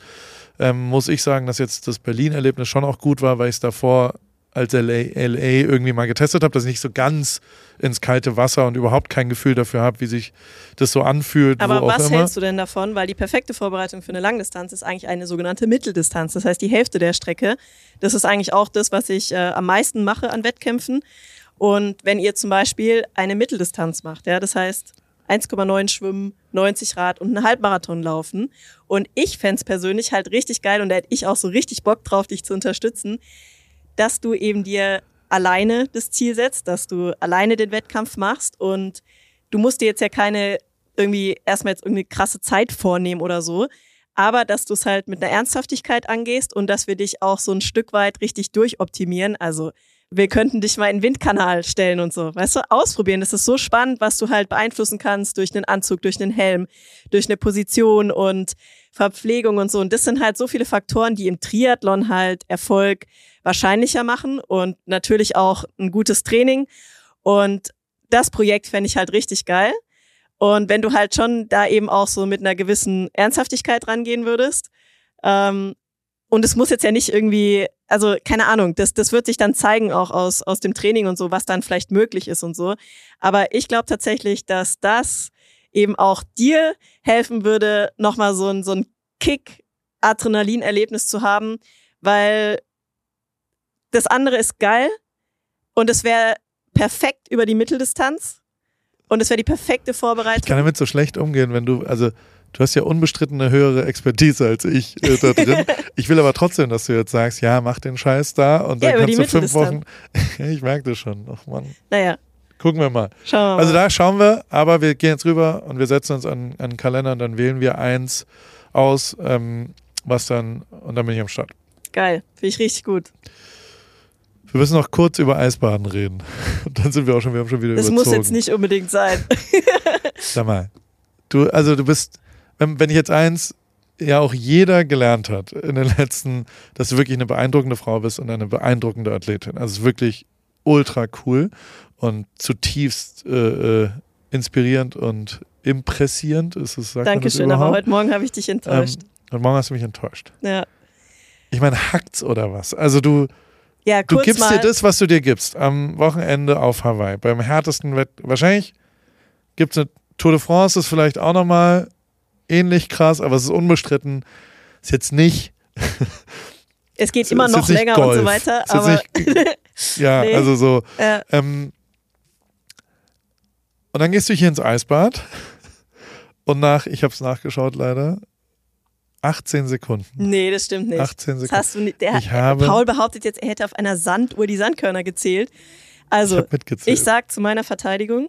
S1: ähm, muss ich sagen, dass jetzt das Berlin-Erlebnis schon auch gut war, weil ich es davor als LA, LA irgendwie mal getestet habe, dass ich nicht so ganz ins kalte Wasser und überhaupt kein Gefühl dafür habe, wie sich das so anfühlt.
S2: Aber was hältst du denn davon? Weil die perfekte Vorbereitung für eine Langdistanz ist eigentlich eine sogenannte Mitteldistanz. Das heißt, die Hälfte der Strecke. Das ist eigentlich auch das, was ich äh, am meisten mache an Wettkämpfen. Und wenn ihr zum Beispiel eine Mitteldistanz macht, ja, das heißt 1,9 schwimmen, 90 Rad und einen Halbmarathon laufen. Und ich fände persönlich halt richtig geil und da hätte ich auch so richtig Bock drauf, dich zu unterstützen, dass du eben dir alleine das Ziel setzt, dass du alleine den Wettkampf machst und du musst dir jetzt ja keine irgendwie erstmal jetzt irgendeine krasse Zeit vornehmen oder so, aber dass du es halt mit einer Ernsthaftigkeit angehst und dass wir dich auch so ein Stück weit richtig durchoptimieren. Also wir könnten dich mal in den Windkanal stellen und so. Weißt du, ausprobieren. Das ist so spannend, was du halt beeinflussen kannst durch einen Anzug, durch einen Helm, durch eine Position und Verpflegung und so. Und das sind halt so viele Faktoren, die im Triathlon halt Erfolg wahrscheinlicher machen und natürlich auch ein gutes Training. Und das Projekt fände ich halt richtig geil. Und wenn du halt schon da eben auch so mit einer gewissen Ernsthaftigkeit rangehen würdest, ähm, und es muss jetzt ja nicht irgendwie, also keine Ahnung, das, das wird sich dann zeigen auch aus, aus dem Training und so, was dann vielleicht möglich ist und so. Aber ich glaube tatsächlich, dass das eben auch dir helfen würde, nochmal so ein, so ein Kick, Adrenalin-Erlebnis zu haben, weil das andere ist geil und es wäre perfekt über die Mitteldistanz. Und es wäre die perfekte Vorbereitung.
S1: Ich kann damit so schlecht umgehen, wenn du, also du hast ja unbestritten eine höhere Expertise als ich äh, da drin. ich will aber trotzdem, dass du jetzt sagst, ja, mach den Scheiß da und dann
S2: ja,
S1: kannst du fünf Wochen. ich merke das schon. Ach Mann.
S2: Naja.
S1: Gucken wir mal.
S2: Schauen wir mal.
S1: Also da schauen wir, aber wir gehen jetzt rüber und wir setzen uns an, an den Kalender und dann wählen wir eins aus, ähm, was dann, und dann bin ich am Start.
S2: Geil, finde ich richtig gut.
S1: Wir müssen noch kurz über Eisbaden reden. Und dann sind wir auch schon, wir haben schon wieder
S2: Das
S1: überzogen.
S2: muss jetzt nicht unbedingt sein.
S1: Sag mal, du, also du bist, wenn, wenn ich jetzt eins ja auch jeder gelernt hat in den letzten, dass du wirklich eine beeindruckende Frau bist und eine beeindruckende Athletin. Also wirklich ultra cool und zutiefst äh, äh inspirierend und impressierend ist es. Sagt
S2: Dankeschön, aber heute Morgen habe ich dich enttäuscht. Ähm,
S1: heute Morgen hast du mich enttäuscht.
S2: Ja.
S1: Ich meine, hackt's oder was? Also du,
S2: ja,
S1: du gibst mal. dir das, was du dir gibst, am Wochenende auf Hawaii. Beim härtesten Wett. Wahrscheinlich gibt es eine Tour de France, ist vielleicht auch nochmal ähnlich krass, aber es ist unbestritten. Ist jetzt nicht.
S2: Es geht immer noch länger Golf. und so weiter. Aber
S1: nicht, ja, nee. also so. Ja. Ähm, und dann gehst du hier ins Eisbad und nach, ich habe es nachgeschaut leider, 18 Sekunden.
S2: Nee, das stimmt nicht.
S1: 18 Sekunden.
S2: Das hast du nicht. Der, ich habe, Paul behauptet jetzt, er hätte auf einer Sanduhr die Sandkörner gezählt. Also, ich, ich sag zu meiner Verteidigung,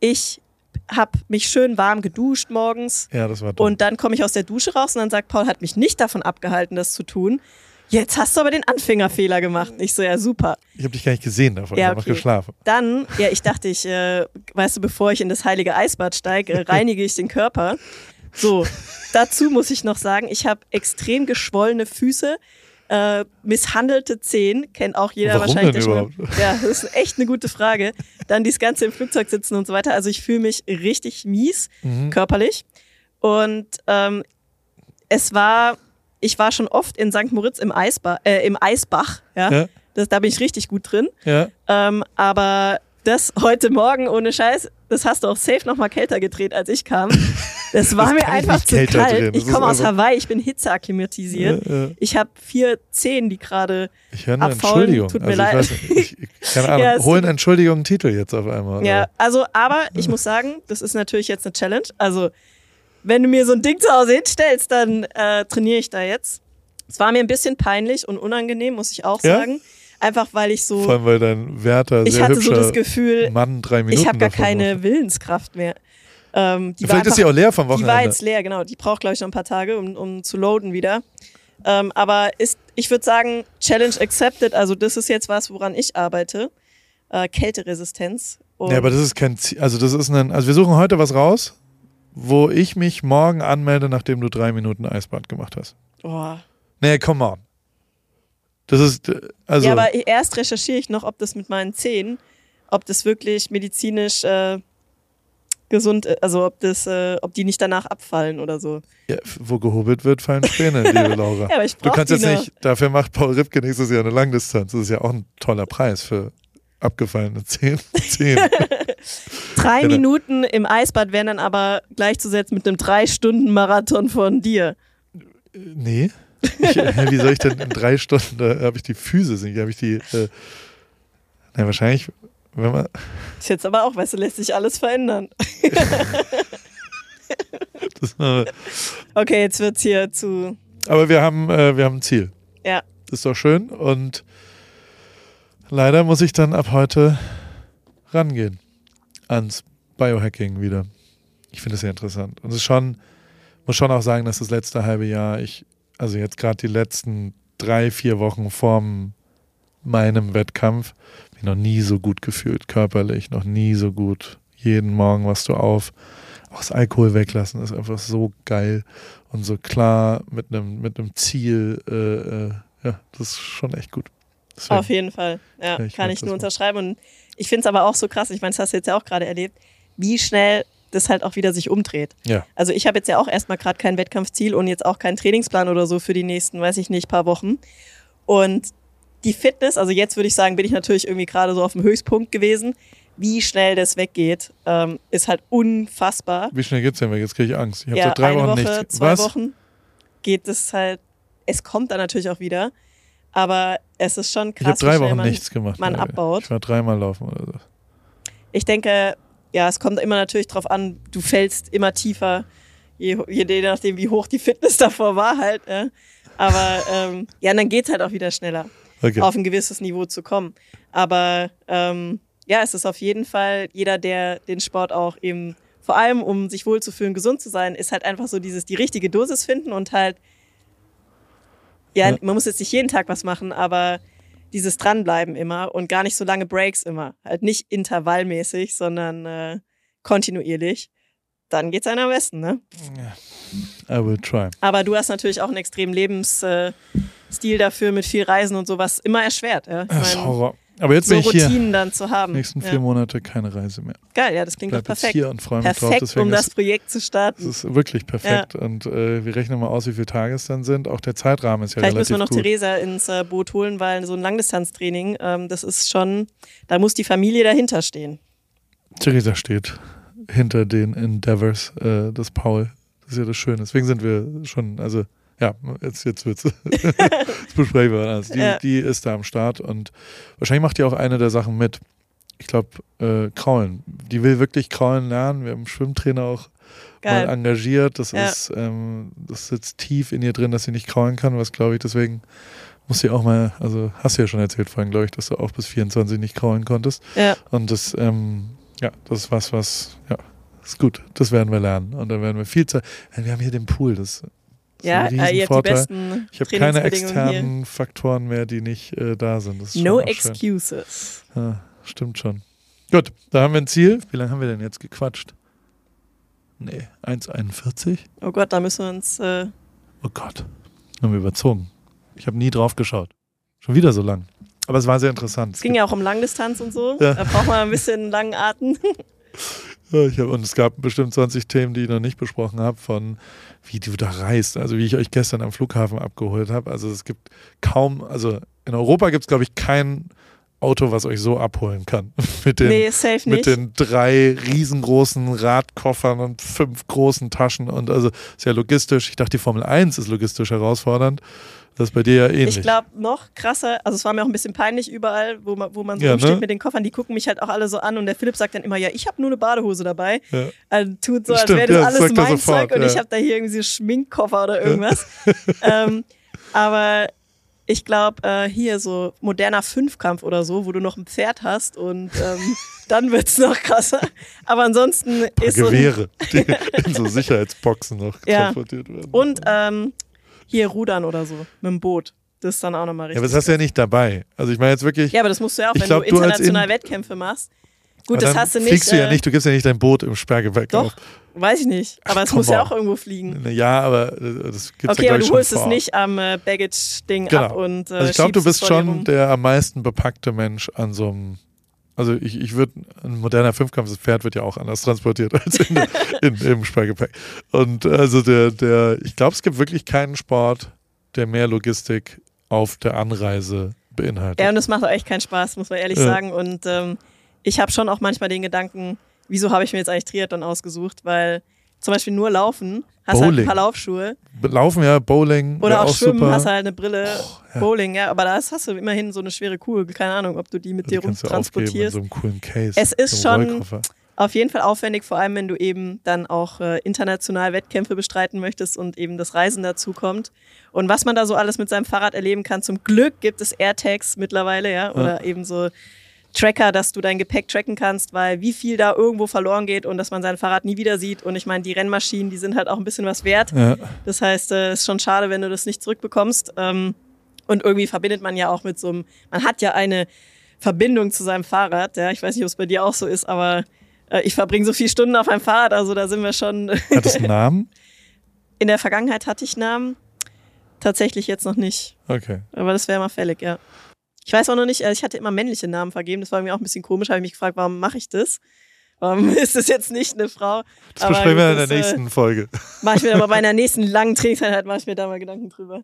S2: ich habe mich schön warm geduscht morgens.
S1: Ja, das war dumm.
S2: Und dann komme ich aus der Dusche raus und dann sagt Paul, hat mich nicht davon abgehalten, das zu tun. Jetzt hast du aber den Anfängerfehler gemacht. Ich so, ja, super.
S1: Ich habe dich gar nicht gesehen davon, ja, ich habe okay. noch geschlafen.
S2: Dann, ja, ich dachte, ich, äh, weißt du, bevor ich in das heilige Eisbad steige, äh, reinige ich den Körper. So, dazu muss ich noch sagen, ich habe extrem geschwollene Füße, äh, misshandelte Zehen, kennt auch jeder
S1: Warum
S2: wahrscheinlich.
S1: Denn überhaupt?
S2: Ja, das ist echt eine gute Frage. Dann dieses Ganze im Flugzeug sitzen und so weiter. Also ich fühle mich richtig mies, mhm. körperlich. Und ähm, es war, ich war schon oft in St. Moritz im, Eisba äh, im Eisbach, ja. ja. Das, da bin ich richtig gut drin.
S1: Ja.
S2: Ähm, aber das heute Morgen ohne Scheiß, das hast du auch safe nochmal kälter gedreht, als ich kam. Das war das mir einfach zu kalt. Ich komme aus Hawaii, ich bin hitzeakklimatisiert. Ja, ja. Ich habe vier Zehen, die gerade
S1: Ich höre eine Entschuldigung.
S2: Tut mir also leid.
S1: Ich, ich, keine Ahnung, ja, holen Entschuldigung einen Titel jetzt auf einmal. Oder?
S2: Ja, also, aber ich muss sagen, das ist natürlich jetzt eine Challenge. Also, wenn du mir so ein Ding zu Hause hinstellst, dann äh, trainiere ich da jetzt. Es war mir ein bisschen peinlich und unangenehm, muss ich auch sagen. Einfach weil ich so.
S1: Vor allem, weil dein Wärter
S2: ich
S1: sehr
S2: hatte so das Gefühl,
S1: Mann drei Minuten
S2: ich habe gar keine macht. Willenskraft mehr. Ähm,
S1: Vielleicht einfach, ist sie auch leer vom Wochenende.
S2: Die war jetzt leer, genau. Die braucht, glaube ich, noch ein paar Tage, um, um zu loaden wieder. Ähm, aber ist, ich würde sagen, Challenge accepted. Also, das ist jetzt was, woran ich arbeite. Äh, Kälteresistenz.
S1: Und ja, aber das ist kein Ziel. Also, das ist ein. Also, wir suchen heute was raus, wo ich mich morgen anmelde, nachdem du drei Minuten Eisbad gemacht hast.
S2: Boah.
S1: Nee, come on. Das ist, also.
S2: Ja, aber erst recherchiere ich noch, ob das mit meinen Zähnen, ob das wirklich medizinisch äh, gesund, ist, also ob das, äh, ob die nicht danach abfallen oder so.
S1: Ja, wo gehobelt wird, fallen Späne, liebe Laura.
S2: ja, aber ich
S1: du kannst jetzt
S2: noch.
S1: nicht, dafür macht Paul Ripke nächstes Jahr eine Langdistanz. Das ist ja auch ein toller Preis für abgefallene Zehen. Zehen.
S2: drei ja, Minuten im Eisbad wären dann aber gleichzusetzen mit einem drei Stunden Marathon von dir.
S1: Nee. Ich, wie soll ich denn in drei Stunden, da habe ich die Füße, habe ich die, äh, na, wahrscheinlich, wenn man.
S2: Ist jetzt aber auch, weißt du, lässt sich alles verändern.
S1: das, äh,
S2: okay, jetzt wird es hier zu.
S1: Aber wir haben, äh, wir haben ein Ziel.
S2: Ja.
S1: Das ist doch schön und leider muss ich dann ab heute rangehen ans Biohacking wieder. Ich finde es sehr interessant. Und es ist schon, muss schon auch sagen, dass das letzte halbe Jahr ich also jetzt gerade die letzten drei, vier Wochen vorm meinem Wettkampf, mich noch nie so gut gefühlt, körperlich, noch nie so gut. Jeden Morgen wachst du auf. Auch das Alkohol weglassen ist einfach so geil und so klar mit einem mit einem Ziel. Äh, äh, ja, das ist schon echt gut.
S2: Deswegen Auf jeden Fall, ja, kann ich nur unterschreiben. Und ich finde es aber auch so krass, ich meine, das hast du jetzt ja auch gerade erlebt, wie schnell das halt auch wieder sich umdreht.
S1: Ja.
S2: Also ich habe jetzt ja auch erstmal gerade kein Wettkampfziel und jetzt auch keinen Trainingsplan oder so für die nächsten, weiß ich nicht, paar Wochen. Und die Fitness, also jetzt würde ich sagen, bin ich natürlich irgendwie gerade so auf dem Höchstpunkt gewesen. Wie schnell das weggeht, ähm, ist halt unfassbar.
S1: Wie schnell geht es denn weg? Jetzt kriege ich Angst. Ich habe
S2: ja,
S1: seit drei
S2: eine
S1: Wochen
S2: Woche,
S1: nichts.
S2: Zwei
S1: Was?
S2: Wochen geht es halt. Es kommt dann natürlich auch wieder, aber es ist schon krass.
S1: Ich habe drei Wochen
S2: man,
S1: nichts gemacht.
S2: Man abbaut.
S1: Ich war dreimal laufen oder so.
S2: Ich denke, ja, es kommt immer natürlich drauf an, du fällst immer tiefer, je, je nachdem, wie hoch die Fitness davor war halt. Ja. Aber ähm, ja, dann geht's halt auch wieder schneller, okay. auf ein gewisses Niveau zu kommen. Aber ähm, ja, es ist auf jeden Fall jeder, der den Sport auch eben, vor allem um sich wohlzufühlen, gesund zu sein, ist halt einfach so dieses, die richtige Dosis finden und halt, ja, ja. man muss jetzt nicht jeden Tag was machen, aber dieses Dranbleiben immer und gar nicht so lange Breaks immer. Halt nicht intervallmäßig, sondern äh, kontinuierlich. Dann geht's einem am besten, ne?
S1: I will try.
S2: Aber du hast natürlich auch einen extremen Lebensstil dafür mit viel Reisen und sowas immer erschwert. Ja?
S1: Das ist Horror. Aber jetzt
S2: so
S1: bin ich
S2: Routinen
S1: hier.
S2: dann zu haben.
S1: Nächsten vier ja. Monate keine Reise mehr.
S2: Geil, ja, das klingt doch perfekt.
S1: Jetzt hier und freue mich
S2: perfekt,
S1: drauf.
S2: um das Projekt zu starten.
S1: Das ist wirklich perfekt. Ja. Und äh, wir rechnen mal aus, wie viele Tage es dann sind. Auch der Zeitrahmen ist ja
S2: Vielleicht
S1: relativ
S2: müssen wir noch
S1: gut.
S2: Theresa ins äh, Boot holen, weil so ein Langdistanztraining, ähm, das ist schon, da muss die Familie dahinter stehen.
S1: Theresa steht hinter den Endeavors äh, des Paul. Das ist ja das Schöne. Deswegen sind wir schon, also ja, jetzt, jetzt wird's. jetzt besprechen wir alles. Die, ja. die ist da am Start und wahrscheinlich macht die auch eine der Sachen mit. Ich glaube, äh, Kraulen. Die will wirklich Kraulen lernen. Wir haben einen Schwimmtrainer auch Geil. mal engagiert. Das ja. ist, ähm, das sitzt tief in ihr drin, dass sie nicht kraulen kann, was glaube ich, deswegen muss sie auch mal, also hast du ja schon erzählt vorhin, glaube ich, dass du auch bis 24 nicht kraulen konntest.
S2: Ja.
S1: Und das, ähm, ja, das ist was, was, ja, ist gut. Das werden wir lernen. Und dann werden wir viel Zeit. Wir haben hier den Pool, das
S2: ja, äh, ihr habt die besten
S1: Ich habe keine externen hier. Faktoren mehr, die nicht äh, da sind.
S2: no excuses.
S1: Ja, stimmt schon. Gut, da haben wir ein Ziel. Wie lange haben wir denn jetzt gequatscht? Nee, 1,41.
S2: Oh Gott, da müssen wir uns. Äh
S1: oh Gott, haben wir überzogen. Ich habe nie drauf geschaut. Schon wieder so lang. Aber es war sehr interessant.
S2: Es ging ja auch um Langdistanz und so. Ja. Da braucht man ein bisschen langen Atem.
S1: Ich hab, und es gab bestimmt 20 Themen, die ich noch nicht besprochen habe, von wie du da reist, also wie ich euch gestern am Flughafen abgeholt habe. Also es gibt kaum, also in Europa gibt es, glaube ich, kein Auto, was euch so abholen kann. mit, den,
S2: nee, safe
S1: mit den drei riesengroßen Radkoffern und fünf großen Taschen und also sehr logistisch. Ich dachte, die Formel 1 ist logistisch herausfordernd. Das ist bei dir ja ähnlich.
S2: Ich glaube, noch krasser, also es war mir auch ein bisschen peinlich überall, wo man, wo man so ja, rumsteht ne? mit den Koffern, die gucken mich halt auch alle so an und der Philipp sagt dann immer, ja, ich habe nur eine Badehose dabei. Ja. Also tut so, als wäre das ja, alles mein sofort, Zeug und ich habe da hier irgendwie so Schminkkoffer oder irgendwas. ähm, aber ich glaube, äh, hier so moderner Fünfkampf oder so, wo du noch ein Pferd hast und ähm, dann wird es noch krasser. Aber ansonsten ist
S1: Gewehre, so die in so Sicherheitsboxen noch
S2: ja. transportiert werden. Und ähm, hier rudern oder so mit dem Boot. Das ist dann auch nochmal richtig.
S1: Ja, aber das hast du ja nicht dabei. Also ich meine jetzt wirklich.
S2: Ja, aber das musst du ja auch, wenn glaub, du international du Wettkämpfe machst. Gut, das hast du nicht.
S1: Fliegst du ja
S2: äh,
S1: nicht, du gibst ja nicht dein Boot im Sperrgepäck
S2: Doch, auf. weiß ich nicht. Aber es muss on. ja auch irgendwo fliegen.
S1: Ja, aber äh, das gibt's
S2: okay,
S1: ja,
S2: aber du holst
S1: es
S2: nicht am äh, Baggage-Ding
S1: genau.
S2: ab und äh,
S1: Also ich glaube, du bist schon der am meisten bepackte Mensch an so einem also ich, ich würde, ein moderner Fünfkampfpferd wird ja auch anders transportiert als in, in, im Sperrgepäck. Und also der, der, ich glaube, es gibt wirklich keinen Sport, der mehr Logistik auf der Anreise beinhaltet.
S2: Ja, und es macht auch echt keinen Spaß, muss man ehrlich ja. sagen. Und ähm, ich habe schon auch manchmal den Gedanken, wieso habe ich mir jetzt eigentlich Triathlon ausgesucht? Weil zum Beispiel nur Laufen, hast Bowling. halt ein paar Laufschuhe.
S1: Laufen, ja, Bowling.
S2: Oder auch,
S1: auch
S2: Schwimmen,
S1: super.
S2: hast halt eine Brille. Oh, ja. Bowling, ja, aber da hast du immerhin so eine schwere Kugel. Keine Ahnung, ob du die mit die dir rumtransportierst.
S1: So einem coolen Case.
S2: Es ist schon auf jeden Fall aufwendig, vor allem wenn du eben dann auch äh, international Wettkämpfe bestreiten möchtest und eben das Reisen dazu kommt. Und was man da so alles mit seinem Fahrrad erleben kann, zum Glück gibt es AirTags mittlerweile, ja, oder ja. eben so Tracker, dass du dein Gepäck tracken kannst, weil wie viel da irgendwo verloren geht und dass man sein Fahrrad nie wieder sieht. Und ich meine, die Rennmaschinen, die sind halt auch ein bisschen was wert. Ja. Das heißt, es äh, ist schon schade, wenn du das nicht zurückbekommst. Ähm, und irgendwie verbindet man ja auch mit so einem, man hat ja eine Verbindung zu seinem Fahrrad. Ja, ich weiß nicht, ob es bei dir auch so ist, aber äh, ich verbringe so viele Stunden auf einem Fahrrad, also da sind wir schon.
S1: Hat es einen Namen?
S2: In der Vergangenheit hatte ich Namen. Tatsächlich jetzt noch nicht.
S1: Okay.
S2: Aber das wäre mal fällig, ja. Ich weiß auch noch nicht, äh, ich hatte immer männliche Namen vergeben, das war mir auch ein bisschen komisch, habe ich mich gefragt, warum mache ich das? Warum ist das jetzt nicht eine Frau?
S1: Das besprechen wir in der nächsten äh, Folge.
S2: Mache ich mir aber bei einer nächsten langen Trainingseinheit, mache ich mir da mal Gedanken drüber.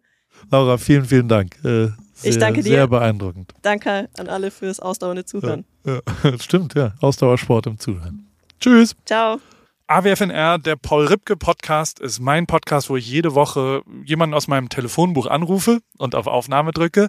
S1: Laura, vielen, vielen Dank.
S2: Äh, sehr, ich danke dir.
S1: Sehr beeindruckend.
S2: Danke an alle fürs ausdauernde Zuhören.
S1: Ja, ja. Stimmt, ja. Ausdauersport im Zuhören. Tschüss.
S2: Ciao.
S1: AWFNR, der Paul Ripke Podcast, ist mein Podcast, wo ich jede Woche jemanden aus meinem Telefonbuch anrufe und auf Aufnahme drücke.